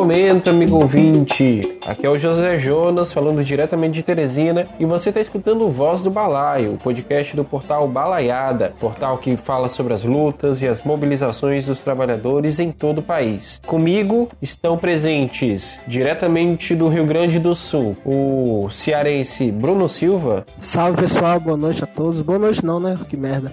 momento, amigo ouvinte. Aqui é o José Jonas falando diretamente de Teresina e você está escutando Voz do Balaio, o podcast do portal Balaiada, portal que fala sobre as lutas e as mobilizações dos trabalhadores em todo o país. Comigo estão presentes diretamente do Rio Grande do Sul, o cearense Bruno Silva. Salve pessoal, boa noite a todos. Boa noite não, né? Que merda.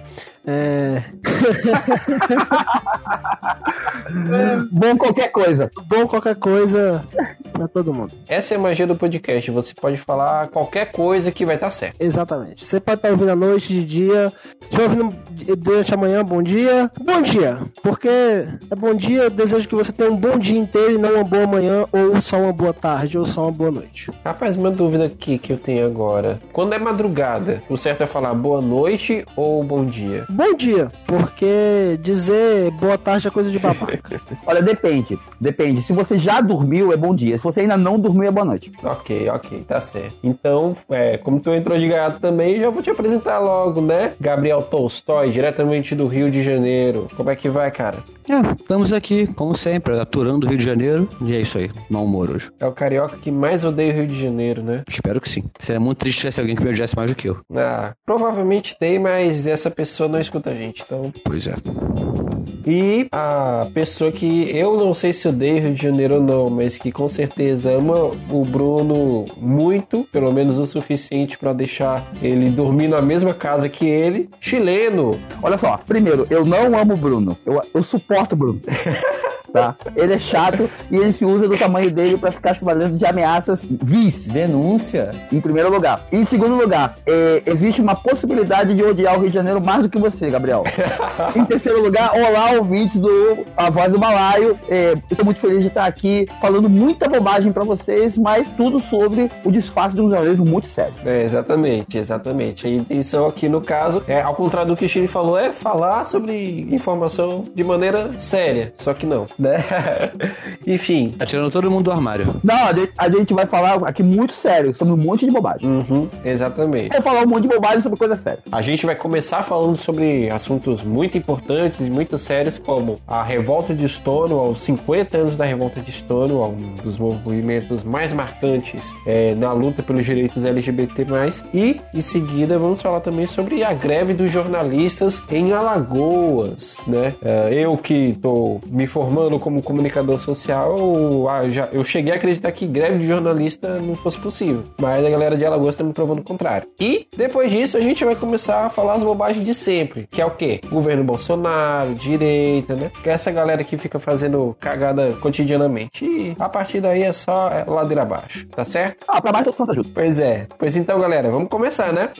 É... Bom qualquer coisa. Bom qualquer coisa pra todo mundo. Essa é a magia do podcast. Você pode falar qualquer coisa que vai estar certo. Exatamente. Você pode estar ouvindo à noite, de dia. Se ouvindo durante a manhã, bom dia. Bom dia. Porque é bom dia, eu desejo que você tenha um bom dia inteiro e não uma boa manhã, ou só uma boa tarde, ou só uma boa noite. Rapaz, uma dúvida aqui que eu tenho agora. Quando é madrugada, o certo é falar boa noite ou bom dia? Bom dia, porque dizer boa tarde é coisa de babaca. Olha, depende. Depende. Se você já dormiu, é bom dia. Se você ainda não dormiu, é boa noite. Ok, ok, tá certo. Então, é, como tu entrou de gato também, já vou te apresentar logo, né? Gabriel Tolstói, diretamente do Rio de Janeiro. Como é que vai, cara? É, estamos aqui, como sempre, aturando o Rio de Janeiro. E é isso aí, mau humor hoje. É o carioca que mais odeia o Rio de Janeiro, né? Espero que sim. Seria muito triste se tivesse alguém que me odiasse mais do que eu. Ah, provavelmente tem, mas essa pessoa não escuta a gente, então. Pois é. E a pessoa que eu não sei se odeia o Rio de Janeiro ou não, mas que com certeza ama o Bruno muito, pelo menos o suficiente para deixar ele dormir na mesma casa que ele, chileno. Olha só, primeiro, eu não amo o Bruno. Eu, eu suporto o Bruno. Tá? Ele é chato e ele se usa do tamanho dele para ficar se valendo de ameaças vis. Denúncia? Em primeiro lugar. Em segundo lugar, é, existe uma possibilidade de odiar o Rio de Janeiro mais do que você, Gabriel. em terceiro lugar, olá, ouvintes do A Voz do Balaio. É, eu tô muito feliz de estar aqui falando muita bobagem para vocês, mas tudo sobre o disfarce de um jornalismo muito sério. É, exatamente, exatamente. A intenção aqui no caso, é, ao contrário do que o Chile falou, é falar sobre informação de maneira séria. Só que não né? Enfim. Tá tirando todo mundo do armário. Não, a gente vai falar aqui muito sério, sobre um monte de bobagem. Uhum, exatamente. Vou falar um monte de bobagem sobre coisas sérias. A gente vai começar falando sobre assuntos muito importantes e muito sérios, como a revolta de Stonewall, aos 50 anos da revolta de Stonewall, um dos movimentos mais marcantes é, na luta pelos direitos LGBT+. E, em seguida, vamos falar também sobre a greve dos jornalistas em Alagoas, né? É, eu que tô me formando como comunicador social, eu, já, eu cheguei a acreditar que greve de jornalista não fosse possível. Mas a galera de Alagoas está me provando o contrário. E depois disso a gente vai começar a falar as bobagens de sempre, que é o quê? Governo Bolsonaro, direita, né? Que é essa galera que fica fazendo cagada cotidianamente. E a partir daí é só é, ladeira abaixo, tá certo? Ah, pra baixo eu Santa Justa. Pois é. Pois então, galera, vamos começar, né?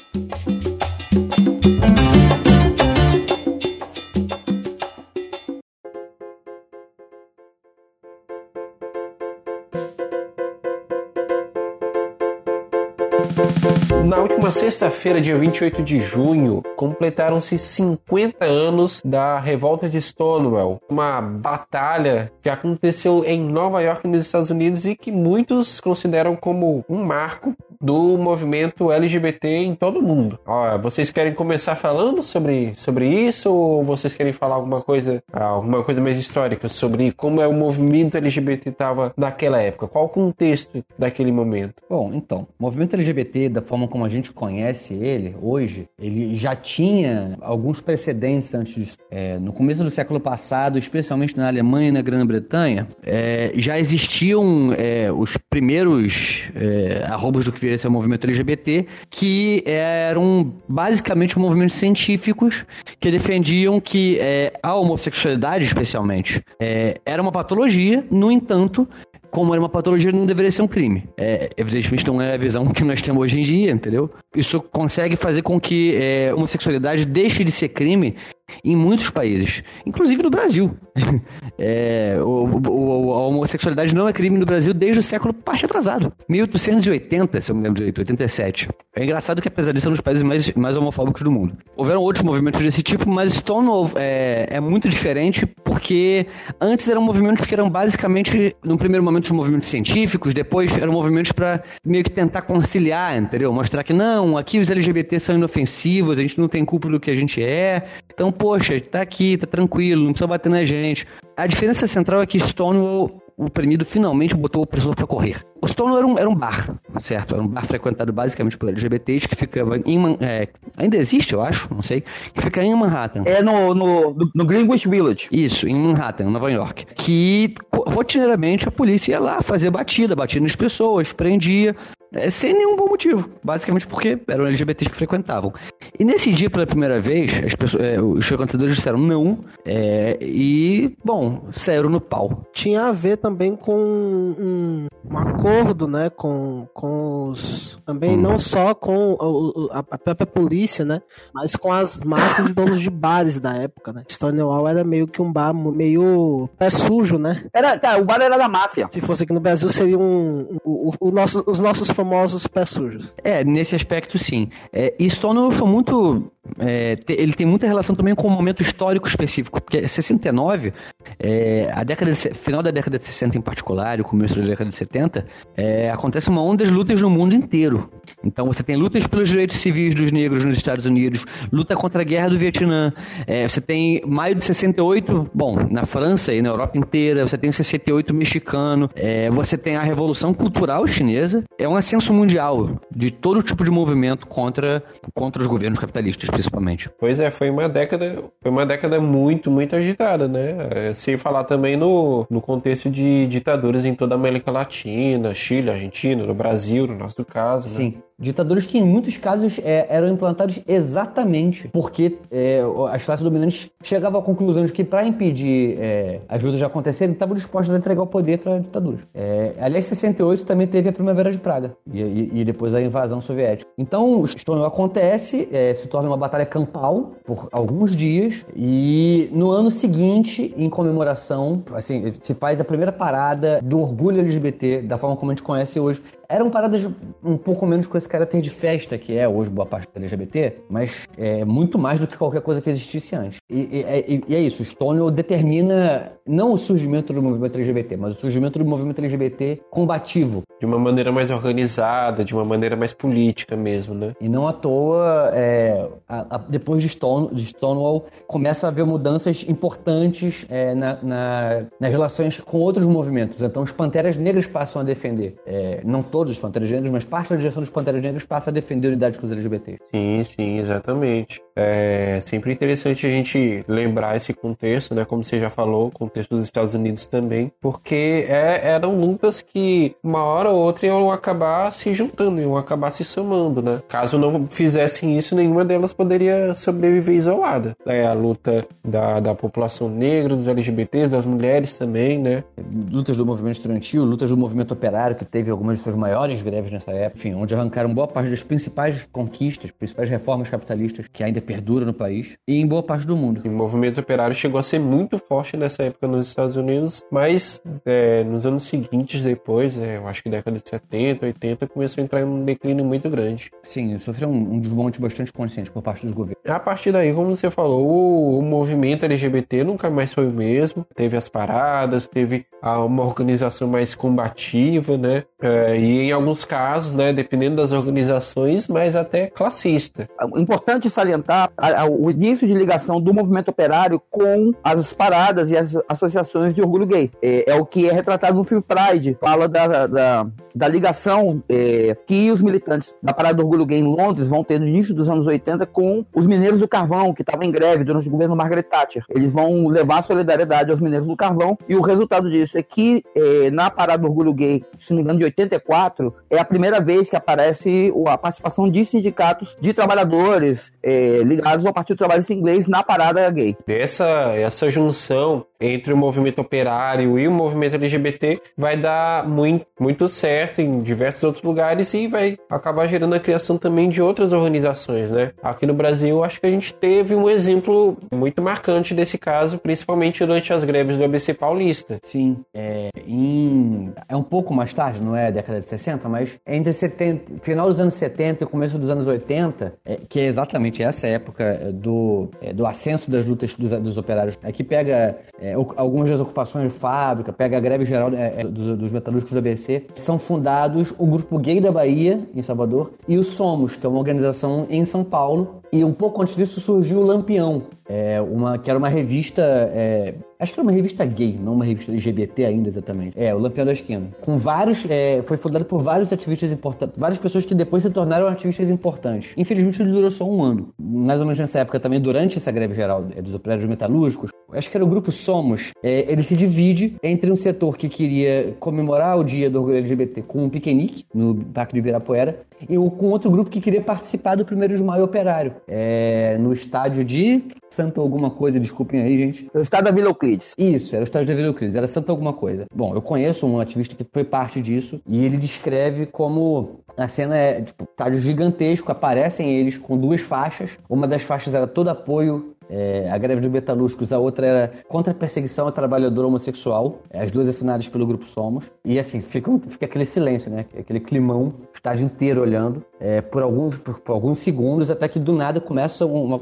Na última sexta-feira, dia 28 de junho, completaram-se 50 anos da Revolta de Stonewall, uma batalha que aconteceu em Nova York, nos Estados Unidos, e que muitos consideram como um marco do movimento LGBT em todo o mundo. Vocês querem começar falando sobre, sobre isso ou vocês querem falar alguma coisa, alguma coisa mais histórica sobre como é o movimento LGBT estava naquela época? Qual o contexto daquele momento? Bom, então, o movimento LGBT, da forma como a gente conhece ele hoje, ele já tinha alguns precedentes antes disso. É, no começo do século passado, especialmente na Alemanha e na Grã-Bretanha, é, já existiam é, os primeiros é, arrobos do que viria a ser o movimento LGBT, que eram basicamente movimentos científicos que defendiam que é, a homossexualidade, especialmente, é, era uma patologia, no entanto, como era uma patologia, não deveria ser um crime. É, evidentemente não é a visão que nós temos hoje em dia, entendeu? Isso consegue fazer com que é, homossexualidade deixe de ser crime em muitos países, inclusive no Brasil. É, o, o, a homossexualidade não é crime no Brasil desde o século retrasado, 1880, se eu me lembro direito, 87. É engraçado que apesar disso é um dos países mais, mais homofóbicos do mundo. Houveram outros movimentos desse tipo, mas Stonewall é, é muito diferente porque antes eram movimentos que eram basicamente, no primeiro momento, movimentos científicos, depois eram movimentos para meio que tentar conciliar, entendeu? Mostrar que não, aqui os LGBT são inofensivos, a gente não tem culpa do que a gente é, então, poxa, tá aqui, tá tranquilo, não precisa bater na gente. A diferença central é que Stonewall o oprimido finalmente botou o opressor para correr. O Stonewall era um, era um bar, certo? Era um bar frequentado basicamente por LGBTs que ficava em. Man é, ainda existe, eu acho, não sei. Que fica em Manhattan. É no, no, no Greenwich Village. Isso, em Manhattan, Nova York. Que rotineiramente a polícia ia lá fazer batida, batia nas pessoas, prendia. É, sem nenhum bom motivo. Basicamente porque eram LGBTs que frequentavam. E nesse dia, pela primeira vez, as pessoas, é, os frequentadores disseram não. É, e, bom, saíram no pau. Tinha a ver também com um, um acordo, né? Com, com os. Também hum. não só com a, a, própria polícia, né? Mas com as máfias e donos de bares da época, né? Stonewall era meio que um bar meio pé sujo, né? Era, tá, o bar era da máfia. Se fosse aqui no Brasil, seria um. um, um, um nosso, os nossos famosos pés sujos. É, nesse aspecto sim. É, e Stonewall foi muito é, ele tem muita relação também com o um momento histórico específico, porque 69, é, a década de, final da década de 60 em particular, e o começo da década de 70, é, acontece uma onda de lutas no mundo inteiro. Então você tem lutas pelos direitos civis dos negros nos Estados Unidos, luta contra a guerra do Vietnã, é, você tem maio de 68, bom, na França e na Europa inteira, você tem o 68 mexicano, é, você tem a Revolução Cultural Chinesa, é um ascenso mundial de todo tipo de movimento contra, contra os governos capitalistas principalmente. Pois é, foi uma década, foi uma década muito, muito agitada, né? É, sem falar também no, no contexto de ditaduras em toda a América Latina, Chile, Argentina, no Brasil, no nosso caso. Né? Sim. Ditaduras que em muitos casos é, eram implantados exatamente porque é, as classes dominantes chegavam à conclusão de que para impedir é, as lutas de acontecerem, estavam dispostas a entregar o poder para ditaduras. É, aliás, 68 também teve a Primavera de Praga e, e, e depois a invasão soviética. Então, Stonewall acontece, é, se torna uma batalha campal por alguns dias e no ano seguinte, em comemoração, assim, se faz a primeira parada do orgulho LGBT da forma como a gente conhece hoje, eram paradas um pouco menos com esse caráter de festa que é hoje boa parte da LGBT, mas é muito mais do que qualquer coisa que existisse antes. E, e, e é isso, Stonewall determina não o surgimento do movimento LGBT, mas o surgimento do movimento LGBT combativo. De uma maneira mais organizada, de uma maneira mais política mesmo, né? E não à toa, é, a, a, depois de, Stone, de, Stonewall, começa a haver mudanças importantes é, na, na, nas relações com outros movimentos. Então, os Panteras Negras passam a defender. É, não todos os Panteras mas parte da direção dos Panteras passa a defender a unidade com os LGBT. Sim, sim, exatamente. É sempre interessante a gente lembrar esse contexto, né? Como você já falou, o contexto dos Estados Unidos também, porque é, eram lutas que uma hora ou outra iam acabar se juntando, iam acabar se somando, né? Caso não fizessem isso, nenhuma delas poderia sobreviver isolada. É a luta da, da população negra, dos LGBTs, das mulheres também, né? Lutas do movimento estudantil, lutas do movimento operário, que teve algumas de suas maiores greves nessa época, enfim, onde arrancaram boa parte das principais conquistas, principais reformas capitalistas que ainda perduram no país e em boa parte do mundo. O movimento operário chegou a ser muito forte nessa época nos Estados Unidos, mas é, nos anos seguintes, depois, é, eu acho que década de 70, 80, começou a entrar em um declínio muito grande. Sim, sofreu um, um desmonte bastante consciente por parte dos governos. A partir daí, como você falou, o, o movimento LGBT nunca mais foi o mesmo. Teve as paradas, teve a, uma organização mais combativa, né? É, e em alguns casos, né, dependendo das organizações, mas até classista. É importante salientar o início de ligação do movimento operário com as paradas e as associações de orgulho gay. É, é o que é retratado no filme Pride, fala da, da, da ligação é, que os militantes da parada do orgulho gay em Londres vão ter no início dos anos 80 com os mineiros do carvão, que estavam em greve durante o governo Margaret Thatcher. Eles vão levar solidariedade aos mineiros do carvão e o resultado disso é que é, na parada do orgulho gay, se não me engano, de 84, é a primeira vez que aparece a participação de sindicatos de trabalhadores é, ligados ao Partido Trabalhista Inglês na parada gay. Essa, essa junção entre o movimento operário e o movimento LGBT vai dar muito, muito certo em diversos outros lugares e vai acabar gerando a criação também de outras organizações, né? Aqui no Brasil, acho que a gente teve um exemplo muito marcante desse caso, principalmente durante as greves do ABC Paulista. Sim, é, em, é um pouco mais tarde, não é? Década de 60, mas entre 70, final dos anos 70 e começo dos anos 80, é, que é exatamente essa época é, do, é, do ascenso das lutas dos, dos operários. Aqui pega é, algumas das ocupações de fábrica, pega a greve geral é, dos, dos metalúrgicos do ABC. São fundados o Grupo Gay da Bahia, em Salvador, e o Somos, que é uma organização em São Paulo. E um pouco antes disso surgiu o Lampião, é, uma, que era uma revista. É, acho que era uma revista gay, não uma revista LGBT ainda exatamente. É, o Lampião da Esquina. Com vários. É, foi fundado por vários ativistas importantes. Várias pessoas que depois se tornaram ativistas importantes. Infelizmente ele durou só um ano. Mais ou menos nessa época também, durante essa greve geral é, dos operários metalúrgicos, acho que era o grupo Somos, é, ele se divide entre um setor que queria comemorar o dia do orgulho LGBT com um piquenique no Parque do Ibirapuera e com outro grupo que queria participar do primeiro de maio operário é, no estádio de Santa alguma coisa, desculpem aí, gente. O estádio da Vila Euclides. Isso, era o estádio da Vila Euclides, era Santa alguma coisa. Bom, eu conheço um ativista que foi parte disso e ele descreve como a cena é, tipo, estádio gigantesco, aparecem eles com duas faixas. Uma das faixas era todo apoio é, a greve de metalúrgicos, a outra era contra a perseguição ao trabalhador homossexual, é, as duas assinadas pelo Grupo Somos. E assim, fica, fica aquele silêncio, né? Aquele climão, o estádio inteiro olhando, é, por, alguns, por, por, alguns segundos, até que do nada começam, uma,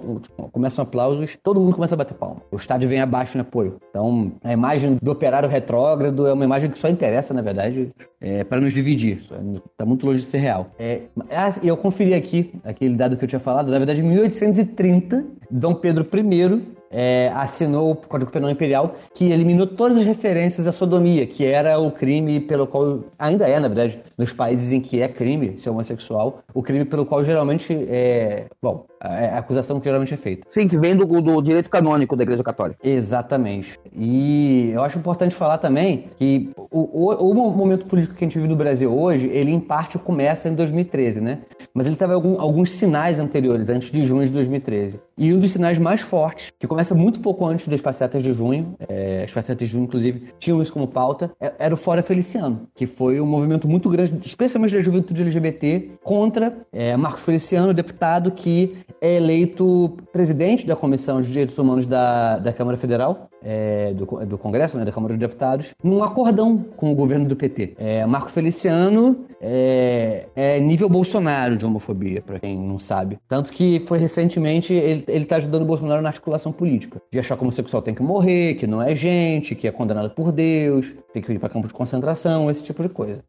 começam aplausos, todo mundo começa a bater palma. O estádio vem abaixo no apoio. Então, a imagem do operário retrógrado é uma imagem que só interessa, na verdade, é, para nos dividir. Está muito longe de ser real. É, eu conferi aqui, aquele dado que eu tinha falado, na verdade, em 1830, Dom Pedro primeiro é, assinou o Código Penal Imperial que eliminou todas as referências à sodomia, que era o crime pelo qual, ainda é, na verdade, nos países em que é crime ser homossexual, o crime pelo qual geralmente é. Bom, a, acusação que geralmente é feita. Sim, que vem do, do direito canônico da Igreja Católica. Exatamente. E eu acho importante falar também que o, o, o momento político que a gente vive no Brasil hoje, ele em parte começa em 2013, né? Mas ele teve algum, alguns sinais anteriores, antes de junho de 2013. E um dos sinais mais fortes, que começa muito pouco antes das passeatas de junho, é, as passeatas de junho, inclusive, tinham isso como pauta, é, era o Fora Feliciano, que foi um movimento muito grande, especialmente da juventude LGBT, contra é, Marcos Feliciano, deputado que é eleito presidente da Comissão de Direitos Humanos da, da Câmara Federal, é, do, do Congresso, né, da Câmara dos Deputados, num acordão com o governo do PT. É, Marco Feliciano é, é, nível Bolsonaro de homofobia, para quem não sabe. Tanto que foi recentemente, ele, ele tá ajudando o Bolsonaro na articulação política. De achar que o homossexual tem que morrer, que não é gente, que é condenado por Deus, tem que ir para campo de concentração, esse tipo de coisa.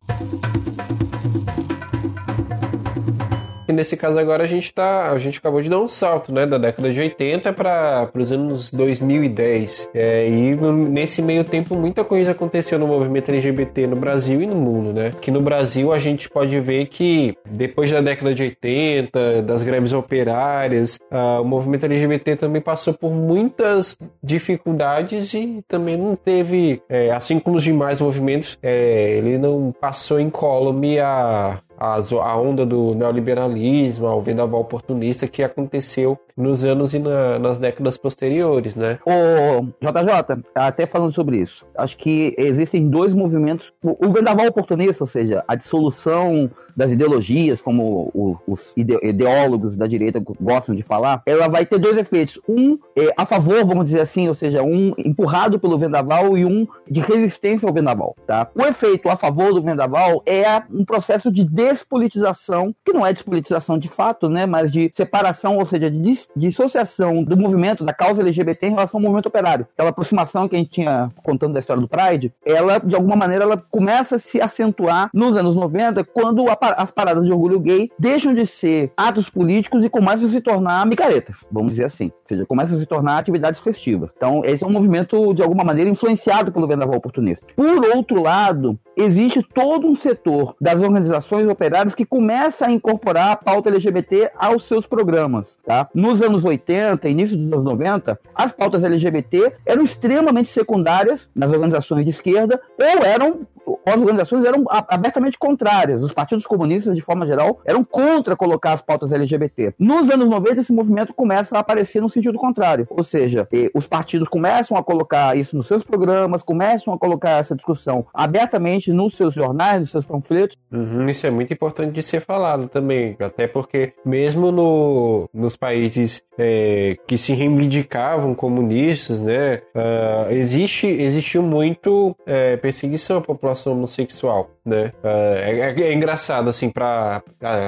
E nesse caso agora a gente tá, a gente acabou de dar um salto, né, da década de 80 para os anos 2010. É, e no, nesse meio tempo muita coisa aconteceu no movimento LGBT no Brasil e no mundo, né? Que no Brasil a gente pode ver que depois da década de 80, das greves operárias, uh, o movimento LGBT também passou por muitas dificuldades e também não teve, é, assim como os demais movimentos, é, ele não passou incólume a a, onda do neoliberalismo, o vendaval oportunista que aconteceu nos anos e na, nas décadas posteriores, né? Ô, JJ, até falando sobre isso, acho que existem dois movimentos. O vendaval oportunista, ou seja, a dissolução das ideologias, como os ideólogos da direita gostam de falar, ela vai ter dois efeitos. Um é, a favor, vamos dizer assim, ou seja, um empurrado pelo vendaval e um de resistência ao vendaval. Tá? O efeito a favor do vendaval é um processo de despolitização, que não é despolitização de fato, né, mas de separação, ou seja, de dissociação do movimento, da causa LGBT em relação ao movimento operário. Aquela aproximação que a gente tinha contando da história do Pride, ela, de alguma maneira, ela começa a se acentuar nos anos 90, quando a as paradas de orgulho gay deixam de ser atos políticos e começam a se tornar micaretas, vamos dizer assim. Ou seja, começam a se tornar atividades festivas. Então, esse é um movimento, de alguma maneira, influenciado pelo vendaval oportunista. Por outro lado, existe todo um setor das organizações operárias que começa a incorporar a pauta LGBT aos seus programas. Tá? Nos anos 80, início dos anos 90, as pautas LGBT eram extremamente secundárias nas organizações de esquerda ou eram as organizações eram abertamente contrárias. Os partidos comunistas, de forma geral, eram contra colocar as pautas LGBT. Nos anos 90, esse movimento começa a aparecer no sentido contrário. Ou seja, os partidos começam a colocar isso nos seus programas, começam a colocar essa discussão abertamente nos seus jornais, nos seus panfletos. Uhum, isso é muito importante de ser falado também, até porque mesmo no, nos países é, que se reivindicavam comunistas, né, uh, existe, existiu muito é, perseguição à população homossexual. Né? É, é- é engraçado, assim, ah,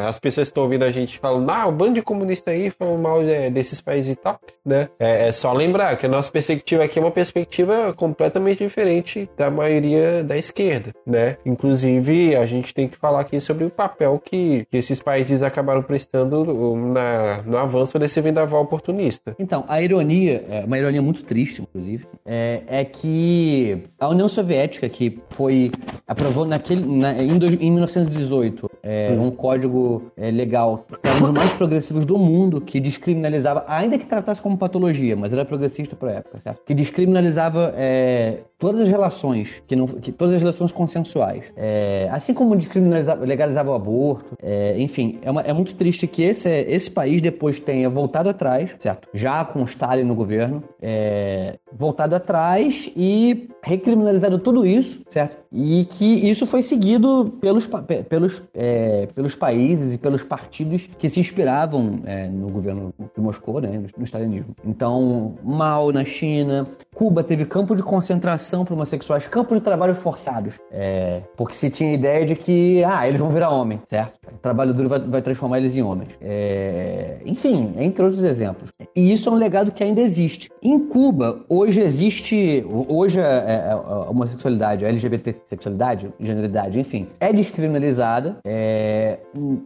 as pessoas que estão ouvindo a gente falando, ah, o bando de comunista aí falando mal é, desses países e tal, né? É, é só lembrar que a nossa perspectiva aqui é uma perspectiva completamente diferente da maioria da esquerda, né? Inclusive, a gente tem que falar aqui sobre o papel que, que esses países acabaram prestando na, no avanço desse vendaval oportunista. Então, a ironia, é uma ironia muito triste, inclusive, é, é que a União Soviética, que foi aprovou naquele, na- em, dois- em 1918 é, um código é, legal, que era um dos mais progressivos do mundo, que descriminalizava, ainda que tratasse como patologia, mas era progressista para época, certo? que descriminalizava é, todas as relações, que não, que, todas as relações consensuais, É, assim como descriminalizava, legalizava o aborto, é, enfim, é, uma- é muito triste que esse, esse país depois tenha voltado atrás, certo? Já com Stalin no governo, voltado atrás e recriminalizado tudo isso, certo? E que isso foi seguido pelos, pelos, é, pelos países e pelos partidos que se inspiravam é, no governo de Moscou, né, no, no stalinismo. Então, Mao na China, Cuba teve campo de concentração para homossexuais, campos de trabalho forçados, é, porque se tinha a ideia de que, ah, eles vão virar homem, certo? O trabalho duro vai, vai transformar eles em homens. É, enfim, entre outros exemplos. E isso é um legado que ainda existe. Em Cuba, hoje existe, hoje a, a- a homossexualidade, a LGBT sexualidade, generalidade, enfim, é descriminalizada. é,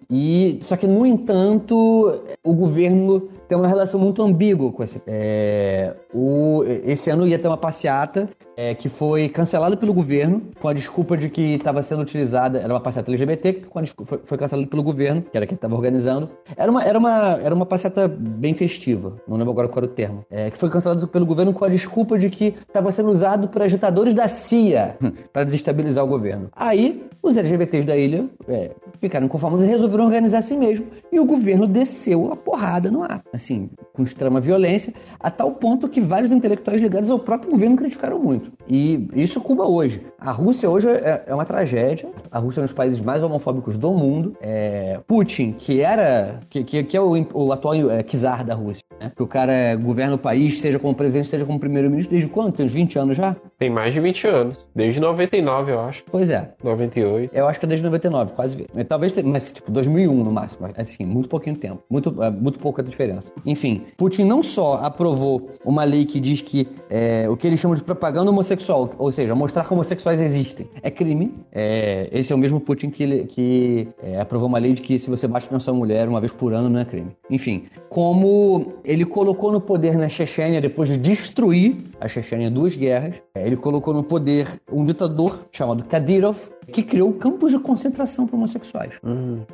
e só que no entanto, o governo tem uma relação muito ambígua com esse. é, o, esse ano ia ter uma passeata é, que foi cancelada pelo governo com a desculpa de que estava sendo utilizada, era uma passeata LGBT, que foi, foi cancelada pelo governo, que era quem estava organizando. Era uma, era, uma, era uma passeata bem festiva, não lembro agora qual era o termo, é, que foi cancelada pelo governo com a desculpa de que estava sendo usado por agitadores da CIA para desestabilizar o governo. Aí, os LGBTs da ilha é, ficaram conformados e resolveram organizar assim mesmo. E o governo desceu a porrada no ar, assim, com extrema violência, a tal ponto que vários intelectuais ligados ao próprio governo criticaram muito. E isso Cuba hoje. A Rússia hoje é, é uma tragédia. A Rússia é um dos países mais homofóbicos do mundo. É, Putin, que era. que, que, que é o, o atual é, czar da Rússia, né? Que o cara é, governa o país, seja como presidente, seja como primeiro-ministro, desde quando? Tem uns 20 anos já? Tem mais de 20 anos. Desde 99, eu acho. Pois é. 98. Eu acho que é desde 99, quase Talvez, tenha- mas tipo, 2001 no máximo. Assim, muito pouquinho tempo. Muito, muito pouca diferença. Enfim, Putin não só aprovou uma lei que diz que é, o que eles chamam de propaganda homossexual, ou seja, mostrar que homossexuais existem, é crime. É, esse é o mesmo Putin que, ele- que é, aprovou uma lei de que se você bate na sua mulher uma vez por ano não é crime. Enfim, como ele colocou no poder na Chechênia depois de destruir a Chechênia em duas guerras, é, ele colocou no poder um ditador chamado Kadyrov, que criou campos de concentração para homossexuais.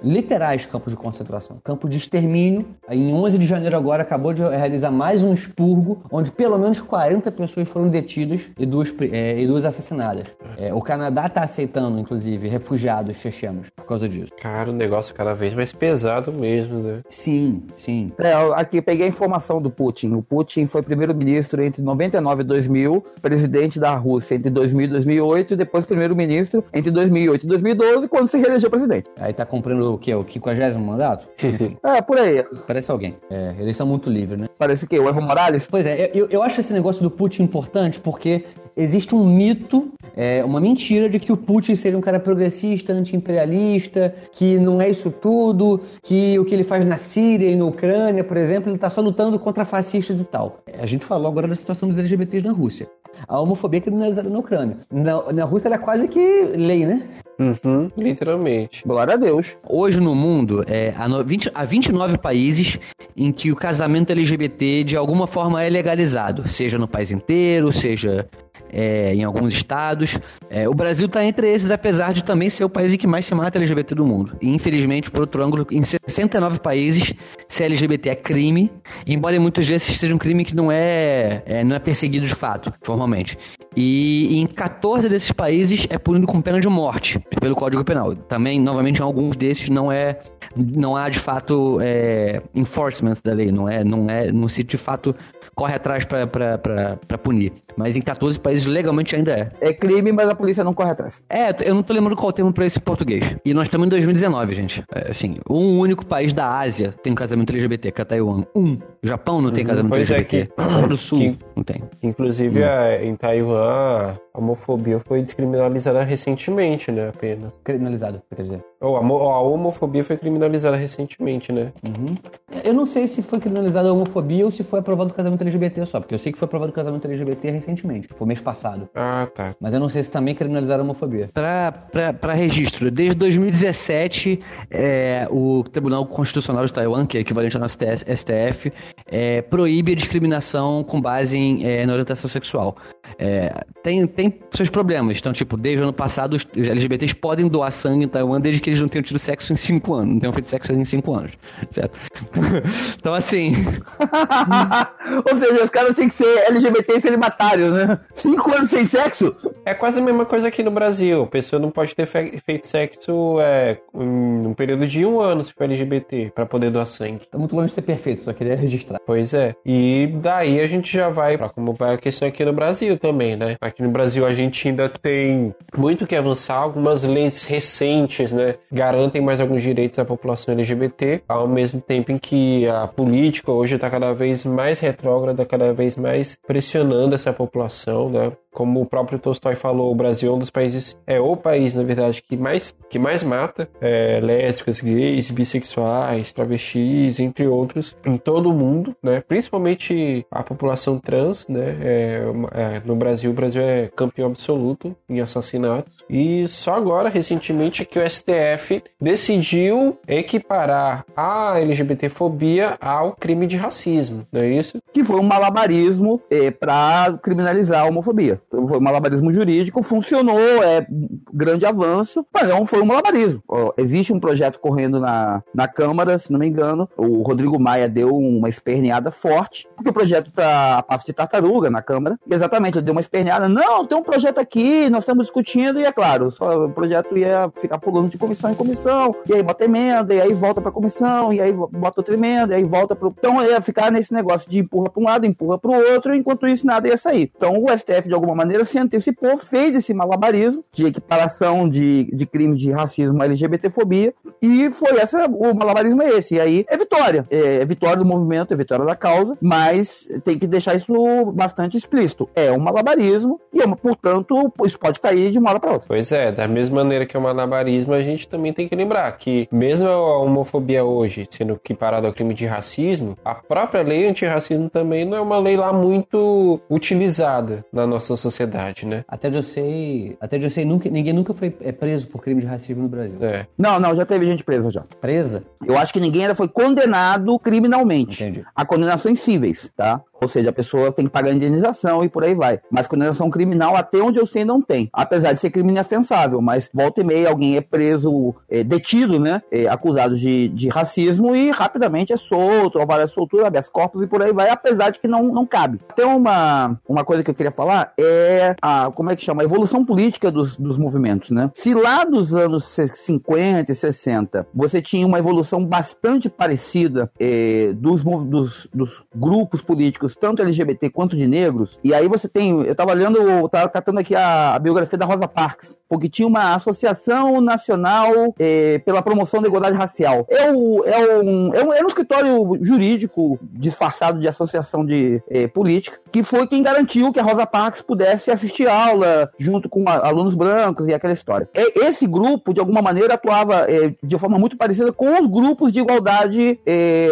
Literais campos de concentração. Campo de extermínio. Em 11 de janeiro agora acabou de realizar mais um expurgo, onde pelo menos 40 pessoas foram detidas e duas, é, e duas assassinadas. É, o Canadá está aceitando, inclusive, refugiados chechenos por causa disso. Cara, o negócio cada vez mais pesado mesmo, né? Sim, sim. É, aqui peguei a informação do Putin. O Putin foi primeiro-ministro entre 99 e 2000, presidente da Rússia entre 2000 e 2008 e depois primeiro-ministro entre 2008 e 2012, quando se reelegeu presidente. Aí tá comprando o quê? O 50 mandato? É, por aí. parece alguém. É, eles são muito livres, né? Parece que o Evo Morales. Pois é, eu, eu acho esse negócio do Putin importante porque existe um mito, é, uma mentira de que o Putin seria um cara progressista, anti-imperialista, que não é isso tudo, que o que ele faz na Síria e na Ucrânia, por exemplo, ele tá só lutando contra fascistas e tal. A gente falou agora da situação dos LGBTs na Rússia. A homofobia é criminalizada na Ucrânia. Na, na Rússia ela é quase que lei, né? Uhum, literalmente. Glória a Deus. Hoje no mundo, é, há, no- 20 há 29 países em que o casamento LGBT de alguma forma é legalizado, seja no país inteiro, seja é, em alguns estados. É, o Brasil está entre esses, apesar de também ser o país em que mais se mata LGBT do mundo. E infelizmente, por outro ângulo, em 69 países, ser LGBT é crime, embora muitas vezes seja um crime que não é, é, não é perseguido de fato, formalmente. E em 14 desses países é punido com pena de morte pelo Código Penal. Também, novamente, em alguns desses não é, não há de fato é, enforcement da lei, não é, não é, não se de fato corre atrás pra punir. Mas em 14 países legalmente ainda é. É crime, mas a polícia não corre atrás. É, eu não tô lembrando qual o termo pra isso em português. E nós estamos em 2019, gente. É, assim, um único país da Ásia tem um casamento LGBT, que é Taiwan. Um. O Japão não tem casamento Pois é, LGBT. que- A Coreia do Sul que- não tem. Inclusive, a- em Taiwan, a homofobia foi descriminalizada recentemente, né? Apenas. Criminalizado, quer dizer. Ou a, a homofobia foi criminalizada recentemente, né? Uhum. Eu não sei se foi criminalizada a homofobia ou se foi aprovado o casamento LGBT só, porque eu sei que foi aprovado o casamento LGBT recentemente, foi mês passado. Ah, tá. Mas eu não sei se também criminalizaram a homofobia. Para registro, desde 2017, é, o Tribunal Constitucional de Taiwan, que é equivalente ao nosso STF, é, proíbe a discriminação com base em, é, na orientação sexual. É, tem, tem seus problemas. Então, tipo, desde o ano passado, os LGBTs podem doar sangue em Taiwan desde que eles não tenham tido sexo em 5 anos. Não tenham feito sexo em 5 anos. Certo? então, assim. Ou seja, os caras têm que ser LGBT celibatários, né? Cinco anos sem sexo? É quase a mesma coisa aqui no Brasil. A pessoa não pode ter fe- feito sexo é, em um período de um ano se for LGBT para poder doar sangue. Tá muito longe de ser perfeito, só queria registrar. Pois é. E daí a gente já vai para como vai a questão aqui no Brasil também, né? Aqui no Brasil a gente ainda tem muito que avançar. Algumas leis recentes, né, garantem mais alguns direitos à população LGBT, ao mesmo tempo em que a política hoje está cada vez mais retrógrada, cada vez mais pressionando essa população, né? Como o próprio Tolstói falou, o Brasil é um dos países, é o país, na verdade, que mais, que mais mata é, lésbicas, gays, bissexuais, travestis, entre outros, em todo o mundo, né? Principalmente a população trans, né? É, é, no Brasil, o Brasil é campeão absoluto em assassinatos. E só agora, recentemente, que o STF decidiu equiparar a LGBTfobia ao crime de racismo, não é isso? Que foi um malabarismo é, para criminalizar a homofobia. Foi um malabarismo jurídico, funcionou, é grande avanço, mas não foi um malabarismo. Existe um projeto correndo na, na Câmara, se não me engano. O Rodrigo Maia deu uma esperneada forte, porque o projeto está a passo de tartaruga na Câmara. E exatamente, ele deu uma esperneada. Não, tem um projeto aqui, nós estamos discutindo, e é claro, só, o projeto ia ficar pulando de comissão em comissão, e aí bota emenda, e aí volta para comissão, e aí bota outra emenda, e aí volta para. Então ia ficar nesse negócio de empurra para um lado, empurra para o outro, enquanto isso nada ia sair. Então o STF, de alguma maneira, se antecipou, fez esse malabarismo de equiparação de, de crime de racismo à LGBTfobia, e foi essa, o malabarismo é esse. E aí é vitória. É, é vitória do movimento, é vitória da causa, mas tem que deixar isso bastante explícito. É um malabarismo, e, é portanto, isso pode cair de uma hora para outra. Pois é, da mesma maneira que é o malabarismo, a gente também tem que lembrar que, mesmo a homofobia hoje sendo equiparada ao crime de racismo, a própria lei antirracismo também não é uma lei lá muito utilizada na nossa sociedade, né? Até eu sei, até eu sei nunca, ninguém nunca foi é, preso por crime de racismo no Brasil. É. Não, não, já teve gente presa já. Presa? Eu acho que ninguém ainda foi condenado criminalmente. Entendi. Há condenações cíveis, tá? Ou seja, a pessoa tem que pagar indenização e por aí vai. Mas condenação criminal, até onde eu sei, não tem. Apesar de ser crime inafensável, mas volta e meia alguém é preso, é, detido, né? É, acusado de, de racismo e rapidamente é solto, alvará de soltura, habeas corpus e por aí vai, apesar de que não, não cabe. Tem uma, uma coisa que eu queria falar, é a, como é que chama? A evolução política dos, dos movimentos, né? Se lá dos anos 50 e 60 você tinha uma evolução bastante parecida eh, dos, dos, dos grupos políticos, tanto LGBT quanto de negros, e aí você tem, eu tava olhando, eu tava catando aqui a, a biografia da Rosa Parks, porque tinha uma associação nacional eh, pela promoção da igualdade racial. É, o, é, um, é, um, era um escritório jurídico disfarçado de associação de eh, política, que foi quem garantiu que a Rosa Parks pudesse assistir aula junto com a- alunos brancos e aquela história. E- Esse grupo, de alguma maneira, atuava de forma muito parecida com os grupos de igualdade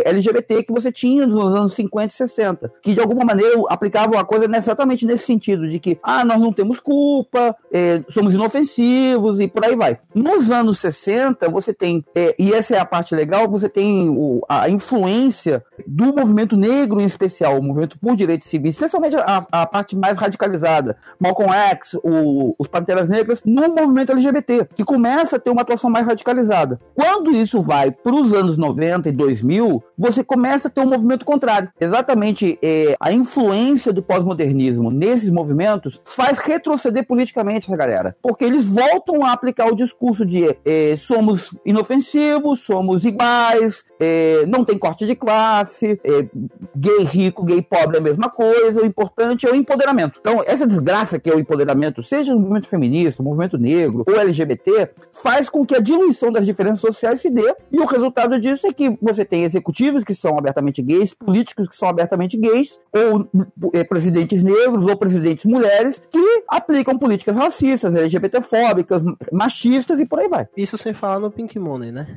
LGBT que você tinha nos anos 50 e 60, que de alguma maneira aplicavam a coisa exatamente nesse sentido, de que, ah, nós não temos culpa, eh, somos inofensivos e por aí vai. Nos anos 60, você tem, eh, e essa é a parte legal, você tem o- a influência do movimento negro em especial, o movimento por direitos civis, especialmente a, a parte mais radicalizada, Malcolm X, o- os Panteras Negras, no movimento LGBT, que começa a ter uma atuação mais radicalizada. Quando isso vai para os anos 90 e 2000, você começa a ter um movimento contrário. Exatamente a influência do pós-modernismo nesses movimentos faz retroceder politicamente essa galera, porque eles voltam a aplicar o discurso de eh, somos inofensivos, somos iguais, eh, não tem corte de classe, classe, é, gay rico, gay pobre é a mesma coisa, o importante é o empoderamento. Então, essa desgraça que é o empoderamento, seja no movimento feminista, no movimento negro ou LGBT, faz com que a diluição das diferenças sociais se dê, e o resultado disso é que você tem executivos que são abertamente gays, políticos que são abertamente gays, ou é, presidentes negros ou presidentes mulheres que aplicam políticas racistas, LGBTfóbicas, machistas e por aí vai. Isso sem falar no Pink Money, né?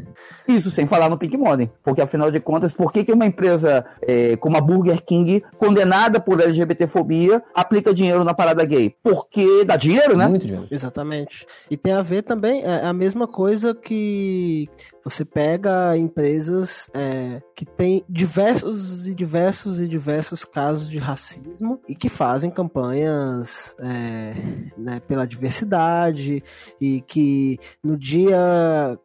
Isso sem falar no Pink Money, porque afinal de contas, por que, que uma empresa é, como a Burger King, condenada por LGBTfobia, aplica dinheiro na parada gay? Porque dá dinheiro, né? Muito dinheiro. Exatamente. E tem a ver também, é a mesma coisa que você pega empresas é, que têm diversos e diversos e diversos casos de racismo e que fazem campanhas é, né, pela diversidade e que no dia,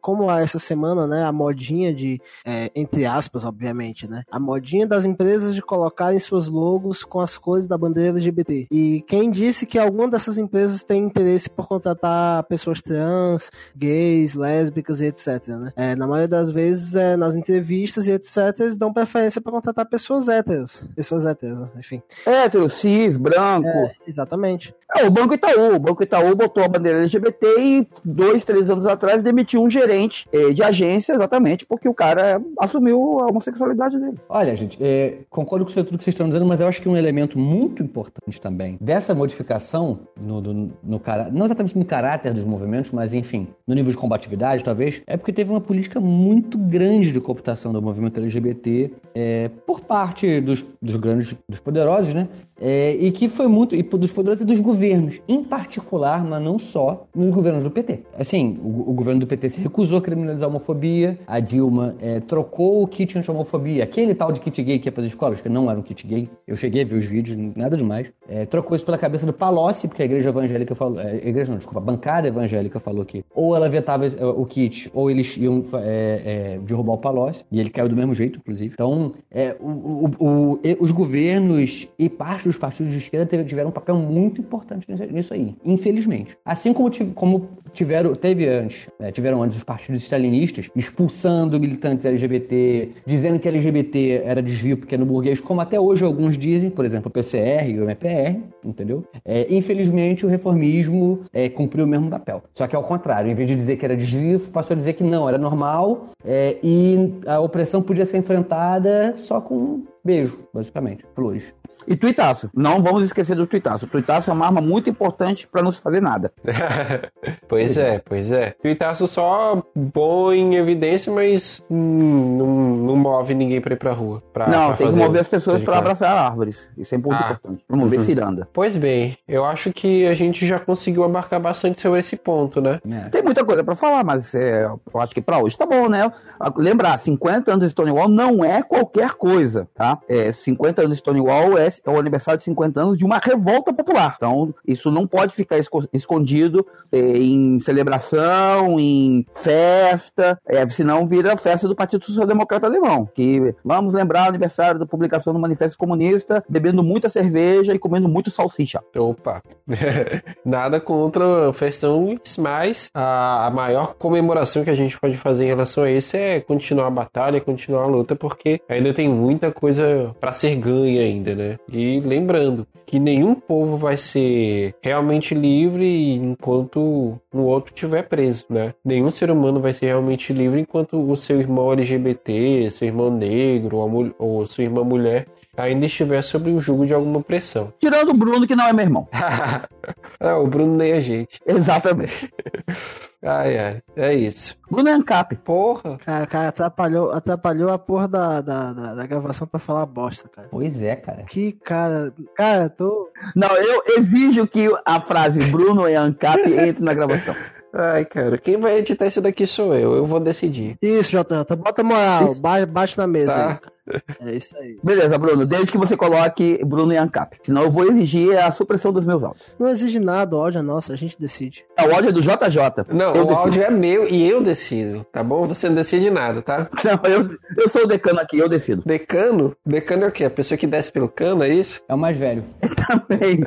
como essa semana, né, a modinha de, é, entre aspas, obviamente, né, a modinha das empresas de colocarem seus logos com as cores da bandeira LGBT. E quem disse que alguma dessas empresas tem interesse por contratar pessoas trans, gays, lésbicas e etc, né? É, na maioria das vezes, é, nas entrevistas e etc, eles dão preferência para contratar pessoas héteros. Pessoas héteros, enfim. Hétero, cis, branco. É, exatamente. É, o Banco Itaú. O Banco Itaú botou a bandeira LGBT e dois, três anos atrás demitiu um gerente eh, de agência exatamente porque o cara assumiu a homossexualidade dele. Olha, gente, é, concordo com tudo que vocês estão dizendo, mas eu acho que um elemento muito importante também dessa modificação no, no, no cara, não exatamente no caráter dos movimentos, mas enfim, no nível de combatividade, talvez, é porque teve uma política muito grande de cooptação do movimento LGBT é, por parte dos, dos grandes, dos poderosos, né? É, e que foi muito, e dos poderosos e dos governos, em particular, mas não só, nos governos do PT. Assim, o, o governo do PT se recusou a criminalizar a homofobia, a Dilma é, trocou o kit anti-homofobia, aquele tal de kit gay que ia para as escolas, que não era um kit gay, eu cheguei a ver os vídeos, nada demais, é, trocou isso pela cabeça do Palocci, porque a igreja evangélica falou, é, igreja não, desculpa, a bancada evangélica falou que ou ela vetava é, o kit, ou eles iam é, derrubar o Palocci, e ele caiu do mesmo jeito, inclusive. Então, o, o, o, os governos e parte dos partidos de esquerda tiveram um papel muito importante nisso aí, infelizmente. Assim como, como tiveram, teve antes, né, tiveram antes os partidos stalinistas expulsando militantes LGBT, dizendo que LGBT era desvio pequeno burguês, como até hoje alguns dizem, por exemplo, o PCR e o MPR, entendeu? É, infelizmente, o reformismo é, cumpriu o mesmo papel. Só que ao contrário, em vez de dizer que era desvio, passou a dizer que não, era normal é, e a opressão podia ser enfrentada só com beijo, basicamente, flores. E tuitaço. Não vamos esquecer do tuitaço. O tuitaço é uma arma muito importante para não se fazer nada. pois é, pois é. Tuitaço só põe em evidência, mas hum, não, não move ninguém para ir pra rua. Pra, não, pra tem que mover as pessoas para abraçar árvores. Isso é muito ah. importante. Promover uhum. ciranda. Pois bem, eu acho que a gente já conseguiu abarcar bastante sobre esse ponto, né? É. Tem muita coisa para falar, mas é, eu acho que para hoje tá bom, né? Lembrar, 50 anos de Stonewall não é qualquer coisa, tá? É, 50 anos de Stonewall é é o aniversário de 50 anos de uma revolta popular. Então, isso não pode ficar escondido é, em celebração, em festa, é, senão vira festa do Partido Social Democrata Alemão. Que vamos lembrar o aniversário da publicação do Manifesto Comunista, bebendo muita cerveja e comendo muito salsicha. Opa! Nada contra festões, mas a, a maior comemoração que a gente pode fazer em relação a isso é continuar a batalha, continuar a luta, porque ainda tem muita coisa para ser ganha ainda, né? E lembrando que nenhum povo vai ser realmente livre enquanto o outro estiver preso, né? Nenhum ser humano vai ser realmente livre enquanto o seu irmão LGBT, seu irmão negro ou, ou sua irmã mulher ainda estiver sob o jugo de alguma pressão. Tirando o Bruno, que não é meu irmão. é, o Bruno nem a gente. Exatamente. Ai, ai, é isso. Bruno Ancap. Porra. Cara, cara atrapalhou, atrapalhou a porra da, da, da, da, gravação pra falar bosta, cara. Pois é, cara. Que cara. Cara, tô. Não, eu exijo que a frase Bruno é Ancap entre na gravação. Ai, cara, quem vai editar isso daqui sou eu, eu vou decidir. Isso, JJ, bota moral, baixa na mesa tá. aí, cara. É isso aí. Beleza, Bruno, desde que você coloque Bruno e Ancap. Senão eu vou exigir a supressão dos meus áudios. Não exige nada, o áudio é nosso, a gente decide. É, o áudio é do JJ. Não, eu o decido. áudio é meu e eu decido, tá bom? Você não decide nada, tá? Não, eu, eu sou o decano aqui, eu decido. Decano? Decano é o quê? A pessoa que desce pelo cano, é isso? É o mais velho. também.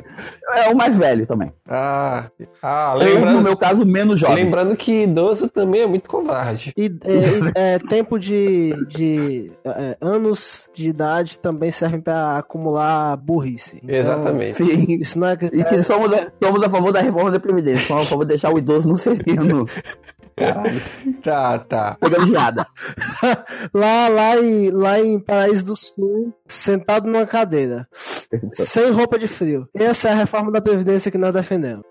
É o mais velho também. Ah, ah lembrando... no meu caso, menos jovem. Lembrando que idoso também é muito covarde. E é, é tempo de, de é, anos anos de idade também servem para acumular burrice. Então, Exatamente. Sim. Isso não é E que somos a, somos a favor da reforma da Previdência. Somos a favor de deixar o idoso no sereno. Caralho. Tá, tá. Pegando geada. Lá, lá, em, lá em Paraíso do Sul, sentado numa cadeira, sem roupa de frio. Essa é a reforma da Previdência que nós defendemos.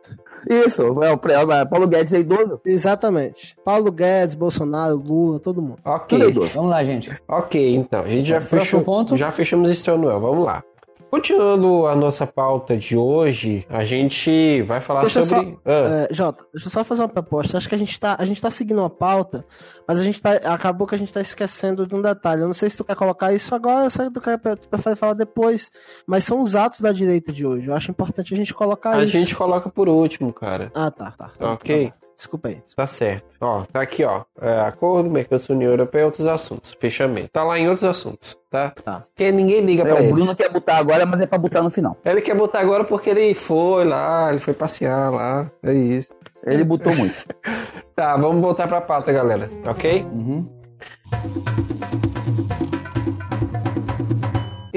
Isso, é o pré- é Paulo Guedes é idoso. Exatamente. Paulo Guedes, Bolsonaro, Lula, todo mundo. Tudo Ok. idoso. Vamos lá, gente. Ok, então. A gente já fechou. ponto. Já fechamos esse Noel. Vamos lá. Continuando a nossa pauta de hoje, a gente vai falar Deixa sobre. Ah, É, Jota, deixa eu só fazer uma proposta. Acho que a gente tá, a gente tá seguindo uma pauta, mas a gente tá, acabou que a gente tá esquecendo de um detalhe. Eu não sei se tu quer colocar isso agora, sei que tu, quer, tu prefere falar depois, mas são os atos da direita de hoje. Eu acho importante a gente colocar a isso. gente coloca por último, cara. Ah, tá, tá. Ok. Desculpa aí. Tá certo. Ó, tá aqui, ó. É, acordo, Mercosul, União Europeia, outros assuntos. Fechamento. Tá lá em outros assuntos, tá? Tá. Porque ninguém liga É, pra o ele. Bruno quer botar agora, mas é pra botar no final. Ele quer botar agora porque ele foi lá, ele foi passear lá. É isso. Ele botou muito. Tá, vamos voltar pra pauta, galera. Ok? Uhum.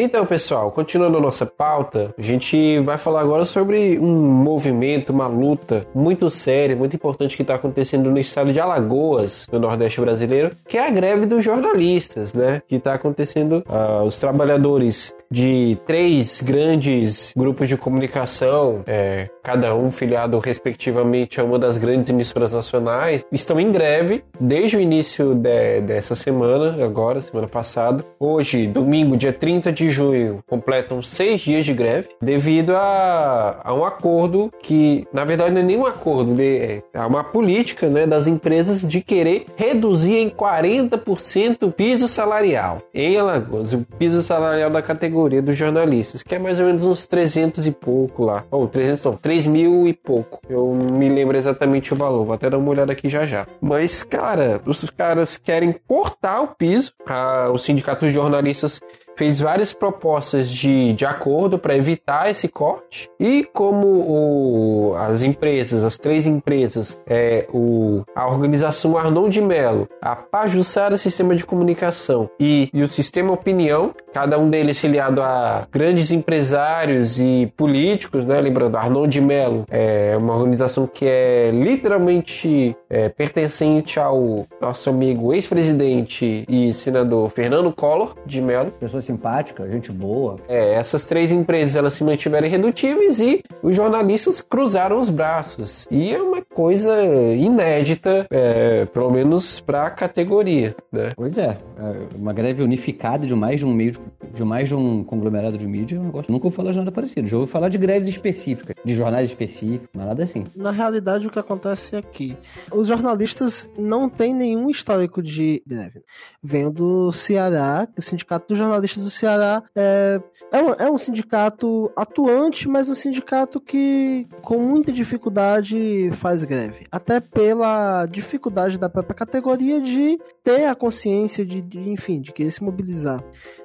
Então, pessoal, continuando a nossa pauta, a gente vai falar agora sobre um movimento, uma luta muito séria, muito importante que está acontecendo no estado de Alagoas, no Nordeste brasileiro, que é a greve dos jornalistas, né? Que está acontecendo, ah, os trabalhadores de três grandes grupos de comunicação, é, cada um filiado respectivamente a uma das grandes emissoras nacionais, estão em greve desde o início de- dessa semana, agora, semana passada. Hoje, domingo, dia 30 de junho, completam seis dias de greve, devido a, a um acordo que, na verdade, não é nem um acordo, de- é uma política né, das empresas de querer reduzir em 40% o piso salarial. Em Alagoas, o piso salarial da categoria dos jornalistas, que é mais ou menos uns 300 e pouco lá. Ou 300 não, 3 mil e pouco. Eu me lembro exatamente o valor, vou até dar uma olhada aqui já já. Mas, cara, os caras querem cortar o piso. Ah, o sindicato de jornalistas fez várias propostas de, de acordo para evitar esse corte. E como o- as empresas, as três empresas, é, o, a organização Arnon de Mello, a Pajussara Sistema de Comunicação e, e o Sistema Opinião, cada um deles filiado a grandes empresários e políticos, né? Lembrando, Arnon de Mello é uma organização que é literalmente é, pertencente ao nosso amigo ex-presidente e senador Fernando Collor de Mello. Simpática, gente boa. É, essas três empresas elas se mantiveram irredutíveis e os jornalistas cruzaram os braços. E é uma coisa inédita, é, pelo menos para a categoria, né? Pois é, é, uma greve unificada de mais de um meio, de mais de um conglomerado de mídia, é um negócio. Nunca ouvi falar de nada parecido. Já ouvi falar de greves específicas, de jornais específicos, mas nada assim. Na realidade, o que acontece aqui, os jornalistas não têm nenhum histórico de greve. Vem do Ceará, o Sindicato dos Jornalistas do Ceará é, é, um, é um sindicato atuante, mas um sindicato que, com muita dificuldade, faz greve. Até pela dificuldade da própria categoria de ter a consciência de, de enfim, de querer se mobilizar.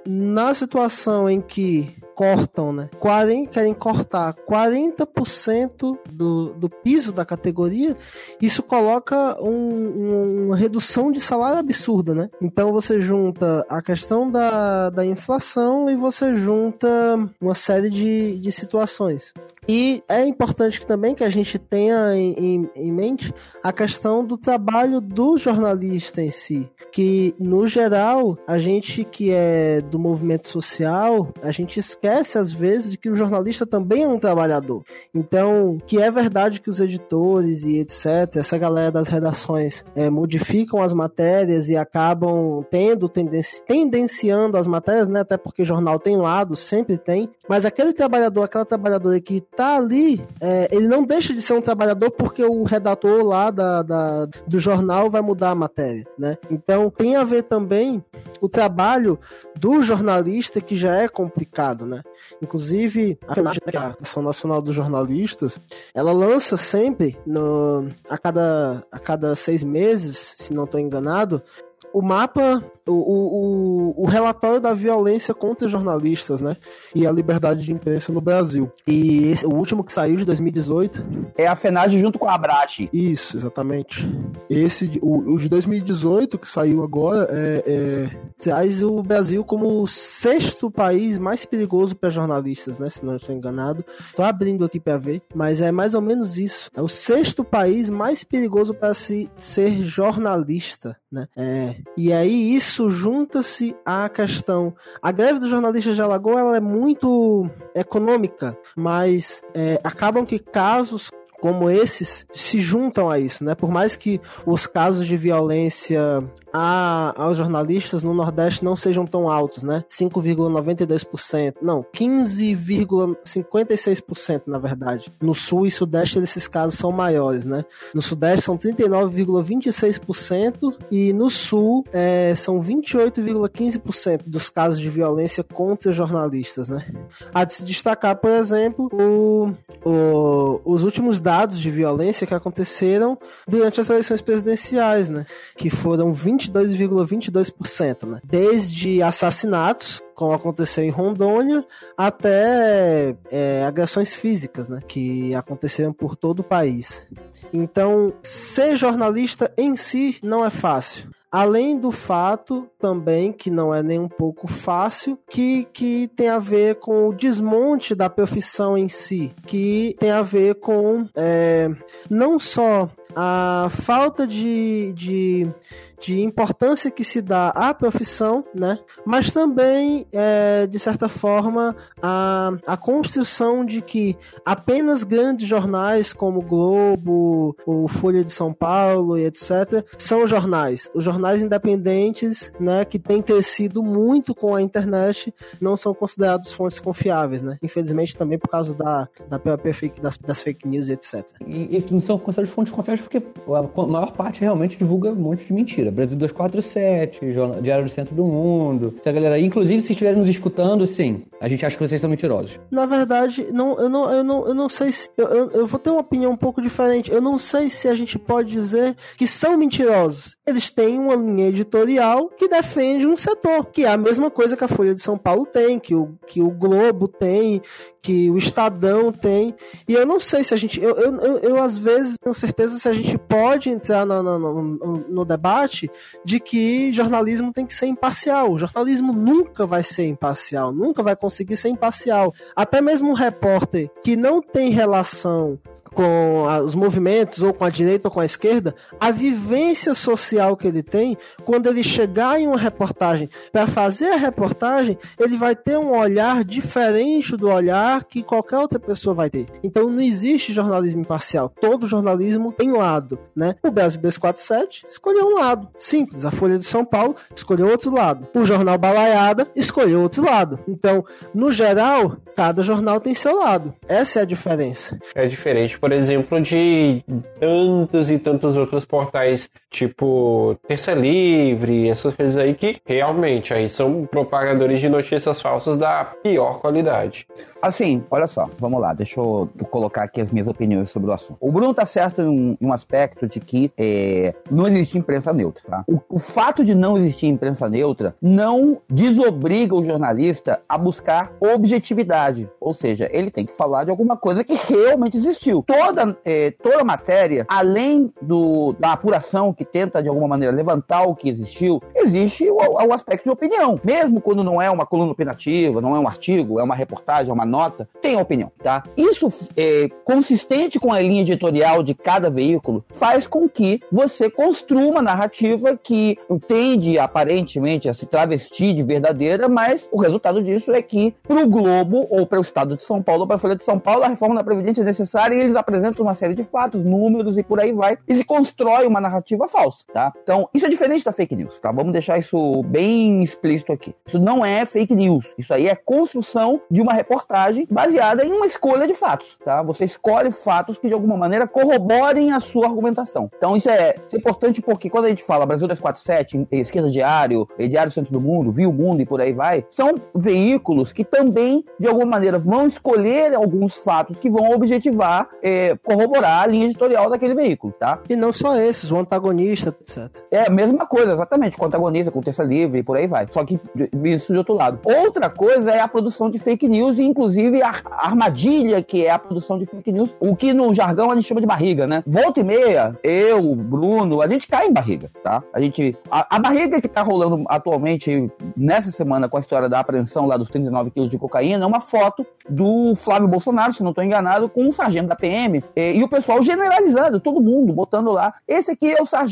Na situação em que cortam, né? 40, querem cortar 40% do, do piso da categoria, isso coloca um- um- uma redução de salário absurda, né? Então você junta a questão da, da inflação e você junta uma série de, de situações. E é importante também que a gente tenha em, em- em mente a questão do trabalho do jornalista em si. Que, no geral, a gente que é do movimento social, a gente esquece às vezes de que o jornalista também é um trabalhador. Então, que é verdade que os editores e etc., essa galera das redações é, modificam as matérias e acabam tendo, tendenci tendenciando as matérias, né? Até porque jornal tem lado, sempre tem. Mas aquele trabalhador, aquela trabalhadora que tá ali, é, ele não deixa de ser um trabalhador porque o redator lá da, da- do jornal vai mudar a matéria, né? Então tem a ver também o trabalho do jornalista que já é complicado, né? Inclusive, a FENAC, que é a Ação Nacional dos Jornalistas, ela lança sempre, no, a, cada, a cada seis meses, se não estou enganado, o mapa, o, o, o relatório da violência contra jornalistas, né? E a liberdade de imprensa no Brasil. E esse, o último que saiu de 2018. É a FENAGE junto com a Abrate. Isso, exatamente. Esse, o, o de 2018, que saiu agora, é, é, traz o Brasil como o sexto país mais perigoso para jornalistas, né? Se não estou enganado. Estou abrindo aqui para ver, mas é mais ou menos isso. É o sexto país mais perigoso para se ser jornalista, né? É, e aí isso junta-se à questão. A greve dos jornalistas de Alagoas ela é muito econômica, mas é, acabam que casos como esses se juntam a isso, né? Por mais que os casos de violência a, aos jornalistas no Nordeste não sejam tão altos, né? 5,92%, não, 15,56% na verdade. No Sul e Sudeste esses casos são maiores, né? No Sudeste são 39,26% e no Sul é, são 28,15% dos casos de violência contra jornalistas, né? Há de se destacar, por exemplo, o, o, os últimos dados de violência que aconteceram durante as eleições presidenciais, né? Que foram 22,22%, ,22%, né? Desde assassinatos, como aconteceu em Rondônia, até é, agressões físicas, né? Que aconteceram por todo o país. Então, ser jornalista em si não é fácil. Além do fato também, que não é nem um pouco fácil, que, que tem a ver com o desmonte da profissão em si, que tem a ver com é, não só a falta de, de de importância que se dá à profissão, né? Mas também, é, de certa forma, a, a construção de que apenas grandes jornais como o Globo, o Folha de São Paulo e etc. são jornais. Os jornais independentes, né, que têm crescido muito com a internet, não são considerados fontes confiáveis, né? Infelizmente também por causa da, da própria fake, das, das fake news e etc. E, e não são considerados fontes confiáveis porque a maior parte realmente divulga um monte de mentira Brasil 247, Diário do Centro do Mundo. Se a galera, inclusive, se estiverem nos escutando, sim, a gente acha que vocês são mentirosos. Na verdade, não, eu, não, eu, não, eu não sei se. Eu, eu, eu vou ter uma opinião um pouco diferente. Eu não sei se a gente pode dizer que são mentirosos. Eles têm uma linha editorial que defende um setor, que é a mesma coisa que a Folha de São Paulo tem, que o, que o Globo tem, que o Estadão tem. E eu não sei se a gente. Eu, eu, eu, eu às vezes tenho certeza se a gente pode entrar no, no, no, debate de que jornalismo tem que ser imparcial. O jornalismo nunca vai ser imparcial, nunca vai conseguir ser imparcial. Até mesmo um repórter que não tem relação com os movimentos, ou com a direita ou com a esquerda, a vivência social que ele tem, quando ele chegar em uma reportagem para fazer a reportagem, ele vai ter um olhar diferente do olhar que qualquer outra pessoa vai ter. Então não existe jornalismo imparcial. Todo jornalismo tem lado, né? O Brasil 247 escolheu um lado. Simples. A Folha de São Paulo escolheu outro lado. O jornal Balaiada escolheu outro lado. Então, no geral, cada jornal tem seu lado. Essa é a diferença. É diferente, por por exemplo, de tantos e tantos outros portais, tipo Terça Livre, essas coisas aí, que realmente aí são propagadores de notícias falsas da pior qualidade. Assim, olha só, vamos lá, deixa eu colocar aqui as minhas opiniões sobre o assunto. O Bruno tá certo em um, aspecto de que é, não existe imprensa neutra, tá? O, o, fato de não existir imprensa neutra não desobriga o jornalista a buscar objetividade, ou seja, ele tem que falar de alguma coisa que realmente existiu. Toda, é, toda matéria, além do, da apuração que tenta de alguma maneira levantar o que existiu, existe o, o aspecto de opinião. Mesmo quando não é uma coluna opinativa, não é um artigo, é uma reportagem, é uma nota, tem opinião, tá? Isso, é, consistente com a linha editorial de cada veículo, faz com que você construa uma narrativa que tende aparentemente a se travestir de verdadeira, mas o resultado disso é que para o Globo ou para o Estado de São Paulo ou para a Folha de São Paulo a reforma da Previdência é necessária e eles apresentam uma série de fatos, números e por aí vai, e se constrói uma narrativa falsa, tá? Então, isso é diferente da fake news, tá? Vamos deixar isso bem explícito aqui. Isso não é fake news, isso aí é construção de uma reportagem baseada em uma escolha de fatos, tá? Você escolhe fatos que de alguma maneira corroborem a sua argumentação. Então isso é, é importante porque quando a gente fala Brasil 247, Esquerda Diário, Diário Centro do Mundo, Viu Mundo e por aí vai, são veículos que também de alguma maneira vão escolher alguns fatos que vão objetivar, é, corroborar a linha editorial daquele veículo, tá? E não só esses, o antagonista etc. É a mesma coisa, exatamente, com antagonista, com terça livre por aí vai. Só que visto de outro lado. Outra coisa é a produção de fake news e, inclusive, a armadilha que é a produção de fake news, o que no jargão a gente chama de barriga, né? Volta e meia, eu, Bruno, a gente cai em barriga, tá? A gente. A, a barriga que tá rolando atualmente, nessa semana, com a história da apreensão lá dos 39 quilos de cocaína, é uma foto do Flávio Bolsonaro, se não estou enganado, com um sargento da PM. E, e, o pessoal generalizando, todo mundo botando lá. Esse aqui é o sargento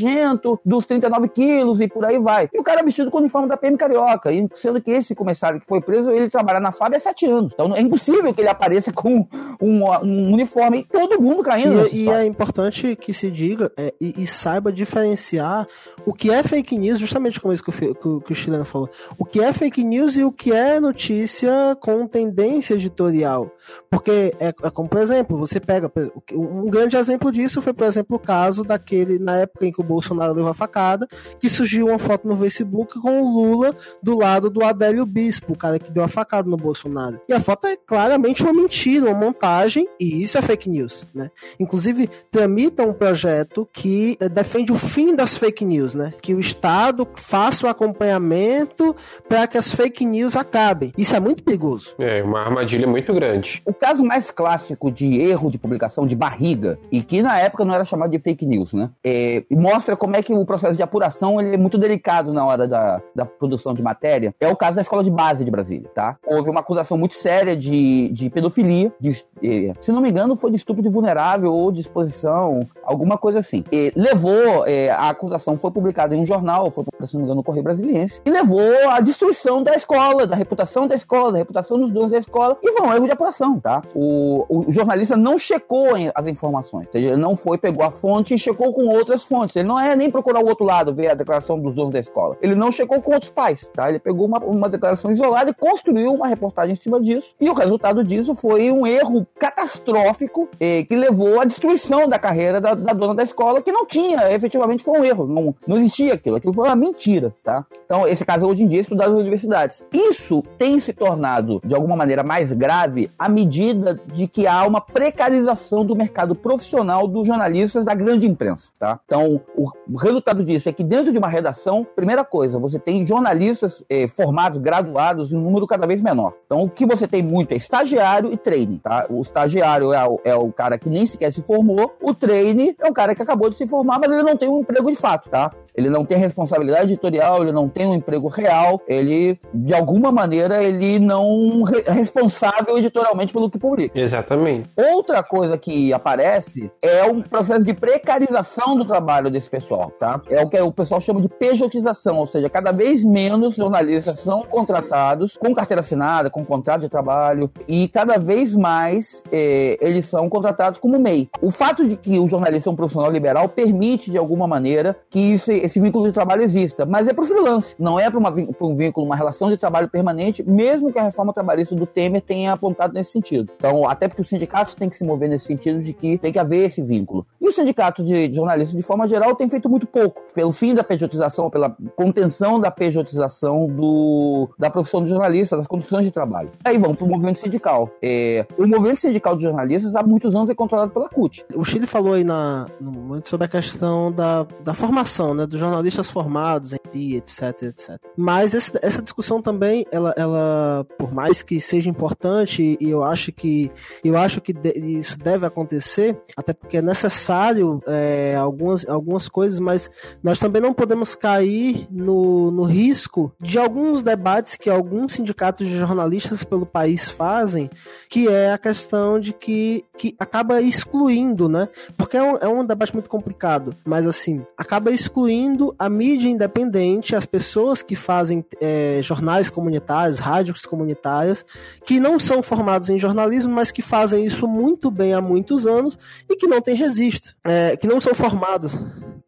dos 39 quilos e por aí vai. E o cara vestido com o uniforme da PM Carioca. E sendo que esse comissário que foi preso, ele trabalha na FAB há sete anos. Então é impossível que ele apareça com um, um uniforme e todo mundo caindo. E, e é importante que se diga é, e, e, saiba diferenciar o que é fake news, justamente como isso que o, que, que o chileno falou. O que é fake news e o que é notícia com tendência editorial. Porque é, é como, por exemplo, você pega. Um grande exemplo disso foi, por exemplo, o caso daquele, na época em que o Bolsonaro levou a facada, que surgiu uma foto no Facebook com o Lula do lado do Adélio Bispo, o cara que deu a facada no Bolsonaro. E a foto é claramente uma mentira, uma montagem, e isso é fake news, né? Inclusive, tramita um projeto que eh, defende o fim das fake news, né? Que o Estado faça o acompanhamento para que as fake news acabem. Isso é muito perigoso. É, uma armadilha muito grande. O caso mais clássico de erro de publicação de barriga, e que na época não era chamado de fake news, né? É, mostra como é que o processo de apuração ele é muito delicado na hora da, da produção de matéria. É o caso da escola de base de Brasília, tá? Houve uma acusação muito séria de, de pedofilia, de, é, se não me engano, foi de estupro de vulnerável ou de exposição, alguma coisa assim. E levou, é, a acusação foi publicada em um jornal, foi se não me engano, no Correio Brasiliense, e levou à destruição da escola, da reputação da escola, da reputação dos donos da escola, e foi um erro de apuração, tá? O, o jornalista não checou as informações, ou seja, ele não foi, pegou a fonte e checou com outras fontes, ele não é nem procurar o outro lado, ver a declaração dos donos da escola, ele não checou com outros pais, tá? Ele pegou uma, uma declaração isolada e construiu uma reportagem em cima disso, e o resultado disso foi um erro catastrófico eh, que levou à destruição da carreira da, da, dona da escola, que não tinha, efetivamente foi um erro, não, não existia aquilo, aquilo foi uma mentira, tá? Então, esse caso hoje em dia é estudado nas universidades. Isso tem se tornado, de alguma maneira, mais grave à medida de que há uma precarização do mercado profissional dos jornalistas da grande imprensa, tá? Então, o, resultado disso é que dentro de uma redação, primeira coisa, você tem jornalistas eh, formados, graduados em um número cada vez menor. Então, o que você tem muito é estagiário e treine, tá? O estagiário é o, é o cara que nem sequer se formou, o treine é um cara que acabou de se formar, mas ele não tem um emprego de fato, tá? Ele não tem responsabilidade editorial, ele não tem um emprego real, ele, de alguma maneira, ele não é responsável editorialmente pelo que publica. Exatamente. Outra coisa que aparece é um processo de precarização do trabalho desse pessoal, tá? É o que o pessoal chama de pejotização, ou seja, cada vez menos jornalistas são contratados com carteira assinada, com contrato de trabalho, e cada vez mais é, eles são contratados como MEI. O fato de que o jornalista é um profissional liberal permite, de alguma maneira, que isso esse vínculo de trabalho exista. Mas é para o freelance, não é para um vínculo, uma relação de trabalho permanente, mesmo que a reforma trabalhista do Temer tenha apontado nesse sentido. Então, até porque os sindicatos têm que se mover nesse sentido de que tem que haver esse vínculo. E o sindicato de jornalistas, de forma geral, tem feito muito pouco pelo fim da pejotização, pela contenção da pejotização do, da profissão de jornalista, das condições de trabalho. Aí vamos para o movimento sindical. É, o movimento sindical de jornalistas há muitos anos é controlado pela CUT. O Chile falou aí na, no momento sobre a questão da, da formação, né, dos jornalistas formados em etc, etc. Mas esse, essa discussão também, ela, ela, por mais que seja importante, e eu acho que eu acho que de, isso deve acontecer, até porque é necessário é, algumas, algumas coisas, mas nós também não podemos cair no, no risco de alguns debates que alguns sindicatos de jornalistas pelo país fazem, que é a questão de que, que acaba excluindo, né? Porque é um, é um debate muito complicado, mas assim, acaba excluindo a mídia independente, as pessoas que fazem é, jornais comunitários, rádios comunitárias, que não são formados em jornalismo, mas que fazem isso muito bem há muitos anos e que não têm registro, é, que não são formados.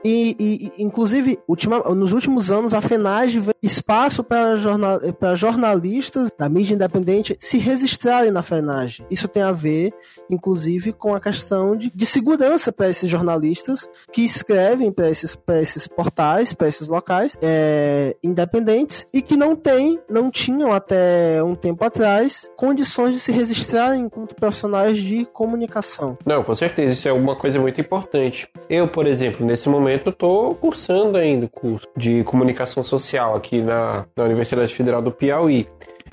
E, e inclusive, ultima, nos últimos anos, a FENAGE espaço para jornal, jornalistas da mídia independente se registrarem na FENAGE. Isso tem a ver, inclusive, com a questão de, de segurança para esses jornalistas que escrevem para esses, esses portais, para esses locais é, independentes e que não têm, não tinham até um tempo atrás, condições de se registrarem enquanto profissionais de comunicação. Não, com certeza, isso é uma coisa muito importante. Eu, por exemplo, nesse momento, momento, estou cursando ainda o curso de comunicação social aqui na, na Universidade Federal do Piauí.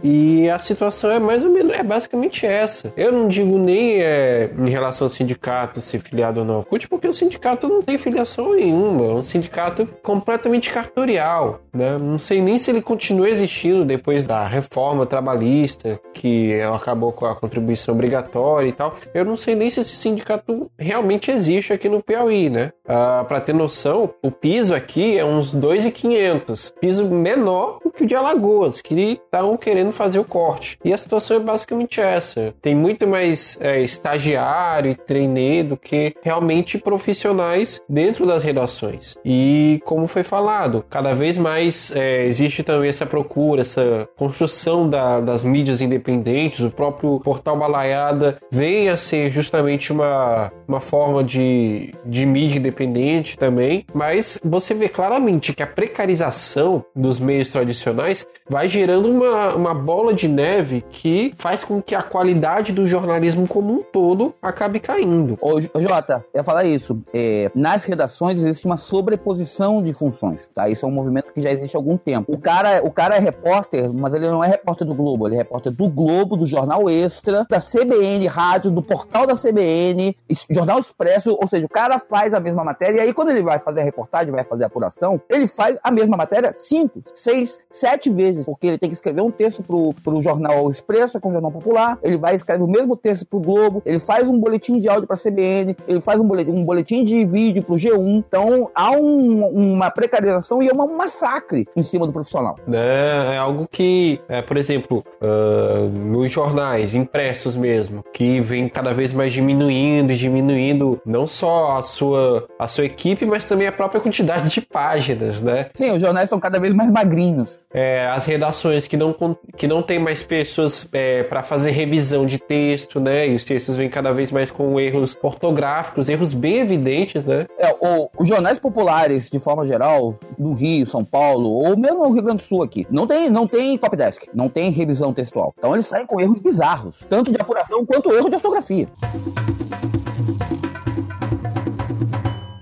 E a situação é mais ou menos, é basicamente essa. Eu não digo nem é, em relação ao sindicato ser filiado ou não ao CUT, porque o sindicato não tem filiação nenhuma. É um sindicato completamente cartorial. Né? Não sei nem se ele continua existindo depois da reforma trabalhista, que acabou com a contribuição obrigatória e tal. Eu não sei nem se esse sindicato realmente existe aqui no Piauí, né? Ah, para ter noção, o piso aqui é uns 2,500. Piso menor do que o de Alagoas, que estavam querendo fazer o corte. E a situação é basicamente essa. Tem muito mais é, estagiário e treineiro do que realmente profissionais dentro das redações. E como foi falado, cada vez mais é, existe também essa procura, essa construção da, das mídias independentes. O próprio portal Balaiada vem a ser justamente uma, uma forma de, de mídia independente também. Mas você vê claramente que a precarização dos meios tradicionais vai gerando uma, uma bola de neve que faz com que a qualidade do jornalismo como um todo acabe caindo. Ô, Jota, eu ia falar isso. É, nas redações existe uma sobreposição de funções, tá? Isso é um movimento que já existe há algum tempo. O cara, o cara é repórter, mas ele não é repórter do Globo, ele é repórter do Globo, do Jornal Extra, da CBN Rádio, do portal da CBN, Jornal Expresso, ou seja, o cara faz a mesma matéria e aí quando ele vai fazer a reportagem, vai fazer a apuração, ele faz a mesma matéria cinco, seis, sete vezes, porque ele tem que escrever um texto pro, pro Jornal Expresso, que é um jornal popular, ele vai escrever o mesmo texto pro Globo, ele faz um boletim de áudio pra CBN, ele faz um boletim, um boletim de vídeo pro G1. Então há um, uma precarização e é um massacre em cima do profissional. É, é algo que, é, por exemplo, uh, nos jornais impressos mesmo, que vem cada vez mais diminuindo e diminuindo não só a sua, a sua equipe, mas também a própria quantidade de páginas, né? Sim, os jornais são cada vez mais magrinhos. É, as redações que não, que não tem mais pessoas é, para fazer revisão de texto, né? E os textos vêm cada vez mais com erros ortográficos, erros bem evidentes, né? É, o, os jornais populares, de forma geral, do Rio, São Paulo, ou mesmo no Rio Grande do Sul aqui, não tem, não tem copydesk, não tem revisão textual. Então eles saem com erros bizarros, tanto de apuração quanto erro de ortografia.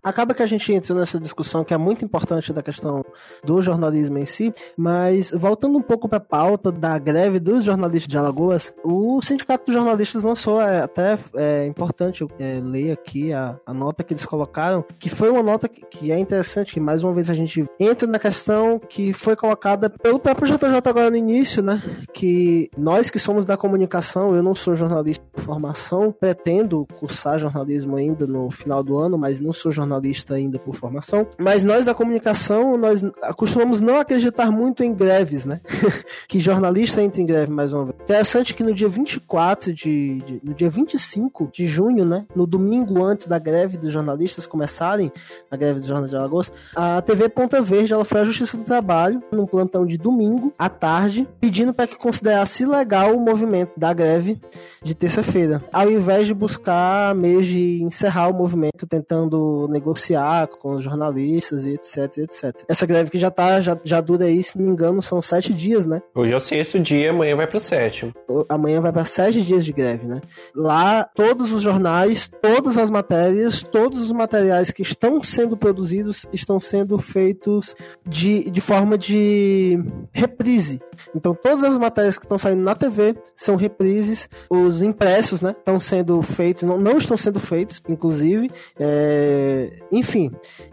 Acaba que a gente entra nessa discussão que é muito importante da questão do jornalismo em si, mas voltando um pouco para a pauta da greve dos jornalistas de Alagoas, o Sindicato dos Jornalistas lançou, é, até é importante é, ler aqui a, a, nota que eles colocaram, que foi uma nota que, que, é interessante, que mais uma vez a gente entra na questão que foi colocada pelo próprio JJ agora no início, né? Que nós que somos da comunicação, eu não sou jornalista de formação, pretendo cursar jornalismo ainda no final do ano, mas não sou jornalista jornalista ainda por formação, mas nós da comunicação, nós costumamos não acreditar muito em greves, né? que jornalista entra em greve mais uma vez. Interessante que no dia 24 de, de, no dia 25 de junho, né, no domingo antes da greve dos jornalistas começarem, a greve dos jornalistas de Alagoas, a TV Ponta Verde, ela foi à Justiça do Trabalho num plantão de domingo à tarde, pedindo para que considerasse legal o movimento da greve de terça-feira, ao invés de buscar meios de encerrar o movimento tentando negociar com os jornalistas e etc, etc. Essa greve que já tá, já, já dura aí, se não me engano, são sete dias, né? Hoje é o sexto dia, amanhã vai pro sétimo. Amanhã vai para sete dias de greve, né? Lá, todos os jornais, todas as matérias, todos os materiais que estão sendo produzidos estão sendo feitos de, de forma de reprise. Então, todas as matérias que estão saindo na TV são reprises. Os impressos, né, estão sendo feitos, não, não estão sendo feitos, inclusive. É, enfim,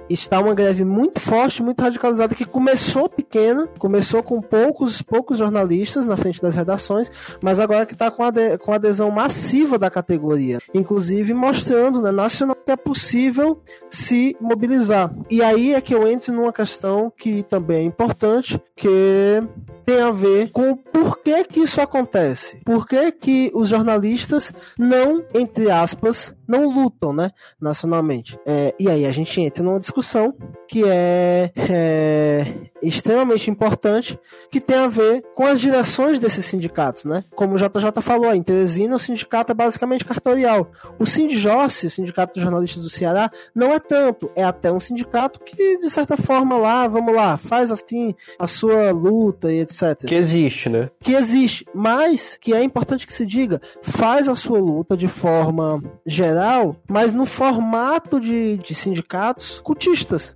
está uma greve muito forte, muito radicalizada, que começou pequena, começou com poucos, poucos jornalistas na frente das redações, mas agora que está com, com adesão massiva da categoria, inclusive mostrando né, nacional que é possível se mobilizar. E aí é que eu entro numa questão que também é importante, que tem a ver com por que que isso acontece. Por que que os jornalistas não, entre aspas, não lutam, né, nacionalmente. É, e aí a gente entra numa discussão que é, é extremamente importante, que tem a ver com as direções desses sindicatos, né? Como o JJ falou, em Teresina o sindicato é basicamente cartorial. O Sindjorse, o Sindicato dos Jornalistas do Ceará, não é tanto, é até um sindicato que, de certa forma, lá, vamos lá, faz assim a sua luta e etc. Que existe, né? Que existe, mas que é importante que se diga, faz a sua luta de forma geral, mas no formato de, de sindicatos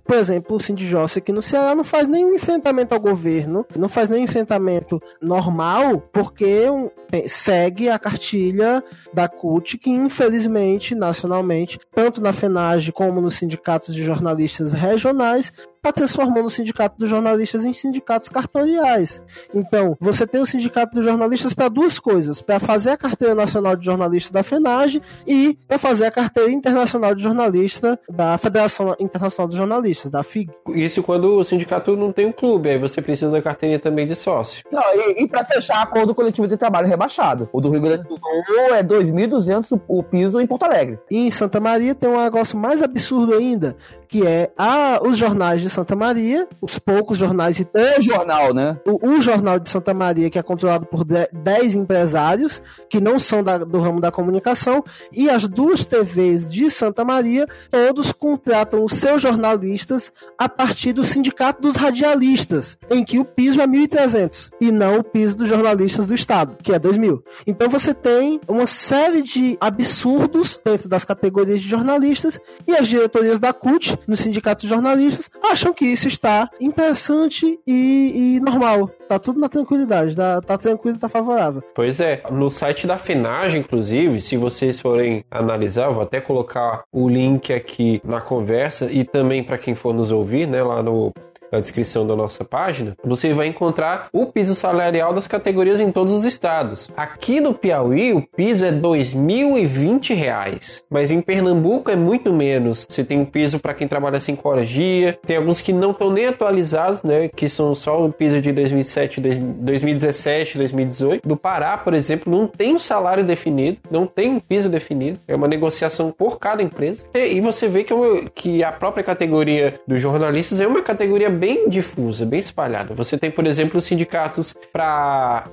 Por exemplo, o Sindjorse aqui no Ceará não faz nenhum enfrentamento ao governo, não faz nenhum enfrentamento normal, porque um, segue a cartilha da CUT, que infelizmente, nacionalmente, tanto na FENAGE como nos sindicatos de jornalistas regionais, está transformando o sindicato dos jornalistas em sindicatos cartoriais. Então, você tem o sindicato dos jornalistas para duas coisas: para fazer a carteira nacional de jornalista da FENAGE e para fazer a carteira internacional de jornalista da Federação Internacional dos Jornalistas, da FIG. Isso quando o sindicato não tem um clube, aí você precisa da carteirinha também de sócio. Não, e, e para fechar acordo coletivo de trabalho rebaixado. O do Rio Grande do Sul é 2.200 o piso em Porto Alegre. E em Santa Maria tem um negócio mais absurdo ainda, que é a, os jornais de Santa Maria, os poucos jornais e o jornal, né? O, o, jornal de Santa Maria que é controlado por 10 empresários que não são da, do ramo da comunicação e as duas TVs de Santa Maria, todos contratam os seus jornalistas a partir do sindicato dos radialistas, em que o piso é 1.300 e não o piso dos jornalistas do estado, que é 2.000. Então você tem uma série de absurdos dentro das categorias de jornalistas e as diretorias da CUT no sindicato de jornalistas, acham que isso está interessante e, e normal. Tá tudo na tranquilidade, tá, tá tranquilo, tá favorável. Pois é, no site da FENAGE, inclusive, se vocês forem analisar, vou até colocar o link aqui na conversa e também para quem for nos ouvir, né, lá no na descrição da nossa página, você vai encontrar o piso salarial das categorias em todos os estados. Aqui no Piauí, o piso é 2.020 reais, mas em Pernambuco é muito menos. Você tem um piso para quem trabalha 5 horas dia, tem alguns que não estão nem atualizados, né, que são só o piso de 2007, 2017, 2018. Do Pará, por exemplo, não tem um salário definido, não tem um piso definido, é uma negociação por cada empresa. E, você vê que, é que a própria categoria dos jornalistas é uma categoria bem bem difusa, bem espalhada. Você tem, por exemplo, sindicatos para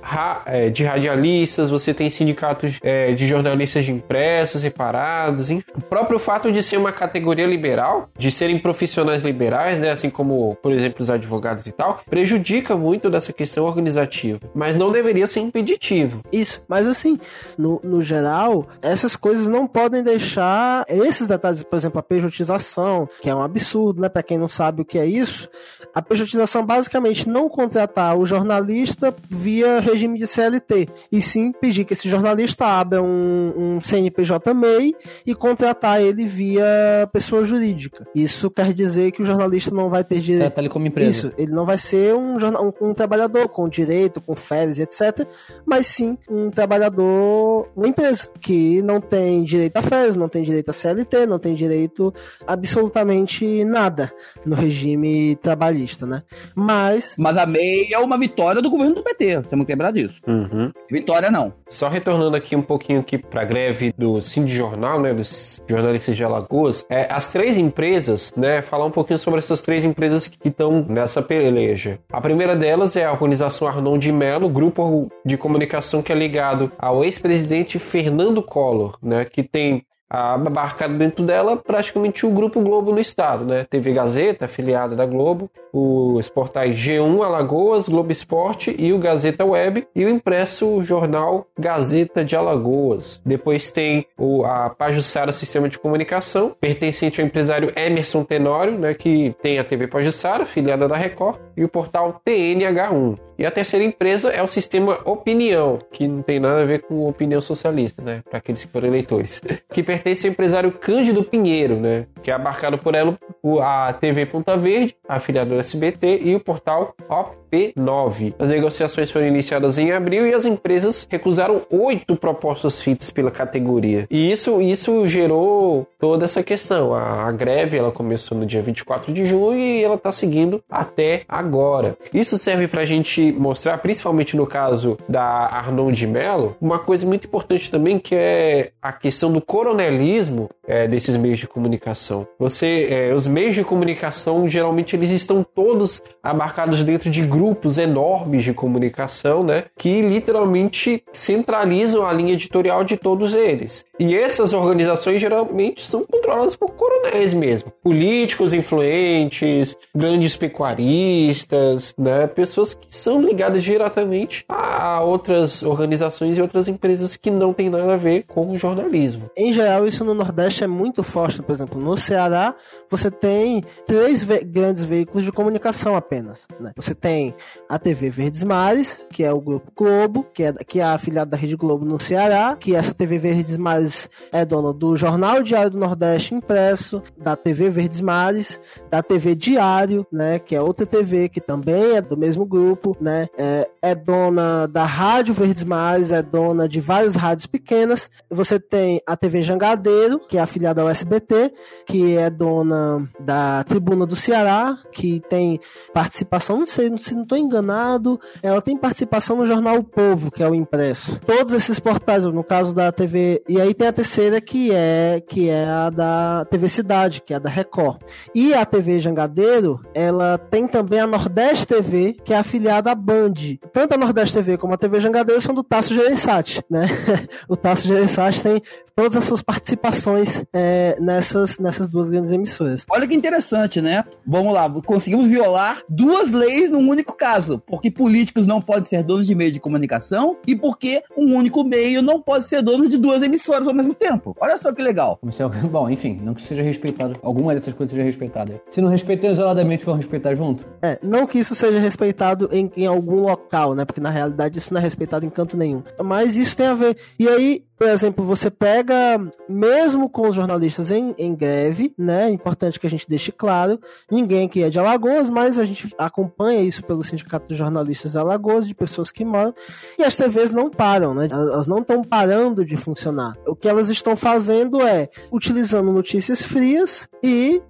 é, de radialistas, você tem sindicatos é, de jornalistas de impressos, reparados, enfim. O próprio fato de ser uma categoria liberal, de serem profissionais liberais, né, assim como, por exemplo, os advogados e tal, prejudica muito dessa questão organizativa, mas não deveria ser impeditivo. Isso, mas assim, no, no geral, essas coisas não podem deixar esses detalhes, por exemplo, a pejotização, que é um absurdo, né, para quem não sabe o que é isso, a pejotização basicamente não contratar o jornalista via regime de CLT, e sim pedir que esse jornalista abra um, um CNPJ MEI e contratar ele via pessoa jurídica. Isso quer dizer que o jornalista não vai ter direito. Ali como empresa. Isso, ele não vai ser um, um, um trabalhador com direito, com férias, etc. Mas sim um trabalhador, uma empresa, que não tem direito a férias, não tem direito a CLT, não tem direito absolutamente nada no regime trabalhista trabalhista, né? Mas. Mas a MEI é uma vitória do governo do PT, temos que lembrar disso. Uhum. Vitória não. Só retornando aqui um pouquinho aqui para a greve do Cindy Jornal, né, dos jornalistas de Alagoas, é, as três empresas, né, falar um pouquinho sobre essas três empresas que estão nessa peleja. A primeira delas é a organização Arnon de Mello, grupo de comunicação que é ligado ao ex-presidente Fernando Collor, né, que tem abarcado dentro dela praticamente o Grupo Globo no estado, né? TV Gazeta, afiliada da Globo, os portais G1 Alagoas, Globo Esporte e o Gazeta Web e o impresso jornal Gazeta de Alagoas. Depois tem o, a Pajussara Sistema de Comunicação, pertencente ao empresário Emerson Tenório, né, que tem a TV Pajussara, afiliada da Record, e o portal TNH1. E a terceira empresa é o sistema Opinião, que não tem nada a ver com opinião socialista, né? Para aqueles que foram eleitores. que pertence ao empresário Cândido Pinheiro, né? Que é abarcado por ela a TV Ponta Verde, afiliada do SBT, e o portal Op P9. As negociações foram iniciadas em abril e as empresas recusaram oito propostas feitas pela categoria. E isso, isso gerou toda essa questão. A, a greve ela começou no dia 24 de junho e ela está seguindo até agora. Isso serve para a gente mostrar, principalmente no caso da Arnon de Mello, uma coisa muito importante também que é a questão do coronelismo é, desses meios de comunicação. Você, é, os meios de comunicação geralmente eles estão todos abarcados dentro de grupos enormes de comunicação, né, que literalmente centralizam a linha editorial de todos eles. E essas organizações geralmente são controladas por coronéis mesmo, políticos influentes, grandes pecuaristas, né, pessoas que são ligadas diretamente a outras organizações e outras empresas que não têm nada a ver com o jornalismo. Em geral, isso no Nordeste é muito forte. Por exemplo, no Ceará, você tem três ve grandes veículos de comunicação apenas. Né? Você tem a TV Verdes Mares, que é o Grupo Globo, que é, que é afiliado da Rede Globo no Ceará, que essa TV Verdes Mares é dona do Jornal Diário do Nordeste impresso, da TV Verdes Mares, da TV Diário, né, que é outra TV que também é do mesmo grupo, né, é, é dona da Rádio Verdes Mares, é dona de várias rádios pequenas. Você tem a TV Jangadeiro, que é afiliada ao SBT, que é dona da Tribuna do Ceará, que tem participação, não sei se não estou enganado, ela tem participação no jornal O Povo, que é o impresso. Todos esses portais, no caso da TV, e aí tem a terceira que é que é a da TV Cidade, que é a da Record. E a TV Jangadeiro, ela tem também a Nordeste TV, que é afiliada à Band. Tanto a Nordeste TV como a TV Jangadeiro são do Tasso Gereissati, né? o Tasso Gereissati tem todas as suas participações é, nessas, nessas duas grandes emissoras. Olha que interessante, né? Vamos lá, conseguimos violar duas leis num único caso, porque políticos não podem ser donos de meio de comunicação e porque um único meio não pode ser dono de duas emissoras ao mesmo tempo. Olha só que legal. Bom, enfim, não que seja respeitado, alguma dessas coisas seja respeitada. Se não respeitar isoladamente, vão respeitar junto? É, não que isso seja respeitado em, em algum local, né? Porque na realidade isso não é respeitado em canto nenhum. Mas isso tem a ver. E aí, por exemplo, você pega, mesmo com os jornalistas em, em greve, né? É importante que a gente deixe claro, ninguém aqui é de Alagoas, mas a gente acompanha isso pelo Sindicato dos Jornalistas de Alagoas, de pessoas que moram, e as TVs não param, né? Elas não estão parando de funcionar. O que elas estão fazendo é utilizando notícias frias e,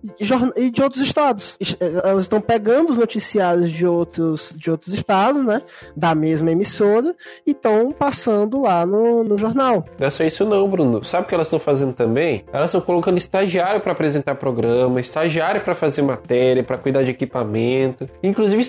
de outros estados. Elas estão pegando os noticiários de outros, de outros estados, né? Da mesma emissora, e estão passando lá no, no jornal. Não é só isso não, Bruno. Sabe o que elas estão fazendo também? Elas estão colocando estagiário para apresentar programa, estagiário para fazer matéria, para cuidar de equipamento, inclusive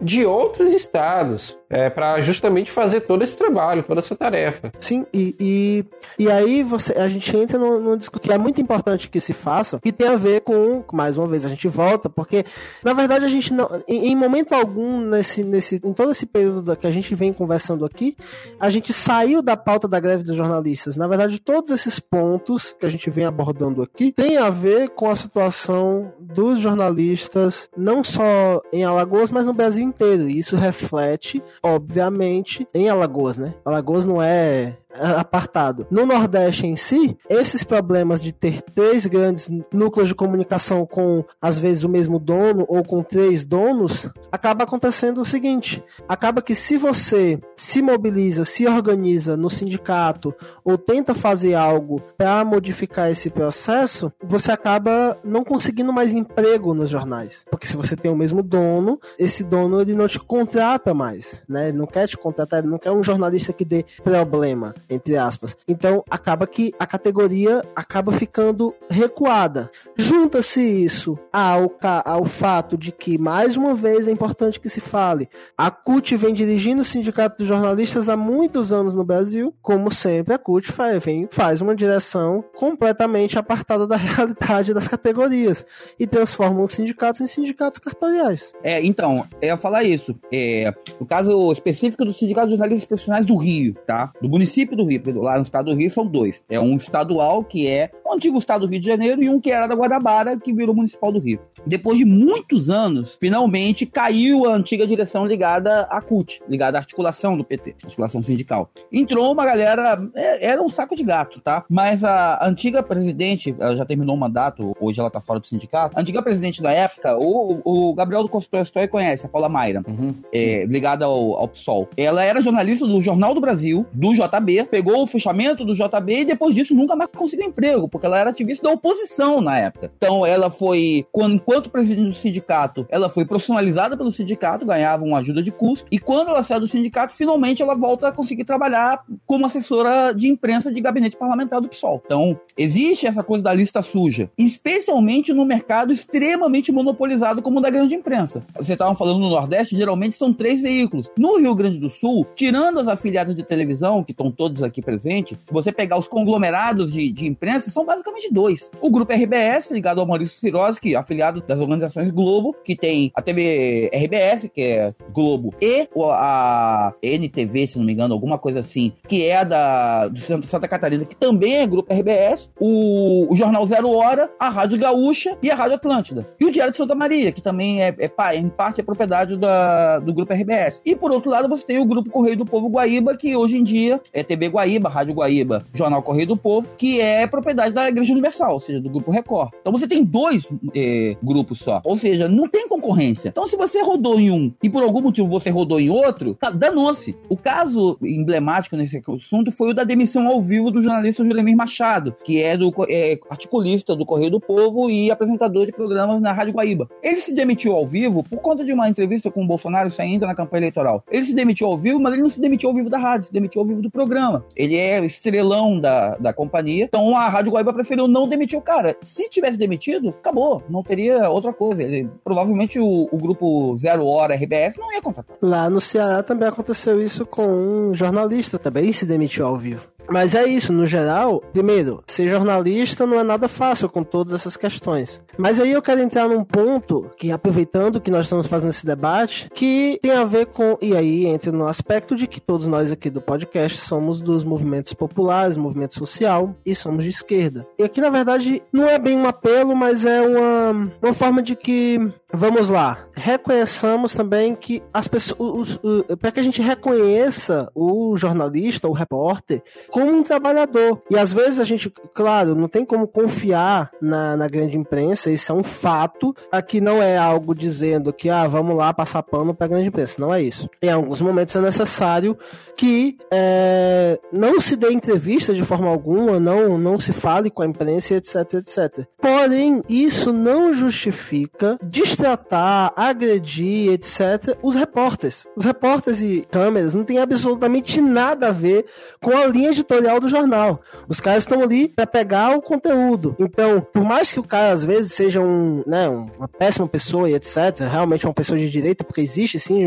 de outros estados é, para justamente fazer todo esse trabalho, toda essa tarefa. Sim, e, e, e aí você, a gente entra no, no que é muito importante que se faça, que tem a ver com, mais uma vez, a gente volta, porque na verdade a gente não, em, em momento algum, nesse, nesse, em todo esse período que a gente vem conversando aqui, a gente saiu da pauta da greve dos jornalistas. Na verdade, todos esses pontos que a gente vem abordando aqui tem a ver com a situação dos jornalistas, não só em Alagoas, mas no Brasil inteiro. E isso reflete obviamente, em Alagoas, né? Alagoas não é apartado. No Nordeste em si, esses problemas de ter três grandes núcleos de comunicação com, às vezes, o mesmo dono ou com três donos, acaba acontecendo o seguinte: acaba que se você se mobiliza, se organiza no sindicato ou tenta fazer algo para modificar esse processo, você acaba não conseguindo mais emprego nos jornais. Porque se você tem o mesmo dono, esse dono ele não te contrata mais, né? Ele não quer te contratar, ele não quer um jornalista que dê problema entre aspas. Então acaba que a categoria acaba ficando recuada. Junta-se isso ao, ao fato de que, mais uma vez, é importante que se fale, a CUT vem dirigindo o Sindicato dos Jornalistas há muitos anos no Brasil, como sempre, a CUT faz, vem, faz uma direção completamente apartada da realidade das categorias e transforma os sindicatos em sindicatos cartoriais. É, então, eu ia falar isso. É, no caso específico do Sindicato dos Jornalistas Profissionais do Rio, tá? Do município do Rio. Lá no estado do Rio são dois. É um estadual, que é o antigo estado do Rio de Janeiro, e um que era da Guadabara, que virou municipal do Rio. Depois de muitos anos, finalmente caiu a antiga direção ligada à CUT, ligada à articulação do PT, articulação sindical. Entrou uma galera, é, era um saco de gato, tá? Mas a antiga presidente, ela já terminou o mandato, hoje ela tá fora do sindicato. A antiga presidente da época, o, o Gabriel do Consultor conhece, a Paula Mayra, Uhum. é, ligada ao, ao PSOL. Ela era jornalista do Jornal do Brasil, do JB, pegou o fechamento do JB e depois disso nunca mais conseguiu emprego, porque ela era ativista da oposição na época. Então ela foi, enquanto presidente do sindicato, ela foi profissionalizada pelo sindicato, ganhava uma ajuda de custo, e quando ela saiu do sindicato, finalmente ela volta a conseguir trabalhar como assessora de imprensa de gabinete parlamentar do PSOL. Então, existe essa coisa da lista suja, especialmente no mercado extremamente monopolizado como o da grande imprensa. Você estava falando no Nordeste, geralmente são três veículos. No Rio Grande do Sul, tirando as afiliadas de televisão, que estão todos aqui presentes, se você pegar os conglomerados de, de imprensa, são basicamente dois. O grupo RBS, ligado ao Maurício Siroski, afiliado das organizações Globo, que tem a TV RBS, que é Globo, e a NTV, se não me engano, alguma coisa assim, que é da do Santa Santa Catarina, que também é grupo RBS, o, o Jornal Zero Hora, a Rádio Gaúcha e a Rádio Atlântida. E o Diário de Santa Maria, que também é, é em parte é propriedade da, do grupo RBS. E por outro lado, você tem o grupo Correio do Povo Guaíba, que hoje em dia é TV Guaíba, Rádio Guaíba, Jornal Correio do Povo, que é propriedade da Igreja Universal, ou seja, do grupo Record. Então você tem dois eh, grupos só. Ou seja, não tem concorrência. Então, se você rodou em um e por algum motivo você rodou em outro, tá, danou-se. O caso emblemático nesse assunto foi o da demissão ao vivo do jornalista Julemir Machado, que é do é, articulista do Correio do Povo e apresentador de programas na Rádio Guaíba. Ele se demitiu ao vivo por conta de uma entrevista com o Bolsonaro, isso ainda na campanha eleitoral. Ele se demitiu ao vivo, mas ele não se demitiu ao vivo da rádio, se demitiu ao vivo do programa. Ele é estrelão da, da companhia, então a Rádio Guaíba preferiu não demitir o cara. Se tivesse demitido, acabou, não teria outra coisa. Ele, provavelmente o, o grupo Zero Hora RBS não ia contratar. Lá no Ceará também aconteceu isso com um jornalista, também se demitiu ao vivo. Mas é isso, no geral, primeiro, ser jornalista não é nada fácil com todas essas questões. Mas aí eu quero entrar num ponto que, aproveitando que nós estamos fazendo esse debate, que tem a ver com. E aí entra no aspecto de que todos nós aqui do podcast somos dos movimentos populares, movimento social, e somos de esquerda. E aqui, na verdade, não é bem um apelo, mas é uma, uma forma de que. Vamos lá, reconheçamos também que as pessoas. Para que a gente reconheça o jornalista, o repórter, como um trabalhador. E às vezes a gente, claro, não tem como confiar na, na grande imprensa, isso é um fato. Aqui não é algo dizendo que, ah, vamos lá passar pano para a grande imprensa. Não é isso. Em alguns momentos é necessário que é, não se dê entrevista de forma alguma, não, não se fale com a imprensa, etc, etc. Porém, isso não justifica destratar, agredir, etc., os repórteres. Os repórteres e câmeras não têm absolutamente nada a ver com a linha editorial do jornal. Os caras estão ali para pegar o conteúdo. Então, por mais que o cara às vezes seja um, né, uma péssima pessoa e etc, realmente uma pessoa de direita, porque existe sim,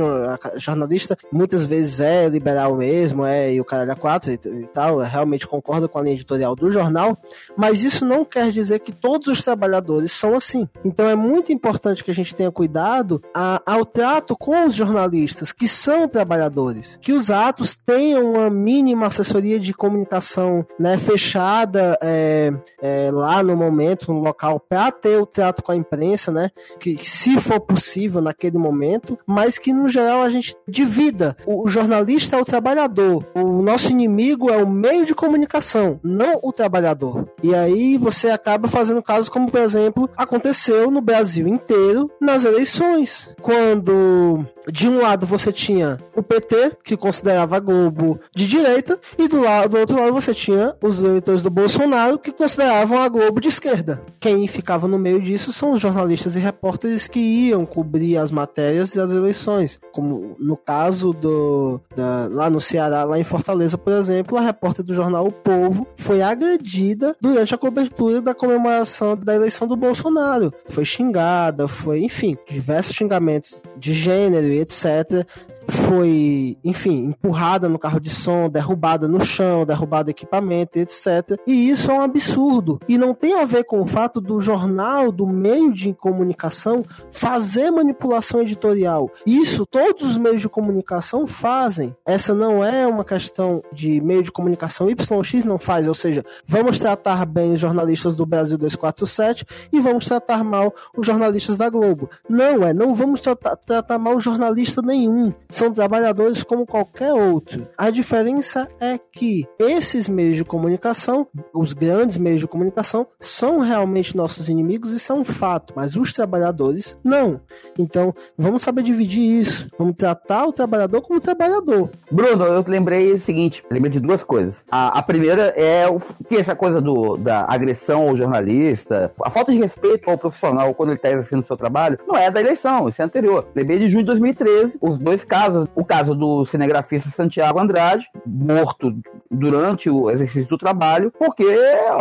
jornalista muitas vezes é liberal mesmo, é e o cara é quatro e, e tal, realmente concorda com a linha editorial do jornal, mas isso não quer dizer que todos os trabalhadores são assim. Então é muito importante que a gente tenha cuidado a, ao trato com os jornalistas que são trabalhadores, que os atos tenham uma mínima assessoria de comunicação né, fechada é, é, lá no momento, no local, para ter o trato com a imprensa, né, que se for possível naquele momento, mas que no geral a gente divida. O, o jornalista é o trabalhador, o nosso inimigo é o meio de comunicação, não o trabalhador. E aí você acaba fazendo casos como, por exemplo, aconteceu no Brasil inteiro nas eleições, quando de um lado você tinha o PT, que considerava a Globo de direita, e do, lado, do outro lado você tinha os eleitores do Bolsonaro, que consideravam a Globo de esquerda. Quem ficava no meio disso são os jornalistas e repórteres que iam cobrir as matérias das eleições. Como no caso do da, lá no Ceará, lá em Fortaleza, por exemplo, a repórter do jornal O Povo foi agredida durante a cobertura da comemoração da eleição do Bolsonaro. Foi xingada, foi, enfim, diversos xingamentos de gênero e etc. foi, enfim, empurrada no carro de som, derrubada no chão, derrubada equipamento, etc. E isso é um absurdo. E não tem a ver com o fato do jornal, do meio de comunicação, fazer manipulação editorial. Isso todos os meios de comunicação fazem. Essa não é uma questão de meio de comunicação YX não faz, ou seja, vamos tratar bem os jornalistas do Brasil 247 e vamos tratar mal os jornalistas da Globo. Não é, não vamos tratar, tratar mal jornalista nenhum. São trabalhadores como qualquer outro. A diferença é que esses meios de comunicação, os grandes meios de comunicação, são realmente nossos inimigos e são um fato, mas os trabalhadores não. Então, vamos saber dividir isso. Vamos tratar o trabalhador como trabalhador. Bruno, eu lembrei o seguinte, lembrei de duas coisas. A, a primeira é o, que essa coisa do, da agressão ao jornalista, a falta de respeito ao profissional quando ele está exercendo seu trabalho, não é da eleição, isso é anterior. Lembrei de junho de 2013, os dois casos, o caso do cinegrafista Santiago Andrade, morto durante o exercício do trabalho, porque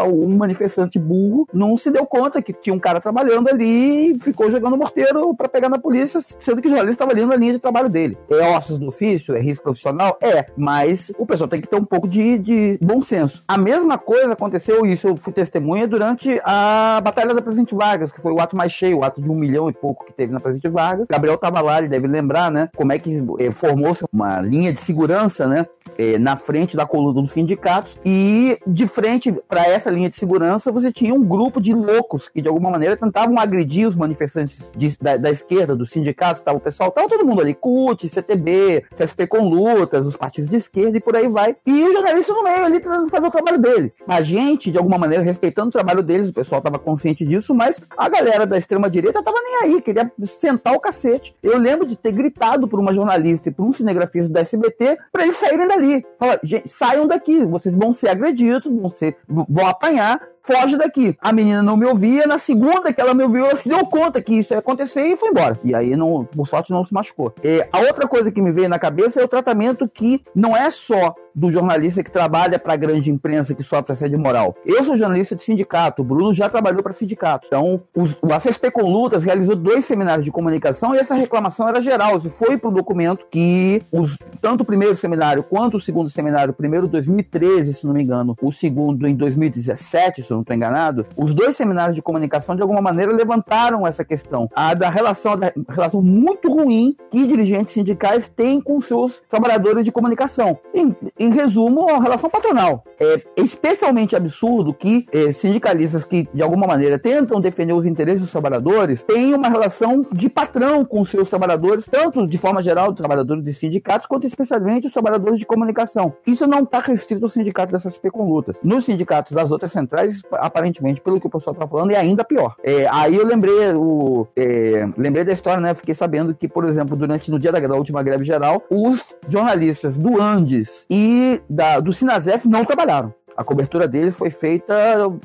um manifestante burro não se deu conta que tinha um cara trabalhando ali e ficou jogando morteiro para pegar na polícia, sendo que o jornalista estava ali na linha de trabalho dele. É ossos do ofício? É risco profissional? É, mas o pessoal tem que ter um pouco de, de bom senso. A mesma coisa aconteceu, isso eu fui testemunha, durante a Batalha da Presidente Vargas, que foi o ato mais cheio, o ato de um milhão e pouco que teve na Presidente Vargas. Gabriel estava lá, ele deve lembrar, né, como é que eh, formou-se uma linha de segurança, né, eh, na frente da coluna dos sindicatos e de frente para essa linha de segurança você tinha um grupo de loucos que de alguma maneira tentavam agredir os manifestantes de, da, da, esquerda, dos sindicatos, tava o pessoal, tava todo mundo ali, CUT, CTB, CSP com lutas, os partidos de esquerda e por aí vai. E o jornalista no meio ali tentando fazer o trabalho dele. A gente, de alguma maneira, respeitando o trabalho deles, o pessoal tava consciente disso, mas a galera da extrema direita tava nem aí, queria sentar o cacete. Eu lembro de ter gritado por uma jornalista e por um cinegrafista da SBT para eles saírem dali. Fala, gente, saiam daqui, vocês vão ser agredidos, vão, ser, vão apanhar, foge daqui. A menina não me ouvia, na segunda que ela me ouviu, ela se deu conta que isso ia acontecer e foi embora. E aí, não, por sorte, não se machucou. E a outra coisa que me veio na cabeça é o tratamento que não é só do jornalista que trabalha para a grande imprensa que sofre assédio moral. Eu sou jornalista de sindicato, o Bruno já trabalhou para sindicato. Então, o ACSP com Lutas realizou dois seminários de comunicação e essa reclamação era geral. Isso foi para o documento que os, tanto o primeiro seminário quanto o segundo seminário, o primeiro em 2013, se não me engano, o segundo em 2017, se eu não estou enganado, os dois seminários de comunicação de alguma maneira levantaram essa questão, a da relação, da relação muito ruim que dirigentes sindicais têm com seus trabalhadores de comunicação. Em, em resumo, a relação patronal. É especialmente absurdo que é, sindicalistas que, de alguma maneira, tentam defender os interesses dos trabalhadores tenham uma relação de patrão com seus trabalhadores, tanto de forma geral, trabalhadores de sindicatos, quanto especialmente os trabalhadores de comunicação. Isso não está restrito ao sindicato dessas SP com lutas. Nos sindicatos das outras centrais, aparentemente, pelo que o pessoal está falando, é ainda pior. É, aí eu lembrei o é, lembrei da história, né? Fiquei sabendo que, por exemplo, durante no dia da, da última greve geral, os jornalistas do Andes e da, do Sinazef não trabalharam. A cobertura deles foi feita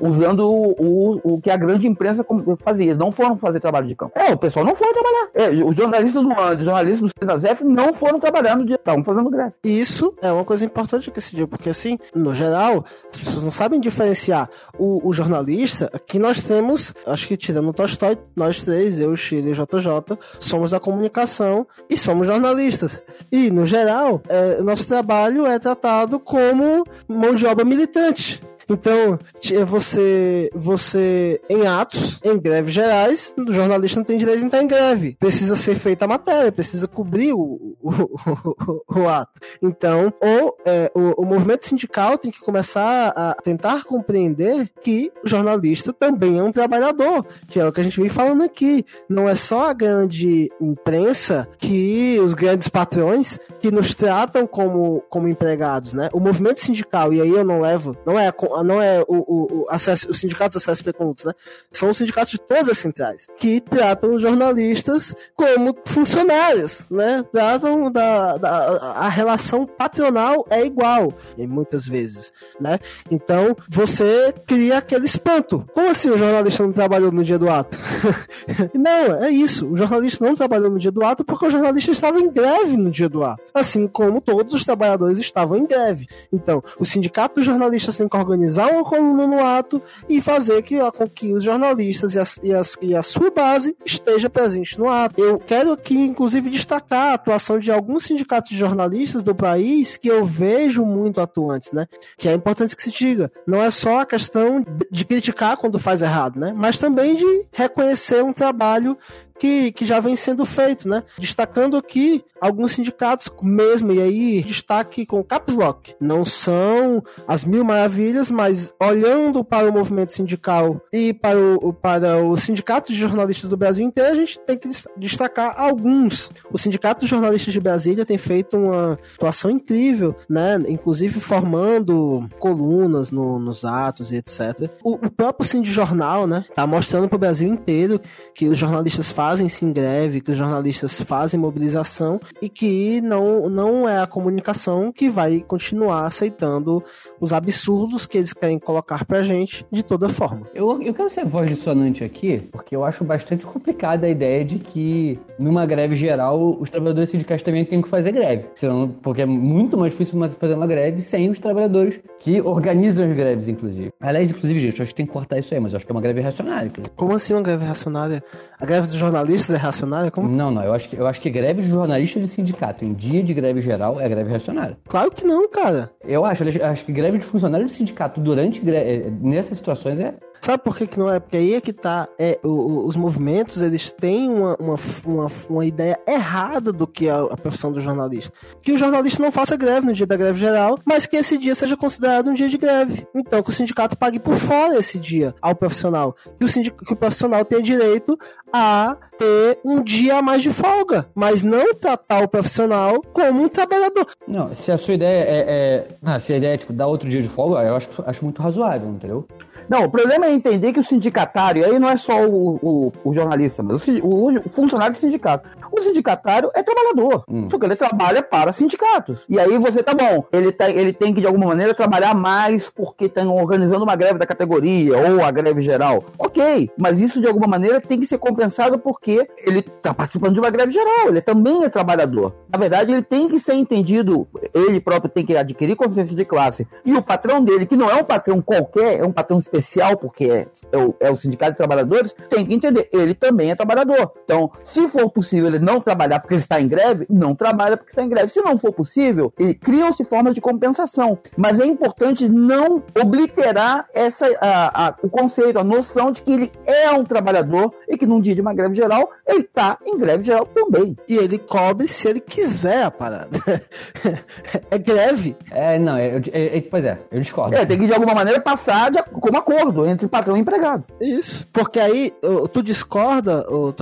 usando o, o, que a grande imprensa fazia. Eles não foram fazer trabalho de campo. É, o pessoal não foi trabalhar. É, os jornalistas do Andes, os jornalistas do Sinazef não foram trabalhar no dia. Estavam fazendo greve. Isso é uma coisa importante que se diz, porque assim, no geral, as pessoas não sabem diferenciar o, o jornalista. Aqui nós temos, acho que tirando o Tolstói, nós três, eu, o Chile e o JJ, somos da comunicação e somos jornalistas. E, no geral, é, nosso trabalho é tratado como mão de obra importante. Então, você, você em atos, em greves gerais, o jornalista não tem direito de estar em greve. Precisa ser feita a matéria, precisa cobrir o, o, o, o ato. Então, ou, é, o, o movimento sindical tem que começar a tentar compreender que o jornalista também é um trabalhador, que é o que a gente vem falando aqui. Não é só a grande imprensa que os grandes patrões que nos tratam como, como empregados, né? O movimento sindical, e aí eu não levo, não é a não é o, o, acesso, os sindicatos acesso Condutos, né? São os sindicatos de todas as centrais, que tratam os jornalistas como funcionários, né? Tratam da, da a relação patronal é igual, e muitas vezes, né? Então, você cria aquele espanto. Como assim o jornalista não trabalhou no dia do ato? não, é isso. O jornalista não trabalhou no dia do ato porque o jornalista estava em greve no dia do ato. Assim como todos os trabalhadores estavam em greve. Então, o sindicato dos jornalistas tem que organizar organizar uma coluna no ato e fazer que, com que os jornalistas e, as, e, as, e a sua base esteja presente no ato. Eu quero aqui, inclusive, destacar a atuação de alguns sindicatos de jornalistas do país que eu vejo muito atuantes, né? Que é importante que se diga. Não é só a questão de criticar quando faz errado, né? Mas também de reconhecer um trabalho que, que já vem sendo feito, né? Destacando aqui alguns sindicatos mesmo, e aí destaque com caps lock. Não são as mil maravilhas, mas olhando para o movimento sindical e para o, para o Sindicato de Jornalistas do Brasil inteiro, a gente tem que destacar alguns. O Sindicato de Jornalistas de Brasília tem feito uma atuação incrível, né? Inclusive formando colunas no, nos atos e etc. O, o próprio Sindijornal, né? Tá mostrando para o Brasil inteiro que os jornalistas fazem-se em greve, que os jornalistas fazem mobilização e que não, não é a comunicação que vai continuar aceitando os absurdos que eles querem colocar pra gente de toda forma. Eu, eu quero ser voz dissonante aqui, porque eu acho bastante complicada a ideia de que numa greve geral os trabalhadores sindicais também têm que fazer greve. Senão, porque é muito mais difícil fazer uma greve sem os trabalhadores que organizam as greves, inclusive. Aliás, inclusive, gente, eu acho que tem que cortar isso aí, mas eu acho que é uma greve reacionária. Como assim uma greve reacionária? A greve dos jornalistas é reacionária? Como? Não, não. Eu acho que, eu acho que greve de jornalistas de sindicato em dia de greve geral é greve reacionária. Claro que não, cara. Eu acho, eu acho que greve de funcionário de sindicato durante greve, nessas situações é Sabe por que, que não é? Porque aí é que tá. É, o, os movimentos, eles têm uma, uma, uma, uma ideia errada do que é a profissão do jornalista. Que o jornalista não faça greve no dia da greve geral, mas que esse dia seja considerado um dia de greve. Então, que o sindicato pague por fora esse dia ao profissional. Que o, sindic... que o profissional tenha direito a ter um dia a mais de folga, mas não tratar o profissional como um trabalhador. Não, se a sua ideia é. é... Ah, se a ideia é tipo, dar outro dia de folga, eu acho, acho muito razoável, entendeu? Não, o problema é entender que o sindicatário, aí não é só o, o, o jornalista, mas o, o, funcionário do sindicato. O sindicatário é trabalhador, hum. porque ele trabalha para sindicatos. E aí você, tá bom, ele, tá, ele tem que de alguma maneira trabalhar mais porque estão organizando uma greve da categoria ou a greve geral. Ok, mas isso de alguma maneira tem que ser compensado porque ele está participando de uma greve geral, ele também é trabalhador. Na verdade, ele tem que ser entendido, ele próprio tem que adquirir consciência de classe. E o patrão dele, que não é um patrão qualquer, é um patrão específico, especial, porque é, é, o, é o Sindicato de Trabalhadores, tem que entender, ele também é trabalhador. Então, se for possível ele não trabalhar porque ele está em greve, não trabalha porque está em greve. Se não for possível, criam-se formas de compensação. Mas é importante não obliterar essa, a, a, o conceito, a noção de que ele é um trabalhador e que num dia de uma greve geral, ele está em greve geral também. E ele cobre se ele quiser a parada. é greve. É, não, é, é, é, pois é, eu discordo. É, tem que de alguma maneira passar de, como acordo entre patrão e empregado. Isso. Porque aí tu discorda, ô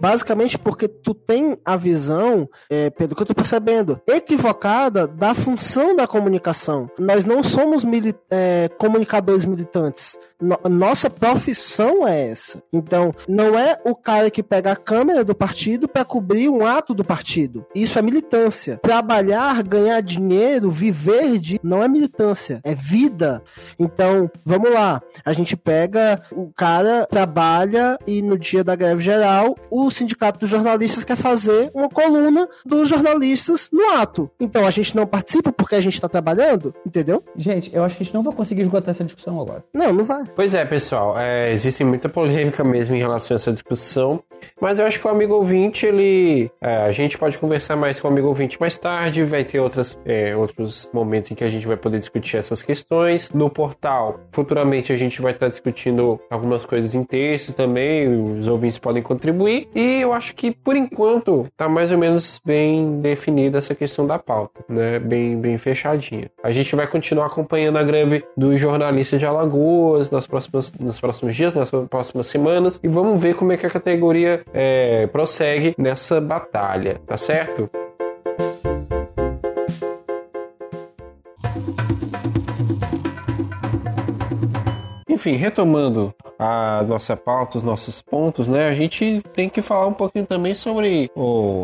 basicamente porque tu tem a visão, é, pelo que eu tô percebendo, equivocada da função da comunicação. Nós não somos mili é, comunicadores militantes. No nossa profissão é essa. Então, não é o cara que pega a câmera do partido para cobrir um ato do partido. Isso é militância. Trabalhar, ganhar dinheiro, viver de. não é militância, é vida. Então, vamos lá a gente pega, o cara trabalha e no dia da greve geral, o sindicato dos jornalistas quer fazer uma coluna dos jornalistas no ato. Então a gente não participa porque a gente está trabalhando, entendeu? Gente, eu acho que a gente não vai conseguir esgotar essa discussão agora. Não, não vai. Pois é, pessoal, é, existe muita polêmica mesmo em relação a essa discussão, mas eu acho que o amigo ouvinte, ele. É, a gente pode conversar mais com o amigo ouvinte mais tarde, vai ter outras, é, outros momentos em que a gente vai poder discutir essas questões. No portal, futuramente a gente vai estar discutindo algumas coisas em textos também, os ouvintes podem contribuir. E eu acho que por enquanto tá mais ou menos bem definida essa questão da pauta, né? Bem, bem fechadinha. A gente vai continuar acompanhando a greve dos jornalistas de Alagoas nas próximas, nos próximos dias, nas próximas semanas, e vamos ver como é que a categoria é, prossegue nessa batalha, tá certo? Enfim, retomando a nossa pauta, os nossos pontos, né? A gente tem que falar um pouquinho também sobre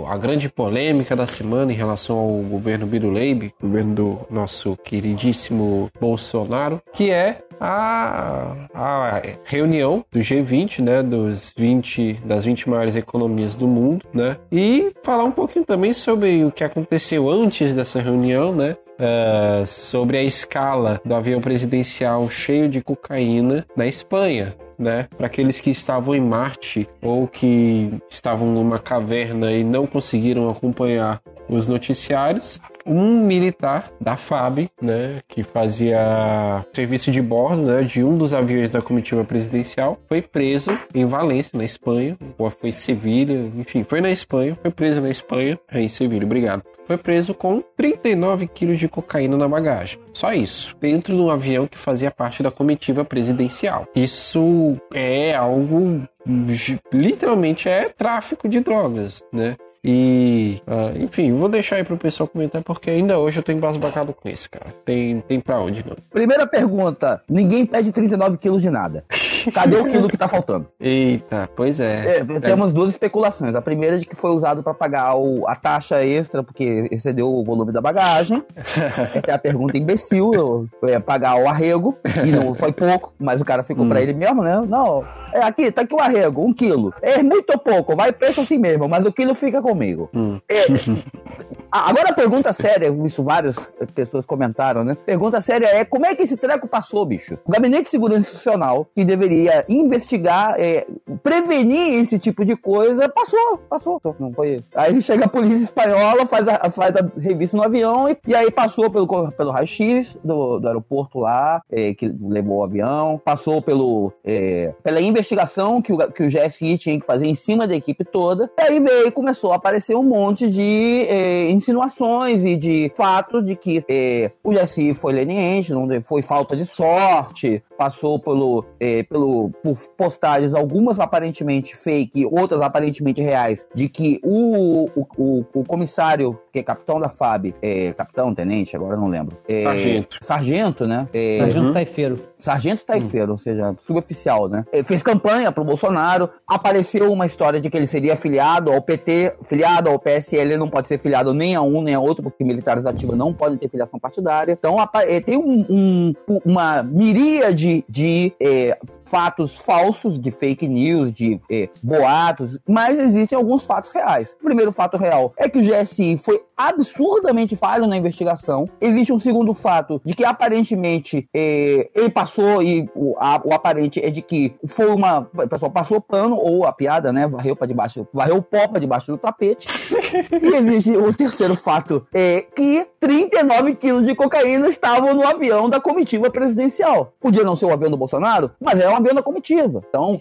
a grande polêmica da semana em relação ao governo Biruleibe, governo do nosso queridíssimo Bolsonaro, que é a, a reunião do G20, né, dos 20 das 20 maiores economias do mundo, né? E falar um pouquinho também sobre o que aconteceu antes dessa reunião, né? Uh, sobre a escala do avião presidencial cheio de cocaína na Espanha. Né? Para aqueles que estavam em Marte ou que estavam numa caverna e não conseguiram acompanhar os noticiários, um militar da FAB, né, que fazia serviço de bordo, né, de um dos aviões da comitiva presidencial, foi preso em Valência, na Espanha, ou foi Sevilha, enfim, foi na Espanha, foi preso na Espanha, é, em Sevilha, obrigado. Foi preso com 39 quilos de cocaína na bagagem. Só isso, dentro de um avião que fazia parte da comitiva presidencial. Isso é algo literalmente é tráfico de drogas, né? E, uh, enfim, vou deixar aí pro pessoal comentar, porque ainda hoje eu tô embasbacado com isso, cara. Tem, tem pra onde, não. Primeira pergunta: ninguém pede 39 quilos de nada. Cadê o quilo que tá faltando? Eita, pois é. é temos duas especulações. A primeira é de que foi usado para pagar o, a taxa extra, porque excedeu o volume da bagagem. Essa é a pergunta imbecil. É pagar o arrego, e não foi pouco, mas o cara ficou hum. pra ele mesmo, né? Não, é aqui, tá aqui o arrego, um quilo. É muito pouco, vai preço assim mesmo, mas o quilo fica comigo. Hum. É, agora a pergunta séria, isso várias pessoas comentaram, né? Pergunta séria é como é que esse treco passou, bicho? O Gabinete de Segurança Institucional, que deveria investigar, é, prevenir esse tipo de coisa, passou, passou. Não foi. Aí chega a polícia espanhola, faz a, faz a revista no avião e, e aí passou pelo, pelo raio-x do, do aeroporto lá, é, que levou o avião, passou pelo, é, pela investigação que o, que o GSI tinha que fazer em cima da equipe toda. E aí veio começou a aparecer um monte de eh, insinuações e de fato de que eh, o GSI foi leniente, não foi falta de sorte, passou pelo, eh, pelo por postagens, algumas aparentemente fake, outras aparentemente reais, de que o, o, o, o comissário, que é capitão da FAB, é, capitão, tenente, agora não lembro. É, sargento. Sargento, né? É, sargento uhum. Taifeiro. Sargento Taifeiro, hum. ou seja, suboficial, né? Ele fez campanha pro Bolsonaro, apareceu uma história de que ele seria filiado ao PT, filiado ao PSL, não pode ser filiado nem a um nem a outro, porque militares ativos não podem ter filiação partidária. Então, eh, tem um, um, uma miríade de é, fatos falsos, de fake news, de é, boatos, mas existem alguns fatos reais. O primeiro fato real é que o GSI foi absurdamente falho na investigação. Existe um segundo fato de que aparentemente é, ele passou e o, a, o aparente é de que foi uma. O pessoal passou pano, ou a piada, né? Varreu para debaixo, varreu o pó para debaixo do tapete. E existe o terceiro fato: é que 39 quilos de cocaína estavam no avião da comitiva presidencial. Podia não ser o avião do Bolsonaro, mas é um avião da comitiva. Então,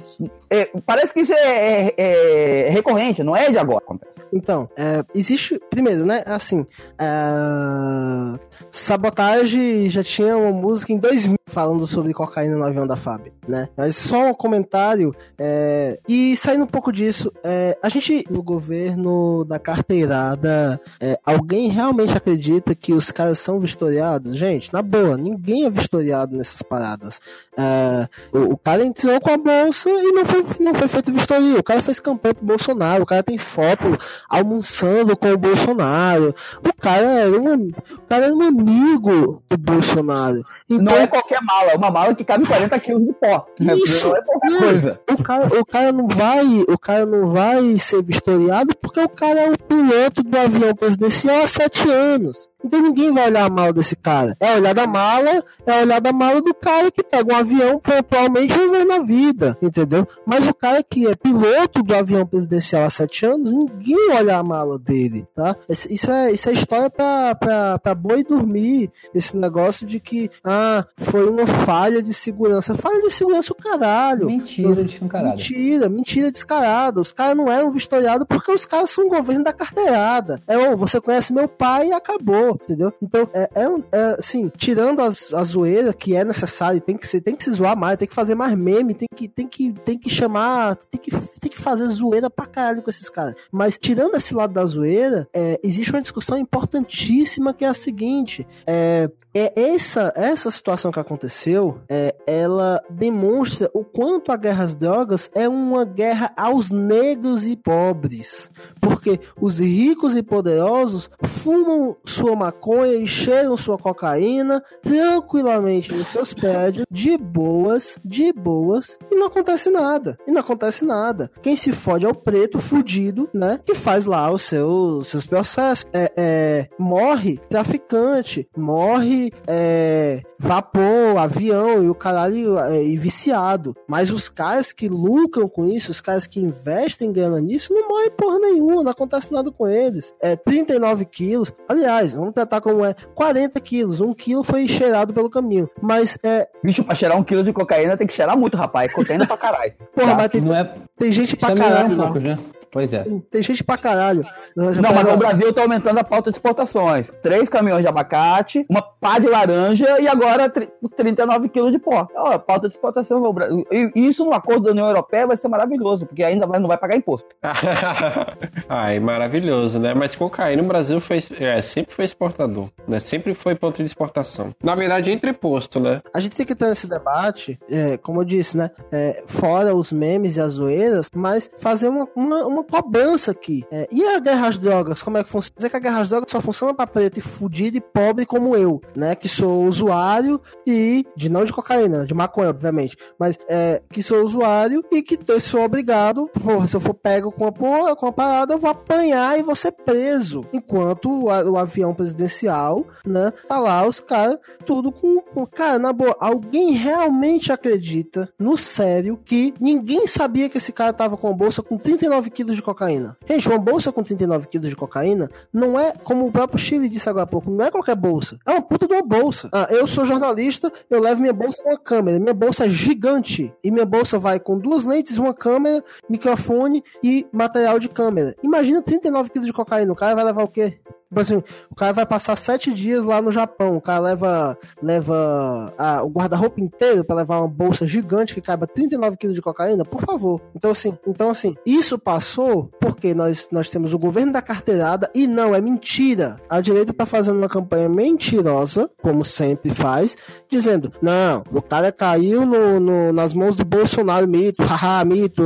é, parece que isso é, é, é, recorrente, não é de agora. Então, é, existe. Primeiro, né? Assim. É, sabotagem já tinha uma música em 2000 falando sobre cocaína no avião da FAB, né? Mas só um comentário, é... e saindo um pouco disso, é... a gente, no governo da carteirada, é... alguém realmente acredita que os caras são vistoriados? Gente, na boa, ninguém é vistoriado nessas paradas. É, o, o, cara entrou com a bolsa e não foi, não foi feito vistoria. O cara fez campanha pro Bolsonaro, o cara tem foto almoçando com o Bolsonaro. O cara era um, o cara era um amigo do Bolsonaro. Então, não é qualquer mala, é uma mala que cabe 40 quilos de pó. Isso, não é qualquer coisa. O cara, o cara não vai, o cara não vai ser vistoriado porque o cara é o piloto do avião presidencial há sete anos. Então ninguém vai olhar a mala desse cara. É olhar da mala, é olhar da mala do cara que pega um avião pontualmente uma vez na vida, entendeu? Mas o cara que é piloto do avião presidencial há sete anos, ninguém olha a mala dele, tá? Isso é, isso é história pra, pra, pra boi dormir. Esse negócio de que, ah, foi uma falha de segurança. Falha de segurança o caralho. Mentira descarada. Mentira, mentira descarada. Os caras não eram vistoriados porque os caras são o governo da carteirada. É, oh, você conhece meu pai e acabou entendeu? Então, é, é, é assim, tirando as, a zoeira que é necessário, tem que, ser, tem que se zoar mais, tem que fazer mais meme, tem que, tem que, tem que chamar, tem que, tem que fazer zoeira pra caralho com esses caras. Mas tirando esse lado da zoeira, é, existe uma discussão importantíssima que é a seguinte: é, é essa essa situação que aconteceu, é, ela demonstra o quanto a guerra às drogas é uma guerra aos negros e pobres, porque os ricos e poderosos fumam sua maconha e cheiram sua cocaína tranquilamente nos seus prédios, de boas, de boas, e não acontece nada. E não acontece nada. Quem se fode é o preto fudido, né? Que faz lá os seus, seus processos. É, é, morre traficante, morre é, vapor, avião e o caralho é, e viciado. Mas os caras que lucram com isso, os caras que investem grana nisso, não morrem porra nenhuma, não acontece nada com eles. É 39 quilos, aliás, vamos tratar como é 40 quilos, um quilo foi cheirado pelo caminho. Mas é. Bicho, pra cheirar um quilo de cocaína tem que cheirar muito, rapaz. Cocaína pra caralho. Porra, Tá. mas tem, Não é. tem gente pra Também é caralho. lá. poucos, né? Pois é. Tem gente pra caralho. Não, mas o Brasil tá aumentando a pauta de exportações. Três caminhões de abacate, uma pá de laranja e agora tri- 39 quilos de pó. Ó, pauta de exportação no Brasil. E isso no acordo da União Europeia vai ser maravilhoso, porque ainda vai- não vai pagar imposto. Ai, maravilhoso, né? Mas cocaína no Brasil foi, é, sempre foi exportador, né? Sempre foi ponto de exportação. Na verdade, entreposto, né? A gente tem que ter esse debate, é, como eu disse, né? é, fora os memes e as zoeiras, mas fazer uma, uma, uma cobrança aqui. É, e a guerra às drogas, como é que funciona? Dizer que a guerra às drogas só funciona pra preto e fudido e pobre como eu, né? Que sou usuário e. de não de cocaína, de maconha, obviamente. Mas é, que sou usuário e que te- sou obrigado, porra, se eu for pego com a porra, com a parada, eu vou apanhar e vou ser preso. Enquanto o, a- o avião presidencial, né? Tá lá os caras tudo com, com. Cara, na boa, alguém realmente acredita, no sério, que ninguém sabia que esse cara tava com uma bolsa com 39 quilos de cocaína? Gente, uma bolsa com 39 quilos de cocaína não é, como o próprio Chile disse agora há pouco, não é qualquer bolsa. É uma puta de uma bolsa. Ah, eu sou jornalista, eu levo minha bolsa com uma câmera. Minha bolsa é gigante. E minha bolsa vai com duas lentes, uma câmera, microfone e material de câmera. Imagina 39 quilos de cocaína. O cara vai levar o quê? Tipo assim, o cara vai passar sete dias lá no Japão. O cara leva, leva ah, o guarda-roupa inteiro pra levar uma bolsa gigante que caiba 39 quilos de cocaína, por favor. Então assim, então assim, isso passou porque nós, nós temos o governo da carteirada e não, é mentira. A direita tá fazendo uma campanha mentirosa, como sempre faz, dizendo, não, o cara caiu no, no- nas mãos do Bolsonaro, mito, haha, mito,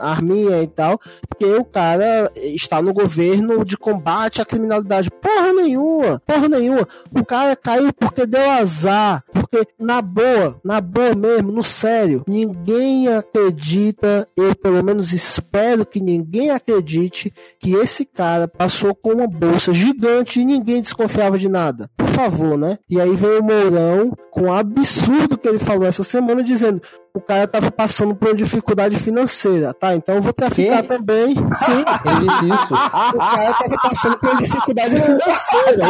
a- arminha e tal, porque o cara está no governo de combate à criminalidade. Porra nenhuma, porra nenhuma. O cara caiu porque deu azar. Porque, na boa, na boa mesmo, no sério, ninguém acredita, eu pelo menos espero que ninguém acredite que esse cara passou com uma bolsa gigante e ninguém desconfiava de nada. Por favor, né? E aí veio o Mourão com o absurdo que ele falou essa semana, dizendo o cara tava passando por uma dificuldade financeira, tá? Então eu vou traficar Quê? também. Sim, Ele disse isso. o cara tava passando por uma dificuldade financeira.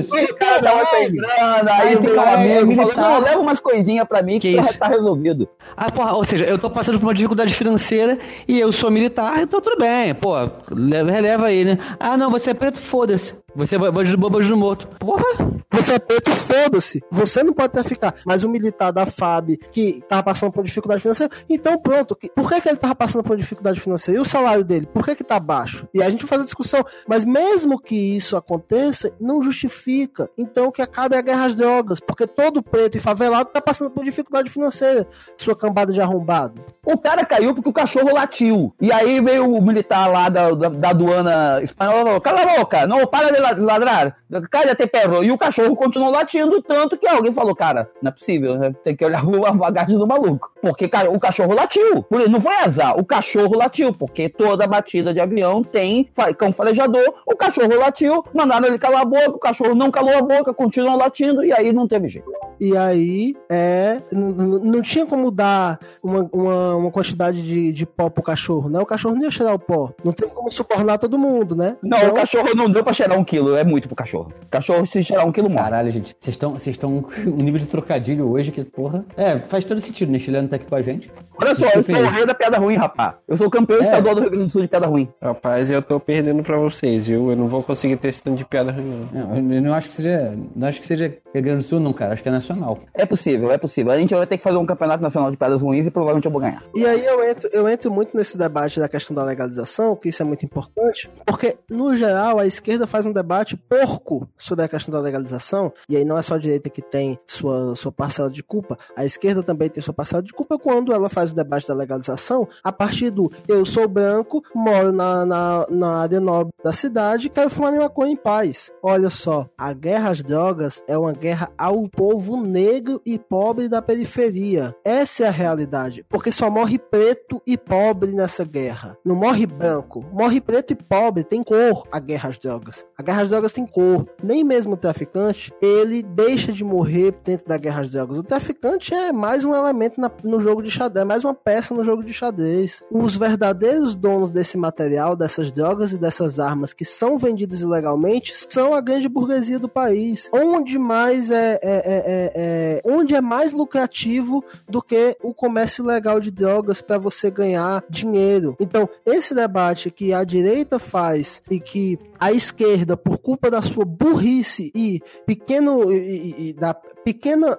Isso. O cara tava sem grana, aí o meu é amigo falou, não, leva umas coisinhas pra mim que, Que já isso? tá resolvido. Ah, porra, ou seja, eu tô passando por uma dificuldade financeira e eu sou militar, então tudo bem, pô, leva- releva aí, né? Ah, não, você é preto, foda-se. Você é bandido bom, bandido morto. Porra! Você é preto, foda-se. Você não pode traficar. Mas o militar da FAB que tava passando por dificuldade financeira, então pronto. Por que, que ele tava passando por dificuldade financeira? E o salário dele? Por que, que tá baixo? E aí a gente faz a discussão. Mas mesmo que isso aconteça, não justifica. Então que acabe a guerra às drogas. Porque todo preto e favelado tá passando por dificuldade financeira. Sua cambada de arrombado. O cara caiu porque o cachorro latiu. E aí veio o militar lá da, da, da aduana espanhola e falou: Cala a boca, não para de la- ladrar, cállate perro. E o cachorro continuou latindo, tanto que alguém falou: Cara, não é possível, né? tem que olhar a bagagem do maluco. Porque o cachorro latiu. Não foi azar, o cachorro latiu. Porque toda batida de avião tem cão farejador. O cachorro latiu, mandaram ele calar a boca, o cachorro não calou a boca, continuou latindo, e aí não teve jeito. E aí, é. Não tinha como dar uma, uma, uma quantidade de, de pó pro cachorro, né? O cachorro não ia cheirar o pó. Não teve como subornar todo mundo, né? Não, Então, o cachorro não deu pra cheirar um quilo, é muito pro cachorro. Cachorro, se cheirar um quilo, morre. Caralho, gente, vocês estão vocês estão um nível de trocadilho hoje que, porra. É, faz todo sentido, né? Chileno tá aqui com a gente. Olha só, eu sou o rei da piada ruim, rapaz. Eu sou o campeão É. estadual do Rio Grande do Sul de piada ruim. Rapaz, eu tô perdendo pra vocês, viu? Eu não vou conseguir ter esse tanto de piada ruim, não. Não, eu não acho que seja. Não acho que seja Rio Grande do Sul, não, cara. Acho que é nacional. É possível, é possível. A gente vai ter que fazer um campeonato nacional de piadas ruins e provavelmente eu vou ganhar. E aí eu entro, eu entro muito nesse debate da questão da legalização, que isso é muito importante, porque, no geral, a esquerda faz um debate porco sobre a questão da legalização, e aí não é só a direita que tem sua, sua parcela de culpa, a esquerda também tem sua parcela de culpa quando ela faz o debate da legalização a partir do eu sou branco, moro na, na, na área nobre da cidade, quero fumar minha maconha em paz. Olha só, a guerra às drogas é uma guerra ao povo negro e pobre da periferia. Essa é a realidade, porque só morre preto e pobre nessa guerra. Não morre branco, morre preto e pobre, tem cor a guerra às drogas. A guerra às drogas tem cor. Nem mesmo o traficante, ele deixa de morrer dentro da guerra às drogas. O traficante é mais um elemento na, no jogo de xadrez, mais uma peça no jogo de xadrez. Os verdadeiros donos desse material, dessas drogas e dessas armas que são vendidas ilegalmente, são a grande burguesia do país. Onde mais é, é, é, é, é onde é mais lucrativo do que o comércio ilegal de drogas para você ganhar dinheiro. Então, esse debate que a direita faz e que a esquerda, por culpa da sua burrice e pequeno e, e, da pequena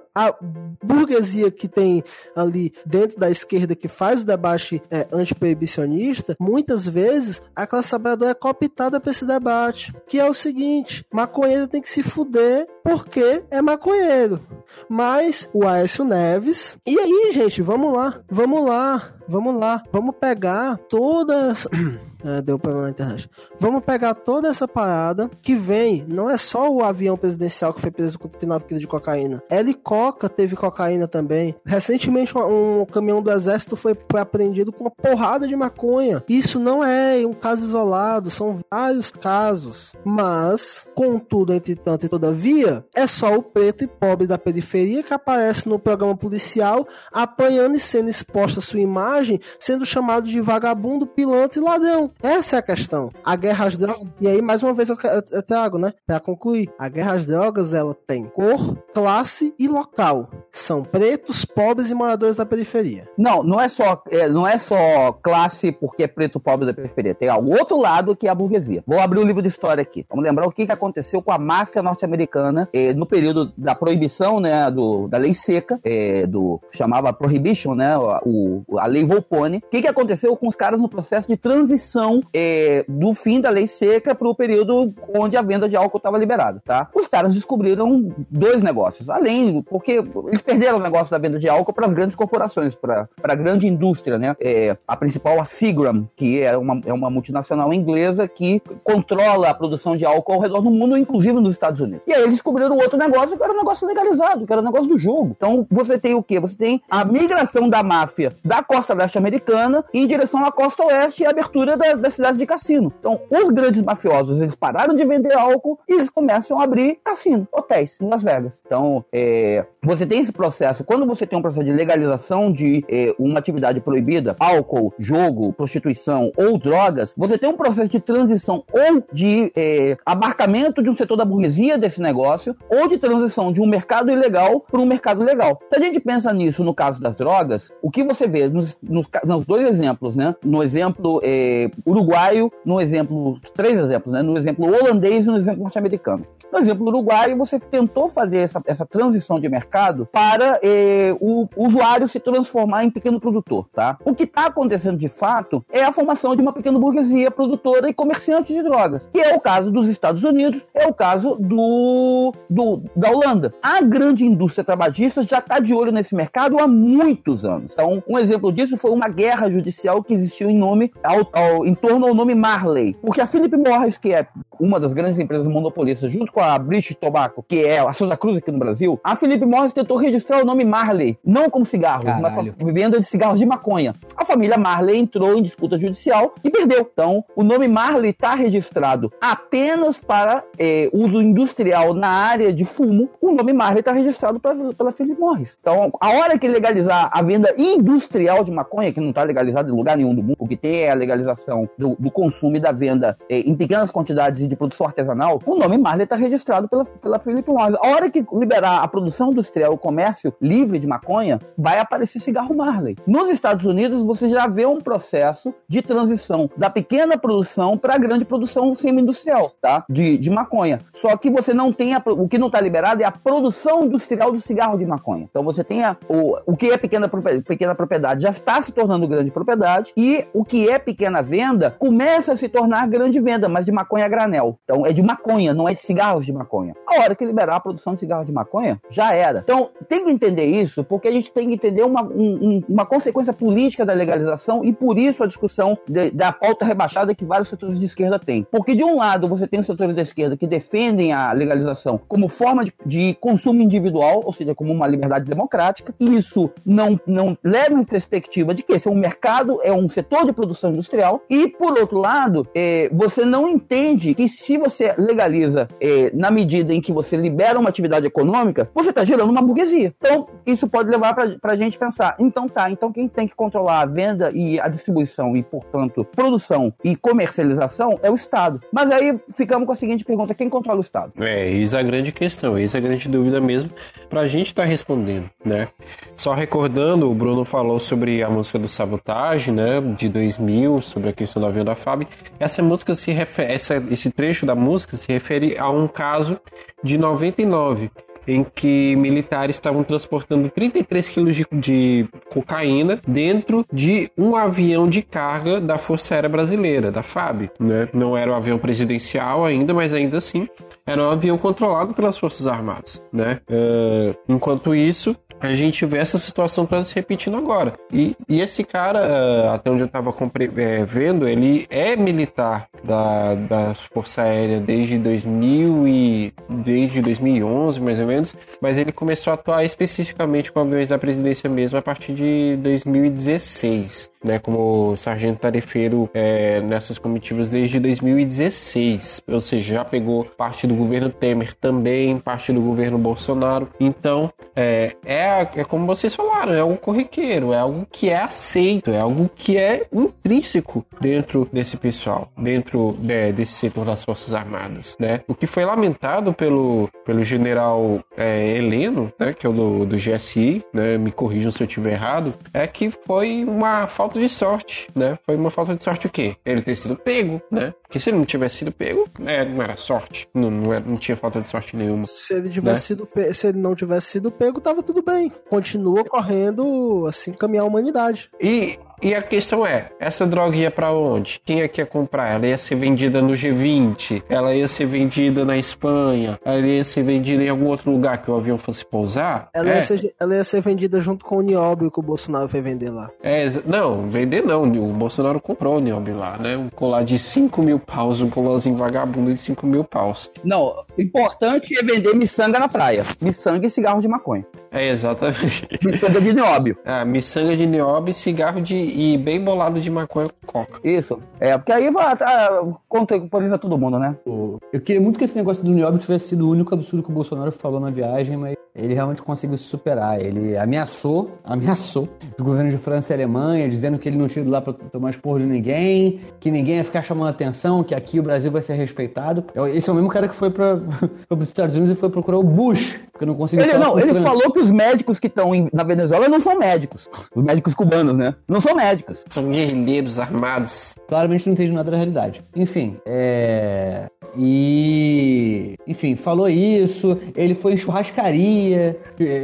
burguesia que tem ali dentro da esquerda que faz o debate é, antiproibicionista, muitas vezes a classe trabalhadora é cooptada para esse debate, que é o seguinte: maconheiro tem que se fuder porque é maconheiro. Mas o Aécio Neves. E aí, gente, vamos lá, vamos lá, vamos lá, vamos pegar todas. É, deu problema na internet. Vamos pegar toda essa parada que vem, não é só o avião presidencial que foi preso com 39 kg de cocaína. Helicoca teve cocaína também. Recentemente, um, um caminhão do exército foi, foi apreendido com uma porrada de maconha. Isso não é um caso isolado, são vários casos. Mas, contudo, entretanto e todavia, é só o preto e pobre da periferia que aparece no programa policial apanhando e sendo exposta sua imagem, sendo chamado de vagabundo, pilantra e ladrão. Essa é a questão. A guerra às drogas. E aí, mais uma vez, eu, eu, eu trago, né? Pra concluir. A guerra às drogas, ela tem cor, classe e local. São pretos, pobres e moradores da periferia. Não, não é só, é, não é só classe porque é preto, pobre da periferia. Tem o outro lado que é a burguesia. Vou abrir o um livro de história aqui. Vamos lembrar o que, que aconteceu com a máfia norte-americana eh, no período da proibição, né? Do, da lei seca, eh, do chamava Prohibition, né? O, a lei Volpone. O que, que aconteceu com os caras no processo de transição transição é, do fim da lei seca para o período onde a venda de álcool estava liberada, tá? Os caras descobriram dois negócios, além, porque eles perderam o negócio da venda de álcool para as grandes corporações, para a grande indústria, né? É, a principal, a Seagram, que é uma, é uma multinacional inglesa que controla a produção de álcool ao redor do mundo, inclusive nos Estados Unidos. E aí eles descobriram outro negócio, que era um negócio legalizado, que era um negócio do jogo. Então você tem o quê? Você tem a migração da máfia da costa leste americana em direção à costa oeste e a abertura da, das cidades de cassino. Então, os grandes mafiosos, eles pararam de vender álcool e eles começam a abrir cassino, hotéis em Las Vegas. Então, é, você tem esse processo. Quando você tem um processo de legalização de é, uma atividade proibida, álcool, jogo, prostituição ou drogas, você tem um processo de transição ou de é, abarcamento de um setor da burguesia desse negócio, ou de transição de um mercado ilegal para um mercado legal. Se a gente pensa nisso no caso das drogas, o que você vê nos, nos, nos dois exemplos, né? No exemplo é, uruguaio, no exemplo, três exemplos, né? No exemplo holandês e no exemplo norte-americano. No exemplo uruguaio, você tentou fazer essa, essa transição de mercado para eh, o usuário se transformar em pequeno produtor, tá? O que está acontecendo de fato é a formação de uma pequena burguesia produtora e comerciante de drogas, que é o caso dos Estados Unidos, é o caso do, do da Holanda. A grande indústria tabagista já está de olho nesse mercado há muitos anos. Então, um exemplo disso foi uma guerra judicial que existiu em nome ao, ao, em torno ao nome Marley, porque a Philip Morris, que é uma das grandes empresas monopolistas, junto com a British Tobacco, que é a Souza Cruz aqui no Brasil, a Philip Morris tentou registrar o nome Marley, não como cigarros, Caralho. mas venda de cigarros de maconha. A família Marley entrou em disputa judicial e perdeu. Então, o nome Marley está registrado apenas para é, uso industrial na área de fumo. O nome Marley está registrado pra, pela Philip Morris. Então, a hora que legalizar a venda industrial de maconha, que não está legalizada em lugar nenhum do mundo, o que tem é a legalização do, do consumo e da venda é, em pequenas quantidades e de produção artesanal, o nome Marley está registrado pela, pela Philip Morris. A hora que liberar a produção industrial, comércio livre de maconha, vai aparecer cigarro Marley. Nos Estados Unidos, você já vê um processo de transição da pequena produção para a grande produção semi-industrial, tá? De, de maconha. Só que você não tem a, o que não está liberado é a produção industrial do cigarro de maconha. Então você tem a, o, o que é pequena, pequena propriedade já está se tornando grande propriedade e o que é pequena venda começa a se tornar grande venda, mas de maconha a granel. Então é de maconha, não é de cigarros de maconha. A hora que liberar a produção de cigarros de maconha, já era. Então tem que entender isso, porque a gente tem que entender uma, um, uma consequência política da legalização e por isso a discussão de, da pauta rebaixada que vários setores de esquerda têm. Porque de um lado você tem os setores da esquerda que defendem a legalização como forma de, de consumo individual, ou seja, como uma liberdade democrática. Isso não, não leva em perspectiva de que esse é um mercado, é um setor de produção industrial. E, por outro lado, é, você não entende que se você legaliza é, na medida em que você libera uma atividade econômica, você está gerando uma burguesia. Então, isso pode levar para a gente pensar, então tá, então quem tem que controlar a venda e a distribuição e, portanto, produção e comercialização é o Estado. Mas aí ficamos com a seguinte pergunta, quem controla o Estado? É, isso é a grande questão, isso é a grande dúvida mesmo para a gente estar tá respondendo, né? Só recordando, o Bruno falou sobre a música do Sabotagem, né, de 2000, sobre questão do avião da FAB. Essa música se refere, essa, esse trecho da música se refere a um caso de 99, em que militares estavam transportando 33 quilos de, de, cocaína dentro de um avião de carga da Força Aérea Brasileira, da FAB. Né? Não era um avião presidencial ainda, mas ainda assim era um avião controlado pelas Forças Armadas. Né? Uh, enquanto isso, a gente vê essa situação toda se repetindo agora. E, e esse cara, uh, até onde eu estava é, vendo, ele é militar da, da Força Aérea desde 2000 e desde 2011, mais ou menos, mas ele começou a atuar especificamente com aviões da presidência mesmo a partir de 2016, né, como sargento tarefeiro é, nessas comitivas desde 2016, ou seja, já pegou parte do governo Temer também, parte do governo Bolsonaro. Então, é, é é, como vocês falaram, é algo corriqueiro, é algo que é aceito, é algo que é intrínseco dentro desse pessoal, dentro de, desse setor das Forças Armadas, né? O que foi lamentado pelo, pelo general é, Heleno, né, que é o do, do GSI, né, me corrijam se eu estiver errado, é que foi uma falta de sorte, né? Foi uma falta de sorte o quê? Ele ter sido pego, né? Porque se ele não tivesse sido pego, é, não era sorte, não, não, era, não tinha falta de sorte nenhuma. Se ele tivesse né? sido se ele não tivesse sido pego, tava tudo bem continua correndo, assim, caminhar a humanidade. E e a questão é, essa droga ia para onde? Quem é que ia comprar? Ela ia ser vendida no G20, ela ia ser vendida na Espanha, ela ia ser vendida em algum outro lugar que o avião fosse pousar? Ela, é. ia, ser, ela ia ser vendida junto com o nióbio que o Bolsonaro foi vender lá. É, não, vender não, o Bolsonaro comprou o nióbio lá, né? Um colar de 5 mil paus, um colarzinho vagabundo de 5 mil paus. Não, importante é vender miçanga na praia. Miçanga e cigarro de maconha. É, exatamente. Miçanga de nióbio. Ah, miçanga de nióbio e cigarro de e bem bolado de maconha com coca. Isso. É, porque aí vai, tá, contemporiza todo mundo, né? Eu queria muito que esse negócio do nióbio tivesse sido o único absurdo que o Bolsonaro falou na viagem, mas ele realmente conseguiu se superar. Ele ameaçou, ameaçou os governos de França e Alemanha, dizendo que ele não tinha ido lá pra tomar esporro de ninguém, que ninguém ia ficar chamando atenção, que aqui o Brasil vai ser respeitado. Esse é o mesmo cara que foi para os Estados Unidos e foi procurar o Bush, porque não conseguiu... Ele, não, ele falou que os médicos que estão na Venezuela não são médicos. Os médicos cubanos, né? Não são médicos. São guerrilheiros armados. Claramente não entende nada da realidade. Enfim, é... E, enfim, falou isso. Ele foi em churrascaria,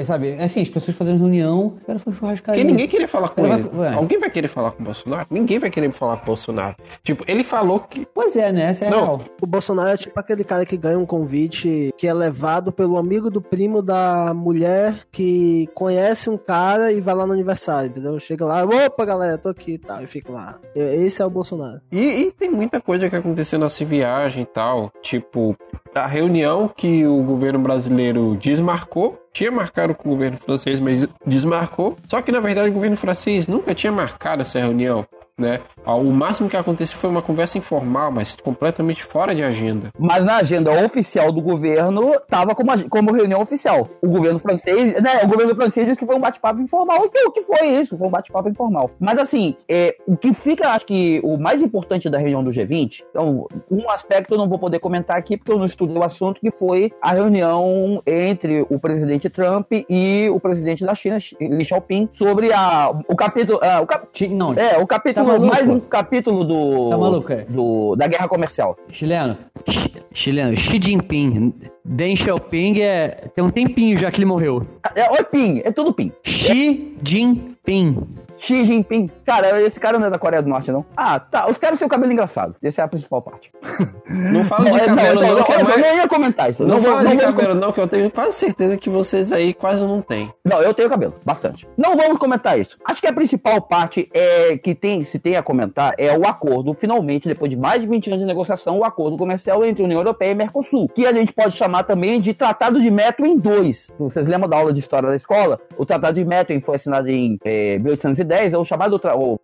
sabe? Assim, as pessoas fazendo reunião, o cara foi em churrascaria. Porque ninguém queria falar com ele. Vai... Alguém vai querer falar com o Bolsonaro? Ninguém vai querer falar com o Bolsonaro. Tipo, ele falou que. Pois é, né? Essa é Não. real. O Bolsonaro é tipo aquele cara que ganha um convite que é levado pelo amigo do primo da mulher que conhece um cara e vai lá no aniversário, entendeu? Chega lá, opa, galera, tô aqui e tal, e fica lá. Esse é o Bolsonaro. E, e tem muita coisa que aconteceu nessa viagem e tal tipo a reunião que o governo brasileiro desmarcou, tinha marcado com o governo francês, mas desmarcou. Só que na verdade o governo francês nunca tinha marcado essa reunião. Né? O máximo que aconteceu foi uma conversa informal, mas completamente fora de agenda. Mas na agenda oficial do governo estava como, como reunião oficial. O governo francês, né? O governo francês disse que foi um bate-papo informal. O que foi isso? Foi um bate-papo informal. Mas assim, é, o que fica, acho que o mais importante da reunião do G20, então, um aspecto eu não vou poder comentar aqui porque eu não estudei o assunto, que foi a reunião entre o presidente Trump e o presidente da China, Li Xiaoping, sobre a, o capítulo. Uh, o cap... Não, é, o capítulo, maluco? mais um capítulo do. Tá maluco, é? do da guerra comercial. Chileno, Chi- chileno, Xi Jinping. Deng Xiaoping é. Tem um tempinho já que ele morreu. É, oi, Ping, é tudo Ping. Xi Jinping. Xi Jinping. Cara, esse cara não é da Coreia do Norte, não. Ah, tá. Os caras têm o cabelo engraçado. Essa é a principal parte. Não fala de é, cabelo, não. não, não, eu nem ia comentar isso. Não, não fala de cabelo, não, que eu tenho quase certeza que vocês aí quase não têm. Não, eu tenho cabelo. Bastante. Não vamos comentar isso. Acho que a principal parte é que tem, se tem a comentar é o acordo, finalmente, depois de mais de 20 anos de negociação, o acordo comercial entre União Europeia e Mercosul, que a gente pode chamar também de Tratado de Metro em 2. Vocês lembram da aula de história da escola? O Tratado de Metro foi assinado em é, 1010 é o chamado.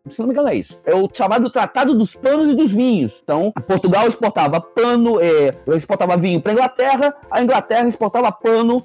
Se não me engano, é isso. É o chamado Tratado dos Panos e dos Vinhos. Então, Portugal exportava pano, é, exportava vinho para Inglaterra, a Inglaterra exportava pano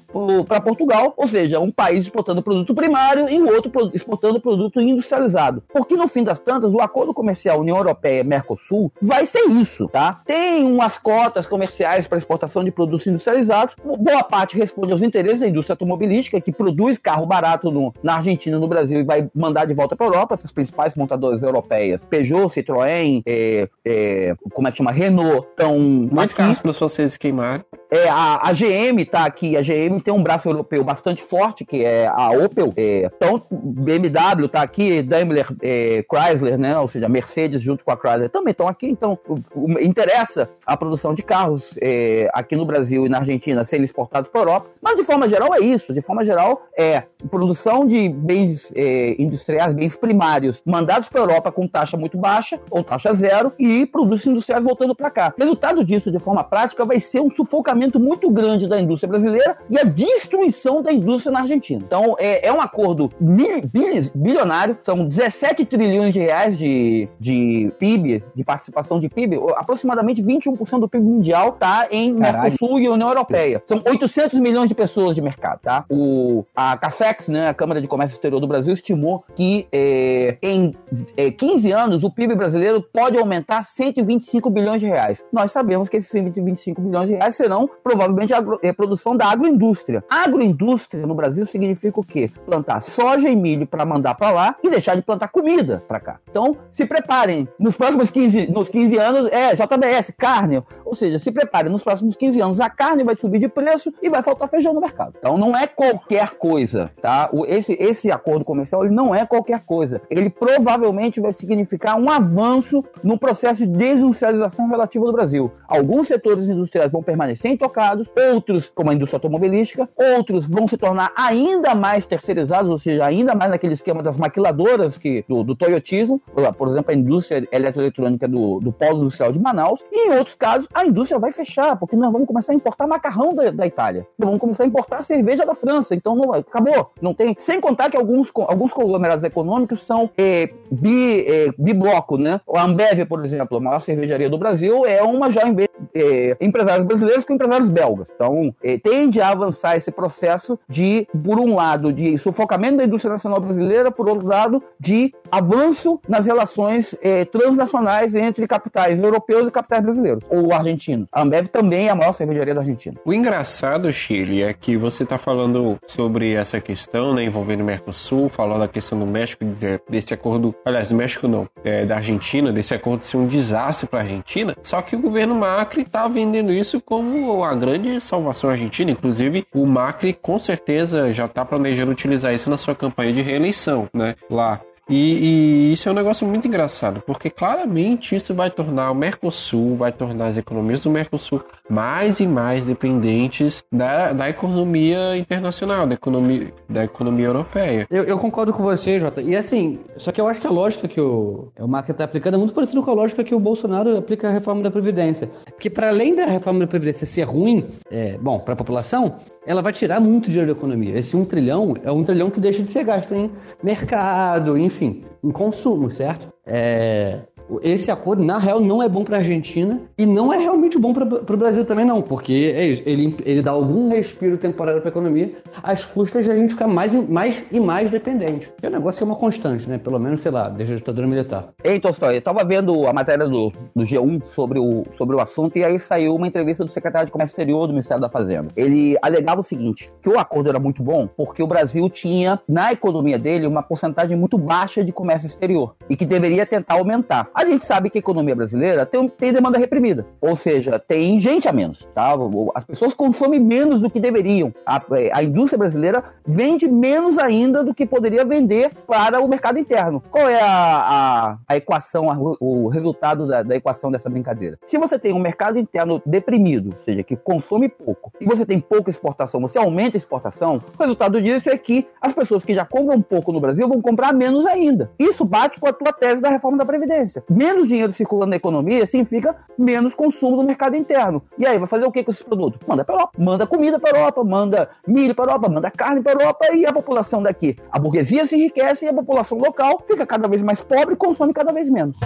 para Portugal, ou seja, um país exportando produto primário e o outro exportando produto industrializado. Porque no fim das tantas, o acordo comercial União Europeia-Mercosul vai ser isso, tá? Tem umas cotas comerciais para exportação de produtos industrializados, boa parte responde aos interesses da indústria automobilística, que produz carro barato no, na Argentina, no Brasil e vai mandar de volta para a Europa, para as principais montadoras europeias. Peugeot, Citroën, é, é, como é que chama? Renault, estão Muito caso para os franceses queimarem. É, a, a GM tá aqui, a GM tem um braço europeu bastante forte, que é a Opel. É, então, BMW tá aqui, Daimler, é, Chrysler, né? Ou seja, Mercedes junto com a Chrysler também estão aqui. Então, o- o- interessa a produção de carros é, aqui no Brasil e na Argentina serem exportados para a Europa. Mas, de forma geral, é isso. De forma geral, é produção de bens é, industriais, bens primários, mandados para a Europa com taxa muito baixa ou taxa zero e produtos industriais voltando para cá. Resultado disso, de forma prática, vai ser um sufocamento muito grande da indústria brasileira e a destruição da indústria na Argentina. Então, é, é um acordo bilionário, são 17 trilhões de reais de, de PIB, de participação de PIB, aproximadamente 21% do PIB mundial está em Caralho. Mercosul e União Europeia. São 800 milhões de pessoas de mercado, tá? O, a CAFEX, né, a Câmara de Comércio Exterior do Brasil, estimou que é, em é, 15 anos o PIB brasileiro pode aumentar 125 bilhões de reais. Nós sabemos que esses 125 bilhões de reais serão provavelmente a agro- é, da agroindústria. Agroindústria no Brasil significa o quê? Plantar soja e milho para mandar para lá e deixar de plantar comida para cá. Então, se preparem. Nos próximos 15, nos 15 anos, é JBS, carne. Ou seja, se preparem. Nos próximos 15 anos, a carne vai subir de preço e vai faltar feijão no mercado. Então, não é qualquer coisa, tá? Esse, esse acordo comercial, ele não é qualquer coisa. Ele provavelmente vai significar um avanço no processo de desindustrialização relativa do Brasil. Alguns setores industriais vão permanecer intocados, outros, como a indústria automobilística, outros vão se tornar ainda mais terceirizados, ou seja, ainda mais naquele esquema das maquiladoras que, do, do toyotismo, por exemplo, a indústria eletroeletrônica do, do polo industrial de Manaus, e em outros casos, a indústria vai fechar, porque nós vamos começar a importar macarrão da, da Itália, nós vamos começar a importar cerveja da França, então não, acabou, não tem, sem contar que alguns, alguns conglomerados econômicos são é, bi, é, bibloco, né? A Ambev, por exemplo, a maior cervejaria do Brasil, é uma joint venture é, empresários brasileiros com empresários belgas. Então, é, tende a avançar esse processo de, por um lado, de sufocamento da indústria nacional brasileira, por outro lado, de avanço nas relações é, transnacionais entre capitais europeus e capitais brasileiros, ou argentinos. A Ambev também é a maior cervejaria da Argentina. O engraçado, Chile, é que você está falando sobre essa questão, né, envolvendo o Mercosul, falou da questão do México, de- desse acordo, aliás, do México não, é, da Argentina, desse acordo ser um desastre para a Argentina, só que o governo Macri está vendendo isso como a grande salvação argentina, inclusive o Macri com certeza já está planejando utilizar isso na sua campanha de reeleição, né, lá. E, e isso é um negócio muito engraçado, porque claramente isso vai tornar o Mercosul, vai tornar as economias do Mercosul mais e mais dependentes da, da economia internacional, da economia, da economia europeia. Eu, eu concordo com você, Jota. E assim, só que eu acho que a lógica que o, o Macri está aplicando é muito parecida com a lógica que o Bolsonaro aplica à reforma da Previdência. Porque para além da reforma da Previdência ser ruim, é, bom, para a população, ela vai tirar muito dinheiro da economia. Esse um trilhão é um trilhão que deixa de ser gasto em mercado, enfim, em consumo, certo? É, esse acordo, na real, não é bom para a Argentina e não é realmente bom para o Brasil também, não, porque é isso, ele, ele dá algum respiro temporário para a economia, às custas de a gente ficar mais, mais e mais dependente. É um negócio que é uma constante, né? Pelo menos, sei lá, desde a ditadura militar. Ei, Tolstói, eu tava vendo a matéria do, do G1 sobre o, sobre o assunto e aí saiu uma entrevista do secretário de Comércio Exterior do Ministério da Fazenda. Ele alegava o seguinte, que o acordo era muito bom porque o Brasil tinha, na economia dele, uma porcentagem muito baixa de comércio exterior e que deveria tentar aumentar. A gente sabe que a economia brasileira tem, tem demanda reprimida, ou seja, tem gente a menos, tá? As pessoas consomem menos do que deveriam. A, a indústria brasileira vende menos ainda do que poderia vender para o mercado interno. Qual é a, a, a equação, a, o resultado da, da equação dessa brincadeira? Se você tem um mercado interno deprimido, ou seja, que consome pouco, e você tem pouca exportação, você aumenta a exportação, o resultado disso é que as pessoas que já compram pouco no Brasil vão comprar menos ainda. Isso bate com a tua tese da reforma da Previdência. Menos dinheiro circulando na economia significa menos consumo do mercado interno. E aí, vai fazer o que com esses produtos? Manda para Europa. Manda comida para Europa, manda milho para Europa, manda carne para Europa e a população daqui. A burguesia se enriquece e a população local fica cada vez mais pobre e consome cada vez menos.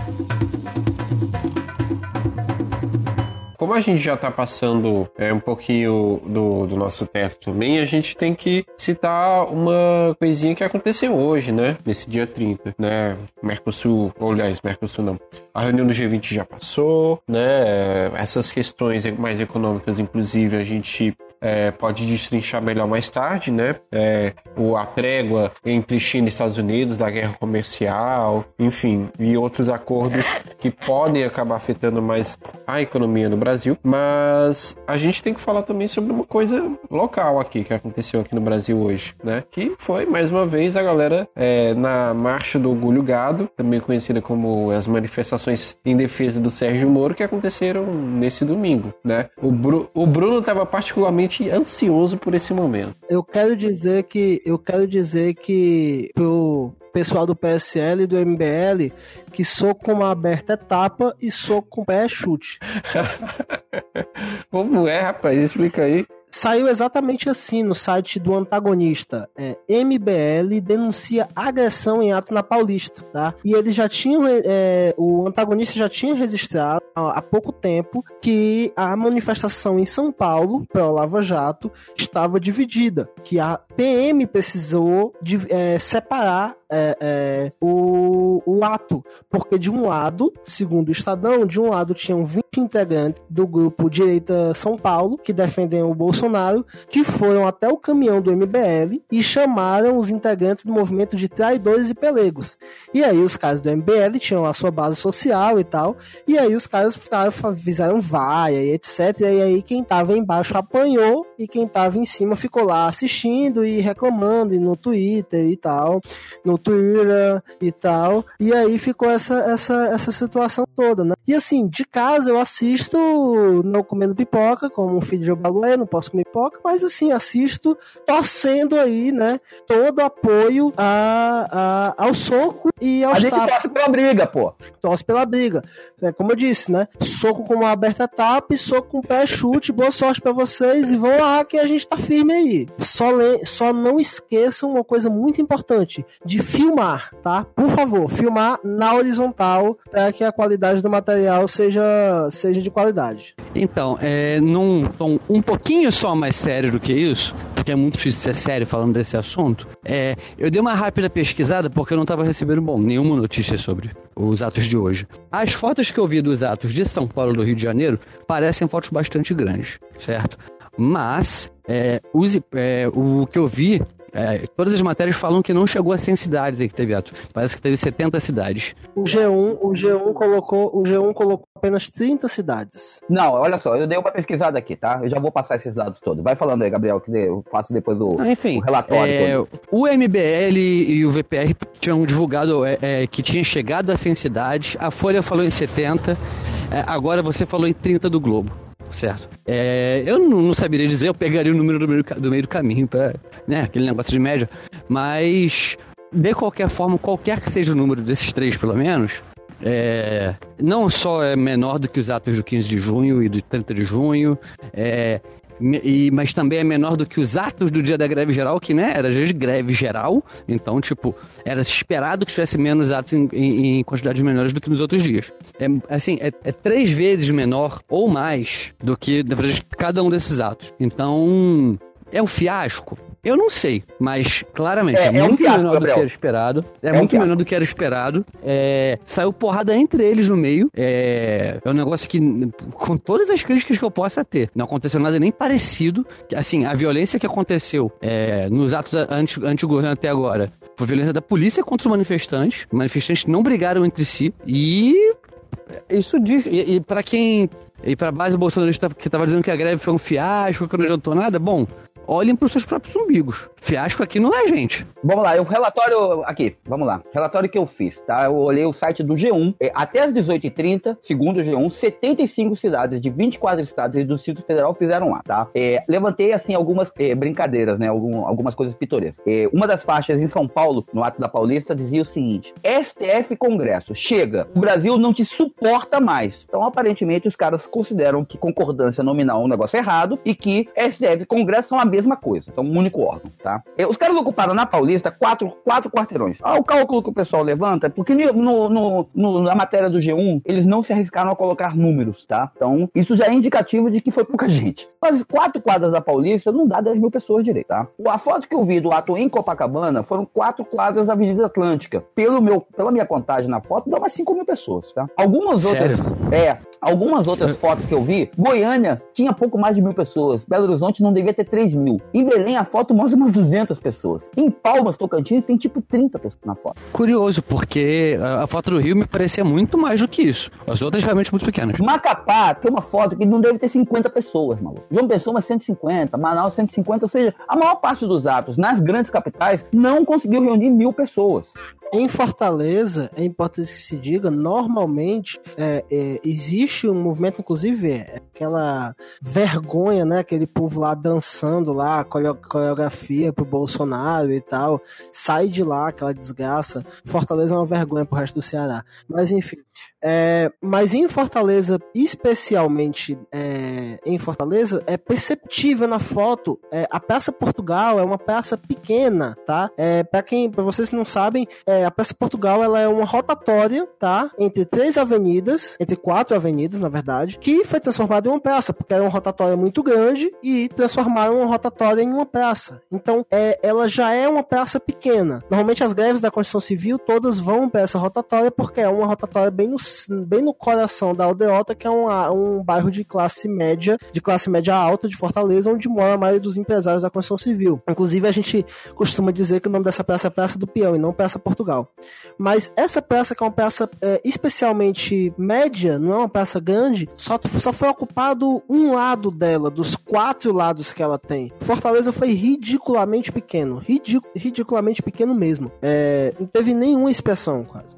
Como a gente já está passando é, um pouquinho do, do nosso teto também, a gente tem que citar uma coisinha que aconteceu hoje, né? Nesse dia 30, né? Mercosul, ou aliás, Mercosul não. A reunião do G20 já passou, né? Essas questões mais econômicas, inclusive, a gente é, pode destrinchar melhor mais tarde, né? É, o, a trégua entre China e Estados Unidos, da guerra comercial, enfim, e outros acordos que podem acabar afetando mais a economia no Brasil. Mas a gente tem que falar também sobre uma coisa local aqui que aconteceu aqui no Brasil hoje, né? Que foi mais uma vez a galera é, na Marcha do Orgulho Gado, também conhecida como as manifestações em defesa do Sérgio Moro, que aconteceram nesse domingo, né? O, Bru o Bruno estava particularmente ansioso por esse momento. Eu quero dizer que eu quero dizer que pro pessoal do PSL e do MBL que soco com uma aberta é tapa e soco com pé é chute. Como é, rapaz? Explica aí saiu exatamente assim no site do antagonista. É, MBL denuncia agressão em ato na Paulista, tá? E eles já tinham, é, o antagonista já tinha registrado há pouco tempo que a manifestação em São Paulo, pela Lava Jato, estava dividida, que a PM precisou de, é, separar é, é, o, o ato, porque de um lado, segundo o Estadão, de um lado tinham 20 integrantes do grupo Direita São Paulo, que defendem o Bolsonaro, que foram até o caminhão do MBL e chamaram os integrantes do movimento de traidores e pelegos. E aí os caras do MBL tinham a sua base social e tal, e aí os caras ficaram, fizeram vaia e etc. E aí quem tava embaixo apanhou e quem tava em cima ficou lá assistindo e reclamando e no Twitter e tal, no Twitter e tal. E aí ficou essa, essa, essa situação toda, né? E assim, de casa eu assisto não comendo pipoca, como um filho de Obalué, não posso comer pipoca, mas assim, assisto torcendo aí, né? Todo apoio a, a, ao soco e ao A gente torce pela briga, pô. Torce pela briga. É, como eu disse, né? Soco com uma aberta tapa e soco com pé chute. Boa sorte para vocês e vão lá que a gente tá firme aí. Só, le... Só não esqueçam uma coisa muito importante: de filmar, tá? Por favor, filmar na horizontal para que a qualidade do material seja, seja de qualidade. Então, é, num tom um pouquinho só mais sério do que isso, porque é muito difícil ser sério falando desse assunto, é, eu dei uma rápida pesquisada porque eu não estava recebendo, bom, nenhuma notícia sobre os atos de hoje. As fotos que eu vi dos atos de São Paulo do Rio de Janeiro parecem fotos bastante grandes, certo? Mas é, os, é, o que eu vi é, todas as matérias falam que não chegou a 100 cidades aí que teve ato. Parece que teve 70 cidades. O G1, o G1 colocou, o G1 colocou apenas 30 cidades. Não, olha só, eu dei uma pesquisada aqui, tá? Eu já vou passar esses dados todos. Vai falando aí, Gabriel, que eu faço depois o, ah, enfim, o relatório. É, o MBL e o VPR tinham divulgado é, é, que tinha chegado a 100 cidades. A Folha falou em 70. É, agora você falou em 30 do Globo certo? É, eu não, não, saberia dizer, eu pegaria o número do meio do, meio do caminho, para né, aquele negócio de média, mas de qualquer forma, qualquer que seja o número desses três, pelo menos, é, não só é menor do que os atos do 15 de junho e do 30 de junho, é, e- mas também é menor do que os atos do dia da greve geral, que né, era dia de greve geral. Então, tipo, era esperado que tivesse menos atos em, em- em quantidades menores do que nos outros dias. É, assim, é, é três vezes menor ou mais do que, cada um desses atos. Então, é um fiasco? Eu não sei, mas claramente É, é, é um muito fiasco, menor do Gabriel. que era esperado. É, É um muito fiasco. menor do que era esperado. É, saiu porrada entre eles no meio. É, é um negócio que, com todas as críticas que eu possa ter, não aconteceu nada nem parecido. Assim, a violência que aconteceu é, nos atos anti- anti-governo até agora foi violência da polícia contra os manifestantes. Os manifestantes não brigaram entre si. E isso diz. E, e para quem. E pra base bolsonarista que tava dizendo que a greve foi um fiasco, que não adiantou nada, bom, olhem pros seus próprios umbigos. Fiasco aqui não é, gente. Vamos lá, o relatório aqui, vamos lá. Relatório que eu fiz, tá? Eu olhei o site do G1. É, Até as 18h30, segundo o G1, 75 cidades de 24 estados e do Distrito Federal fizeram lá, tá? É, levantei, assim, algumas é, brincadeiras, né? Algum- algumas coisas pitorescas. É, uma das faixas em São Paulo, no Ato da Paulista, dizia o seguinte: STF Congresso, chega, o Brasil não te suporta mais. Então, aparentemente, os caras consideram que concordância nominal é um negócio errado e que STF Congresso são a mesma coisa, são um único órgão, tá? É, Os caras ocuparam na Paulista quatro, quatro quarteirões. Ah, o cálculo que o pessoal levanta porque no, no- no- na matéria do G1 eles não se arriscaram a colocar números, tá? Então, isso já é indicativo de que foi pouca gente. Mas quatro quadras da Paulista não dá 10 mil pessoas direito, tá? A foto que eu vi do ato em Copacabana foram quatro quadras da Avenida Atlântica. Pelo meu, pela minha contagem na foto, dá umas 5 mil pessoas, tá? Algumas Sério? outras. É, algumas outras fotos que eu vi, Goiânia tinha pouco mais de mil pessoas. Belo Horizonte não devia ter 3 mil. Em Belém, a foto mostra umas 200 pessoas. Em Palmas, Tocantins, tem tipo 30 pessoas na foto. Curioso, porque a, a foto do Rio me parecia muito mais do que isso. As outras realmente muito pequenas. Macapá tem uma foto que não deve ter 50 pessoas, maluco. João Pessoa, umas 150. Manaus, 150. Ou seja, a maior parte dos atos nas grandes capitais não conseguiu reunir mil pessoas. Em Fortaleza, é importante que se diga, normalmente é, é, existe um movimento, inclusive, é, aquela vergonha, né? Aquele povo lá dançando lá, coreo- coreografia pro Bolsonaro e tal. Sai de lá, aquela desgraça. Fortaleza é uma vergonha pro resto do Ceará. Mas enfim. É, mas em Fortaleza, especialmente é, em Fortaleza, é perceptível na foto. é, a Praça Portugal é uma praça pequena, tá? É, para quem, para vocês que não sabem, é, a Praça Portugal ela é uma rotatória, tá? Entre três avenidas, entre quatro avenidas, na verdade, que foi transformada em uma praça, porque era uma rotatória muito grande e transformaram uma rotatória em uma praça. Então, é, ela já é uma praça pequena. Normalmente as greves da Constituição Civil todas vão para essa rotatória porque é uma rotatória bem no, bem no coração da Aldeota, que é uma- um bairro de classe média, de classe média alta de Fortaleza, onde mora a maioria dos empresários da Constituição Civil. Inclusive, a gente costuma dizer que o nome dessa praça é Praça do Peão e não Praça Portugal. Mas essa praça, que é uma praça é, especialmente média, não é uma praça grande, só, só foi ocupado um lado dela, dos quatro lados que ela tem. Fortaleza foi ridiculamente pequeno, ridic- ridiculamente pequeno mesmo. É, não teve nenhuma expressão, quase.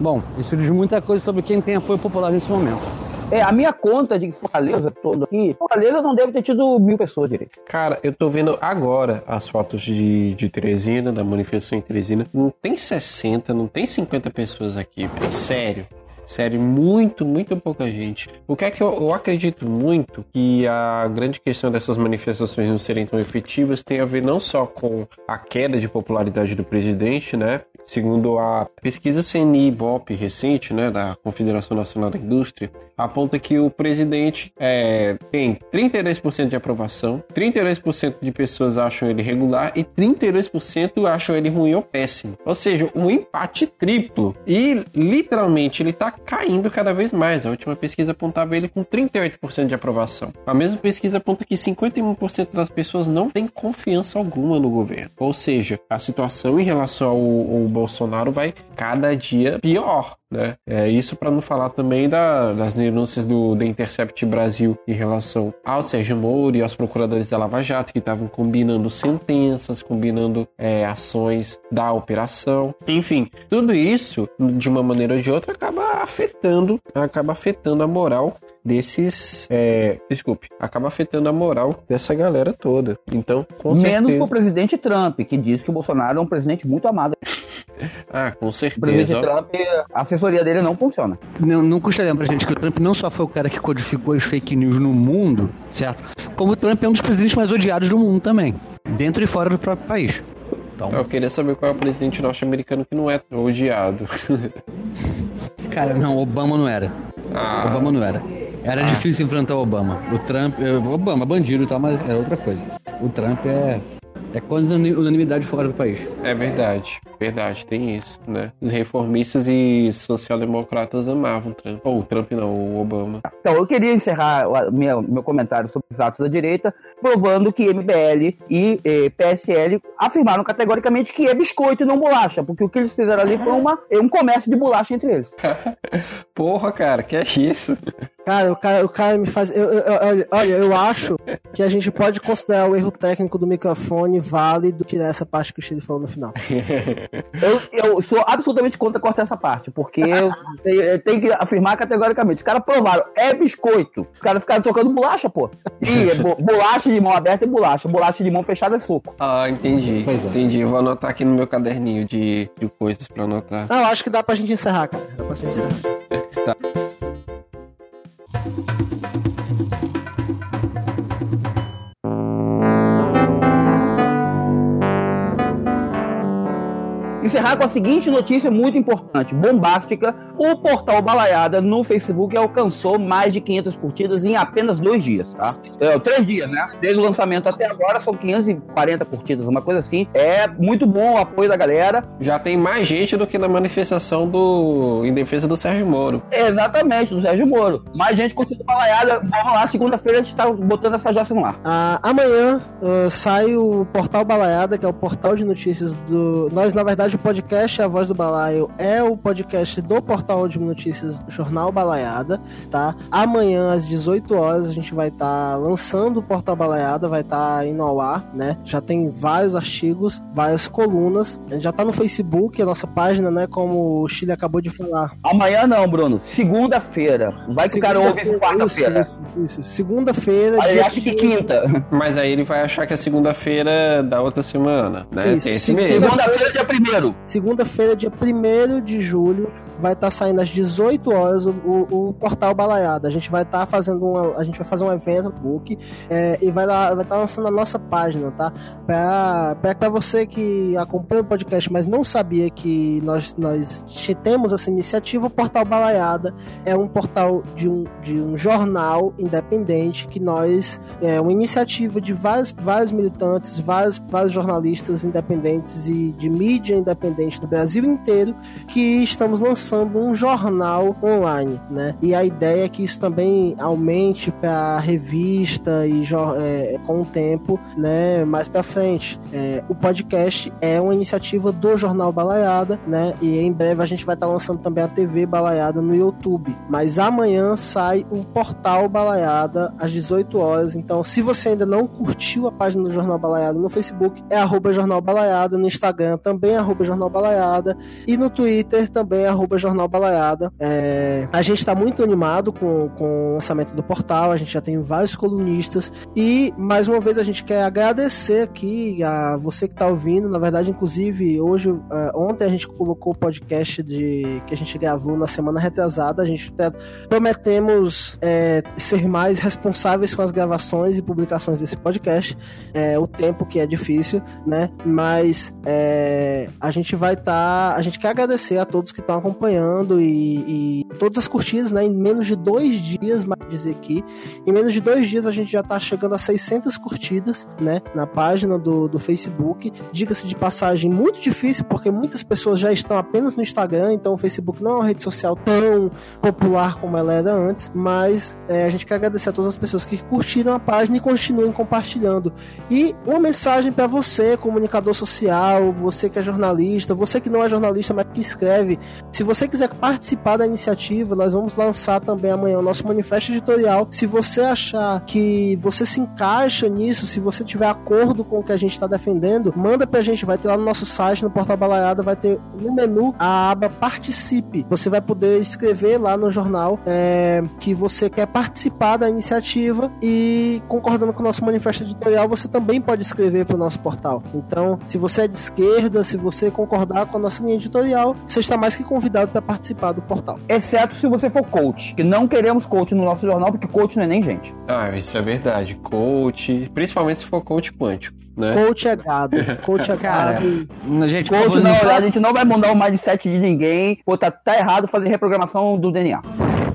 Bom, isso diz muita coisa sobre quem tem apoio popular nesse momento. É, a minha conta de Fortaleza todo aqui, Fortaleza não deve ter tido mil pessoas direito. Cara, eu tô vendo agora as fotos de, de Teresina, da manifestação em Teresina. Não tem 60, não tem 50 pessoas aqui, velho. Sério. Sério, muito, muito pouca gente. O que é que eu, eu acredito muito que a grande questão dessas manifestações não serem tão efetivas tem a ver não só com a queda de popularidade do presidente, né? Segundo a pesquisa CNI Ibope recente, né, da Confederação Nacional da Indústria, aponta que o presidente é, tem 32% de aprovação, 32% de pessoas acham ele regular e 32% acham ele ruim ou péssimo. Ou seja, um empate triplo. E literalmente ele tá caindo cada vez mais. A última pesquisa apontava ele com 38% de aprovação. A mesma pesquisa aponta que 51% das pessoas não têm confiança alguma no governo. Ou seja, a situação em relação ao, ao Bolsonaro vai cada dia pior. Né? É isso para não falar também da- das denúncias do The Intercept Brasil em relação ao Sérgio Moro e aos procuradores da Lava Jato que estavam combinando sentenças, combinando é, ações da operação. Enfim, tudo isso de uma maneira ou de outra acaba afetando, acaba afetando a moral desses, é, desculpe, acaba afetando a moral dessa galera toda. Então, com Menos certeza, pro presidente Trump, que diz que o Bolsonaro é um presidente muito amado. Ah, com O presidente certeza. Trump, a assessoria dele não funciona. Não, não custa lembrar, gente, que o Trump não só foi o cara que codificou as fake news no mundo, certo? Como o Trump é um dos presidentes mais odiados do mundo também. Dentro e fora do próprio país. Então, Eu queria saber qual é o presidente norte-americano que não é odiado. cara, não, Obama não era. Ah, Obama não era. Era difícil enfrentar o Obama. O Trump. eh, Obama, bandido e tal, mas era outra coisa. O Trump é. É quase unani- unanimidade fora do país. é verdade. Verdade, tem isso, né? Os reformistas e social-democratas amavam o Trump. Ou o Trump não, o Obama. Então, eu queria encerrar o- meu, meu comentário sobre os atos da direita, provando que MBL e eh, PSL afirmaram categoricamente que é biscoito e não bolacha, porque o que eles fizeram ali foi uma, um comércio de bolacha entre eles. Porra, cara, que é isso? Cara, o cara, o cara me faz. eu- eu- eu- olha, eu acho que a gente pode considerar o erro técnico do microfone válido tirar essa parte que o Chile falou no final. Eu, eu sou absolutamente contra cortar essa parte, porque eu tenho, tem que afirmar categoricamente. Os caras provaram, é biscoito. Os caras ficaram tocando bolacha, pô. E é bo- bolacha de mão aberta é bolacha, bolacha de mão fechada é suco. Ah, entendi. Pois é. Entendi. Eu vou anotar aqui no meu caderninho de, de coisas pra anotar. Não, eu acho que dá pra gente encerrar, cara. Dá pra gente encerrar. Thank you. Encerrar com a seguinte notícia muito importante, bombástica. O portal Balaiada no Facebook alcançou mais de 500 curtidas em apenas dois dias, tá? É, três dias, né? Desde o lançamento até agora são 540 curtidas, uma coisa assim. É muito bom o apoio da galera. Já tem mais gente do que na manifestação do em defesa do Sérgio Moro. Exatamente, do Sérgio Moro. Mais gente curtindo Balaiada. Vamos lá, segunda-feira a gente tá botando essa jossa no ar. Ah, amanhã ah, sai o Portal Balaiada, que é o portal de notícias do. Nós, na verdade, o podcast A Voz do Balaio é o podcast do portal de notícias do Jornal Balaiada, tá? Amanhã, às 18 horas, a gente vai estar lançando o Portal Balaiada, vai estar indo ao ar, né? Já tem vários artigos, várias colunas. A gente já tá no Facebook, a nossa página, né? Como o Chile acabou de falar. Amanhã não, Bruno. Segunda-feira. Vai que o cara ouve quarta-feira. Isso, isso, isso. Segunda-feira. Aí ele dia acha que 15. quinta. Mas aí ele vai achar que é segunda-feira da outra semana, né? Sim, Tem sim, esse. Segunda-feira, dia primeiro. Segunda-feira, dia 1 de julho, vai estar saindo às 18 horas o, o, o portal Balaiada. A gente vai estar fazendo uma, a gente vai fazer um evento book é, e vai lá, vai estar lançando a nossa página, tá? Para você que acompanha o podcast, mas não sabia que nós nós temos essa iniciativa, o portal Balaiada é um portal de um, de um jornal independente que nós é uma iniciativa de vários, vários militantes, vários, vários jornalistas independentes e de mídia independente do Brasil inteiro que estamos lançando um jornal online, né? E a ideia é que isso também aumente para revista e é, com o tempo, né? Mais para frente. É, o podcast é uma iniciativa do jornal Balaiada, né? E em breve a gente vai estar lançando também a TV Balaiada no YouTube. Mas amanhã sai o portal Balaiada às 18 horas. Então, se você ainda não curtiu a página do Jornal Balaiada no Facebook, é arroba Jornal Balaiada, no Instagram também é arroba Jornal Balaiada e no Twitter também arroba Jornal Balaiada. É, a gente está muito animado com, com o lançamento do portal, a gente já tem vários colunistas e mais uma vez a gente quer agradecer aqui a você que está ouvindo. Na verdade, inclusive, hoje, é, ontem a gente colocou o podcast de que a gente gravou na semana retrasada. A gente pre- prometemos é, ser mais responsáveis com as gravações e publicações desse podcast. É, o tempo que é difícil, né? Mas é, a gente vai estar. a gente quer agradecer a todos que estão acompanhando e, e todas as curtidas, né? Em menos de dois dias, mais dizer aqui, em menos de dois dias a gente já tá chegando a 600 curtidas, né? Na página do, do Facebook. Diga-se de passagem, muito difícil, porque muitas pessoas já estão apenas no Instagram, então o Facebook não é uma rede social tão popular como ela era antes, mas é, a gente quer agradecer a todas as pessoas que curtiram a página e continuem compartilhando. E uma mensagem para você, comunicador social, você que é jornalista, você que não é jornalista, mas que escreve. Se você quiser participar da iniciativa, nós vamos lançar também amanhã o nosso manifesto editorial. Se você achar que você se encaixa nisso, se você tiver acordo com o que a gente está defendendo, manda pra gente, vai ter lá no nosso site, no Portal Balaiada, vai ter no menu a aba Participe. Você vai poder escrever lá no jornal é, que você quer participar da iniciativa e concordando com o nosso manifesto editorial, você também pode escrever para o nosso portal. Então, se você é de esquerda, se você você concordar com a nossa linha editorial, você está mais que convidado para participar do portal. Exceto se você for coach, que não queremos coach no nosso jornal, porque coach não é nem gente. Ah, isso é verdade. Coach, principalmente se for coach quântico. Né? Coach é gado. Coach é Cara, gado. gente, Coach, na não verdade, fala- a gente não vai mandar o mindset de ninguém. Pô, tá, tá errado fazer reprogramação do DNA.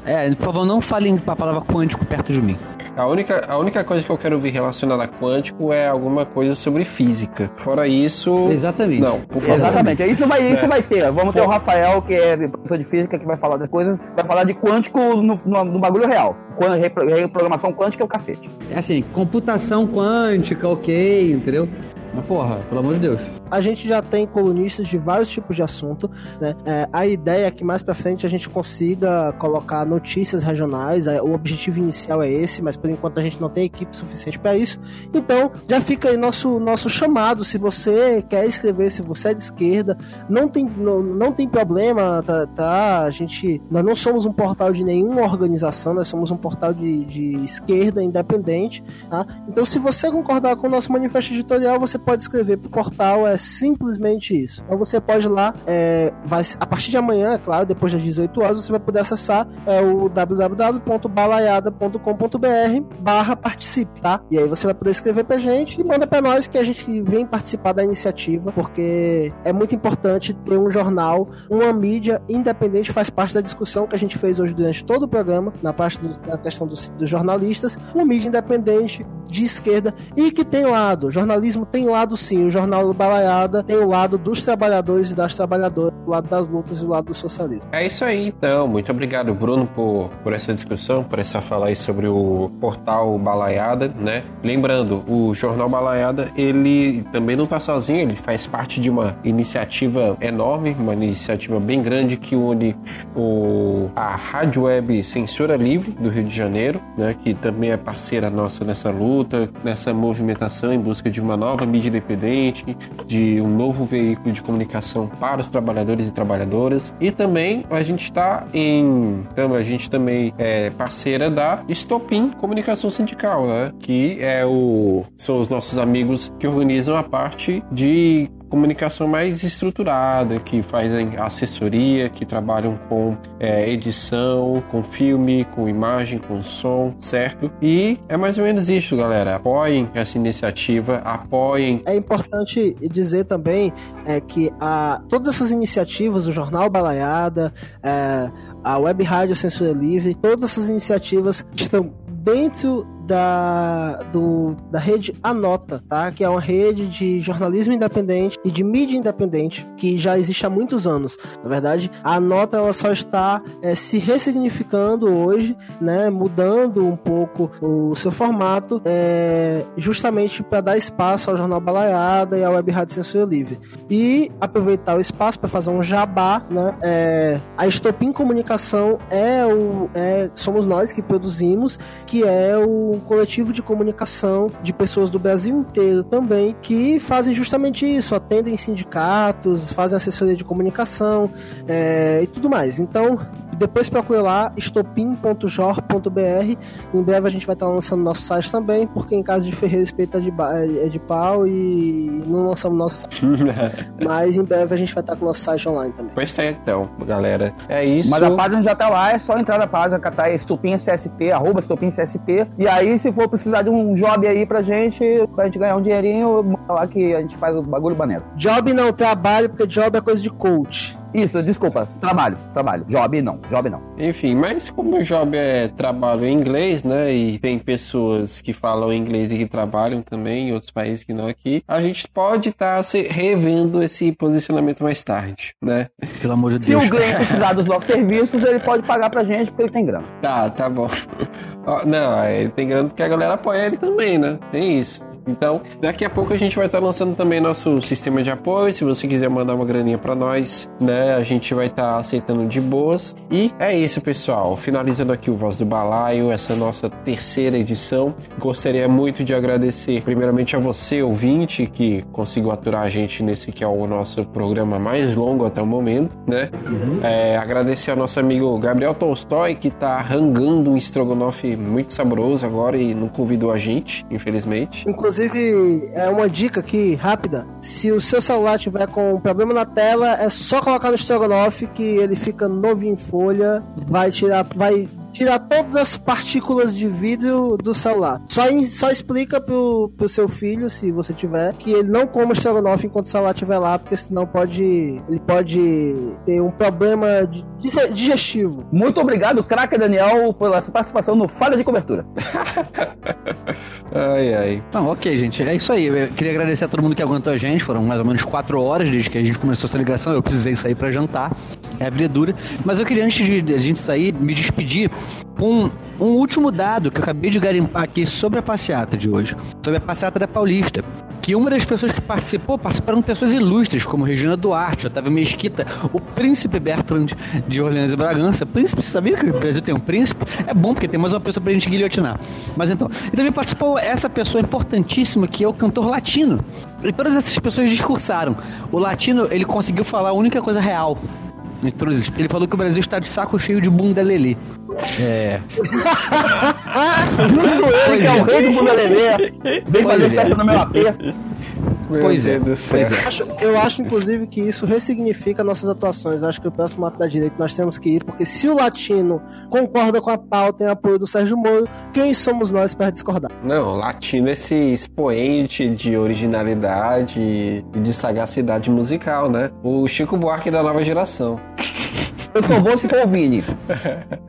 É, por favor, não falem a palavra quântico perto de mim. A única, a única coisa que eu quero ver relacionada a quântico é alguma coisa sobre física. Fora isso. Exatamente. Não, por favor. Exatamente, isso vai, isso É. vai ter. Vamos ter o Rafael, que é professor de física, que vai falar das coisas, vai falar de quântico no, no, no bagulho real. Reprogramação quântica é o cacete. É assim, computação quântica, ok, entendeu? Mas porra, pelo amor de Deus. A gente já tem colunistas de vários tipos de assunto, né? É, a ideia é que mais pra frente a gente consiga colocar notícias regionais. é, O objetivo inicial é esse, mas por enquanto a gente não tem equipe suficiente para isso. Então, já fica aí nosso, nosso chamado. Se você quer escrever, se você é de esquerda, não tem, não, não tem problema, tá, tá? A gente. Nós não somos um portal de nenhuma organização, nós somos um portal de, de esquerda independente, tá? Então, se você concordar com o nosso manifesto editorial, você pode escrever pro portal, é simplesmente isso. Então, você pode ir lá, é, vai, a partir de amanhã, é claro, depois das 18 horas, você vai poder acessar é, o www.balaiada.com.br barra participe, tá? E aí você vai poder escrever pra gente e manda pra nós que a gente vem participar da iniciativa, porque é muito importante ter um jornal, uma mídia independente, faz parte da discussão que a gente fez hoje durante todo o programa, na parte do- da questão dos, dos jornalistas, uma mídia independente de esquerda e que tem lado. O jornalismo tem lado sim. O jornal Balaiada tem o lado dos trabalhadores e das trabalhadoras, o lado das lutas e o lado do socialismo. É isso aí, então. Muito obrigado, Bruno, por, por essa discussão, por essa fala aí sobre o portal Balaiada, né? Lembrando, o Jornal Balaiada, ele também não tá sozinho, ele faz parte de uma iniciativa enorme, uma iniciativa bem grande que une o, a Rádio Web Censura Livre do Rio de Janeiro, né? Que também é parceira nossa nessa luta, nessa movimentação em busca de uma nova mídia independente, de um novo veículo de comunicação para os trabalhadores e trabalhadoras. E também a gente está em. Então, a gente também é parceira da Estopim Comunicação Sindical, né? Que é o. São os nossos amigos que organizam a parte de comunicação mais estruturada, que fazem assessoria, que trabalham com é, edição, com filme, com imagem, com som, certo? E é mais ou menos isso, galera. Apoiem essa iniciativa, apoiem. É importante dizer também é, que a, todas essas iniciativas, o Jornal Balaiada, é, a Web Rádio Censura Livre, todas essas iniciativas estão dentro da, do, da rede Anota, tá? Que é uma rede de jornalismo independente e de mídia independente que já existe há muitos anos. Na verdade, a Anota ela só está é, se ressignificando hoje, né? Mudando um pouco o seu formato, é, justamente para dar espaço ao Jornal Balaiada e à Web Rádio Censura Livre. E aproveitar o espaço para fazer um jabá, né? É, a Estopim Comunicação é o é, somos nós que produzimos, que é o coletivo de comunicação de pessoas do Brasil inteiro também que fazem justamente isso, atendem sindicatos, fazem assessoria de comunicação é, e tudo mais. Então depois procura lá estopim.jor.br. Em breve a gente vai estar lançando nosso site também, porque em caso de Ferreira Espírito é de, ba- é de pau e não lançamos nosso site. Mas em breve a gente vai estar com o nosso site online também. Pois tá, então, galera. É isso. Mas a página já tá lá, é só entrar na página, catar Estupim CSP, arroba CSP. E aí, se for precisar de um job aí pra gente, pra gente ganhar um dinheirinho, lá que a gente faz o bagulho maneiro. Job não, trabalho, porque job é coisa de coach. Isso, desculpa, trabalho, trabalho. Job não, job não. Enfim, mas como o job é trabalho em inglês, né? E tem pessoas que falam inglês e que trabalham também em outros países que não aqui, a gente pode estar revendo esse posicionamento mais tarde, né? Pelo amor de Se Deus. o Glenn precisar dos nossos serviços, ele pode pagar pra gente, porque ele tem grana. Tá, tá bom. Não, ele tem grana porque a galera apoia ele também, né? Tem isso. Então, daqui a pouco a gente vai estar lançando também nosso sistema de apoio. Se você quiser mandar uma graninha pra nós, né? A gente vai estar aceitando de boas. E é isso, pessoal. Finalizando aqui o Voz do Balaio, essa nossa terceira edição. Gostaria muito de agradecer, primeiramente, a você, ouvinte, que conseguiu aturar a gente nesse que é o nosso programa mais longo até o momento, né? É, agradecer ao nosso amigo Gabriel Tolstói, que tá rangando um estrogonofe muito saboroso agora e não convidou a gente, infelizmente. Inclusive, Inclusive, é uma dica aqui, rápida. Se o seu celular tiver com um problema na tela, é só colocar no Strogonoff que ele fica novinho em folha, vai tirar, vai tirar todas as partículas de vidro do celular. Só, só explica pro, pro seu filho, se você tiver, que ele não coma estrogonofe enquanto o celular estiver lá, porque senão pode ele pode ter um problema de, digestivo. Muito obrigado, craque Daniel, pela sua participação no Falha de Cobertura. ai, ai. Então, ok, gente. É isso aí. Eu queria agradecer a todo mundo que aguentou a gente. Foram mais ou menos quatro horas desde que a gente começou essa ligação. Eu precisei sair para jantar. É a dura. Mas eu queria, antes de a gente sair, me despedir com um último dado que eu acabei de garimpar aqui sobre a passeata de hoje, sobre a passeata da Paulista. Que uma das pessoas que participou, participaram pessoas ilustres, como Regina Duarte, Otávio Mesquita, o príncipe Bertrand de Orleans e Bragança. Príncipe, você sabia que o Brasil tem um príncipe? É bom, porque tem mais uma pessoa pra gente guilhotinar. Mas então, e também participou essa pessoa importantíssima que é o cantor latino. E todas essas pessoas discursaram. O latino, ele conseguiu falar a única coisa real ele falou que o Brasil está de saco cheio de bunda lelê. É. Justo ele, que é o rei do bunda lelê. Vem fazer é. festa no meu AP. Meu pois Deus é, do céu. Pois é. Eu acho, eu acho, inclusive, que isso ressignifica nossas atuações. Eu acho que o próximo ato da direita nós temos que ir, porque se o latino concorda com a pauta em apoio do Sérgio Moro, quem somos nós para discordar? Não, o latino é esse expoente de originalidade e de sagacidade musical, né? O Chico Buarque da nova geração. Eu só vou se for o Vini.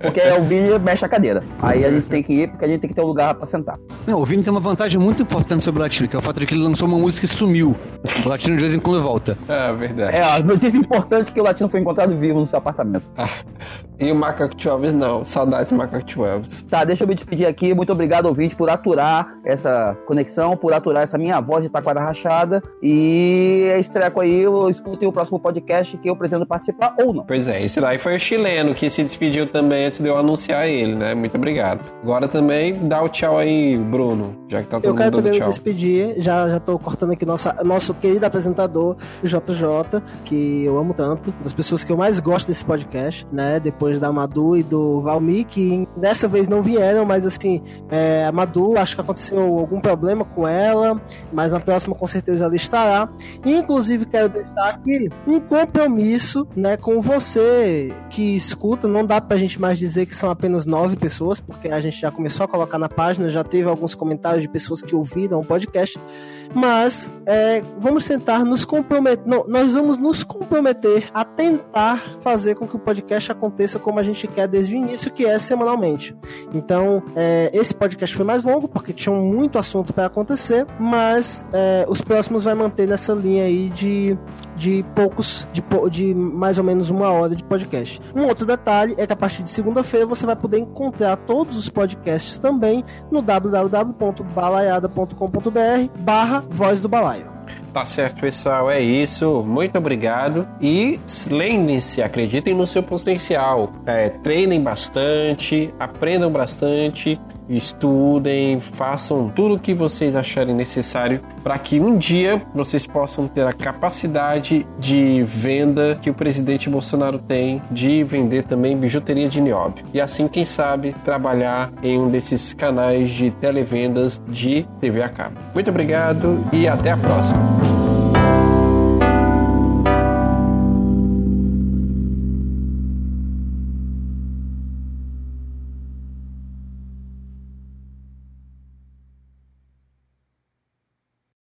Porque o Vini mexe a cadeira. Aí a gente tem que ir porque a gente tem que ter um lugar pra sentar. Não, o Vini tem uma vantagem muito importante sobre o Latino, que é o fato de que ele lançou uma música e sumiu. O Latino de vez em quando volta. É, verdade. É, a notícia importante é que o Latino foi encontrado vivo no seu apartamento. Ah, e o Macaco Chuves não. Saudades do Macaco Chuves. Tá, deixa eu me despedir aqui. Muito obrigado, ouvinte, por aturar essa conexão, por aturar essa minha voz de taquara rachada. E é estreco aí, escutem o próximo podcast que eu pretendo participar ou não. Pois é, esse lá foi o chileno que se despediu também antes de eu anunciar ele, né? Muito obrigado. Agora também dá o tchau aí, Bruno, já que tá todo eu mundo dando tchau. Eu quero também me despedir, já, já tô cortando aqui nossa, nosso querido apresentador, JJ, que eu amo tanto, das pessoas que eu mais gosto desse podcast, né? Depois da Madu e do Valmi, que dessa vez não vieram, mas assim, é, a Madu, acho que aconteceu algum problema com ela, mas na próxima com certeza ela estará. Inclusive, quero deixar aqui um compromisso, né, com que escuta, não dá pra gente mais dizer que são apenas nove pessoas, porque a gente já começou a colocar na página, já teve alguns comentários de pessoas que ouviram o podcast mas é, vamos tentar nos comprometer. Nós vamos nos comprometer a tentar fazer com que o podcast aconteça como a gente quer desde o início, que é semanalmente. Então, é, esse podcast foi mais longo porque tinha muito assunto para acontecer, mas é, os próximos vai manter nessa linha aí de, de poucos, de, de mais ou menos uma hora de podcast. Um outro detalhe é que a partir de segunda-feira você vai poder encontrar todos os podcasts também no www.balaiada.com.br barra Voz do Balaio. Tá certo, pessoal. É isso. Muito obrigado. E lembrem-se, acreditem no seu potencial. É, treinem bastante, aprendam bastante estudem, façam tudo o que vocês acharem necessário para que um dia vocês possam ter a capacidade de venda que o presidente Bolsonaro tem de vender também bijuteria de nióbio. E assim, quem sabe, trabalhar em um desses canais de televendas de TV a cabo. Muito obrigado e até a próxima.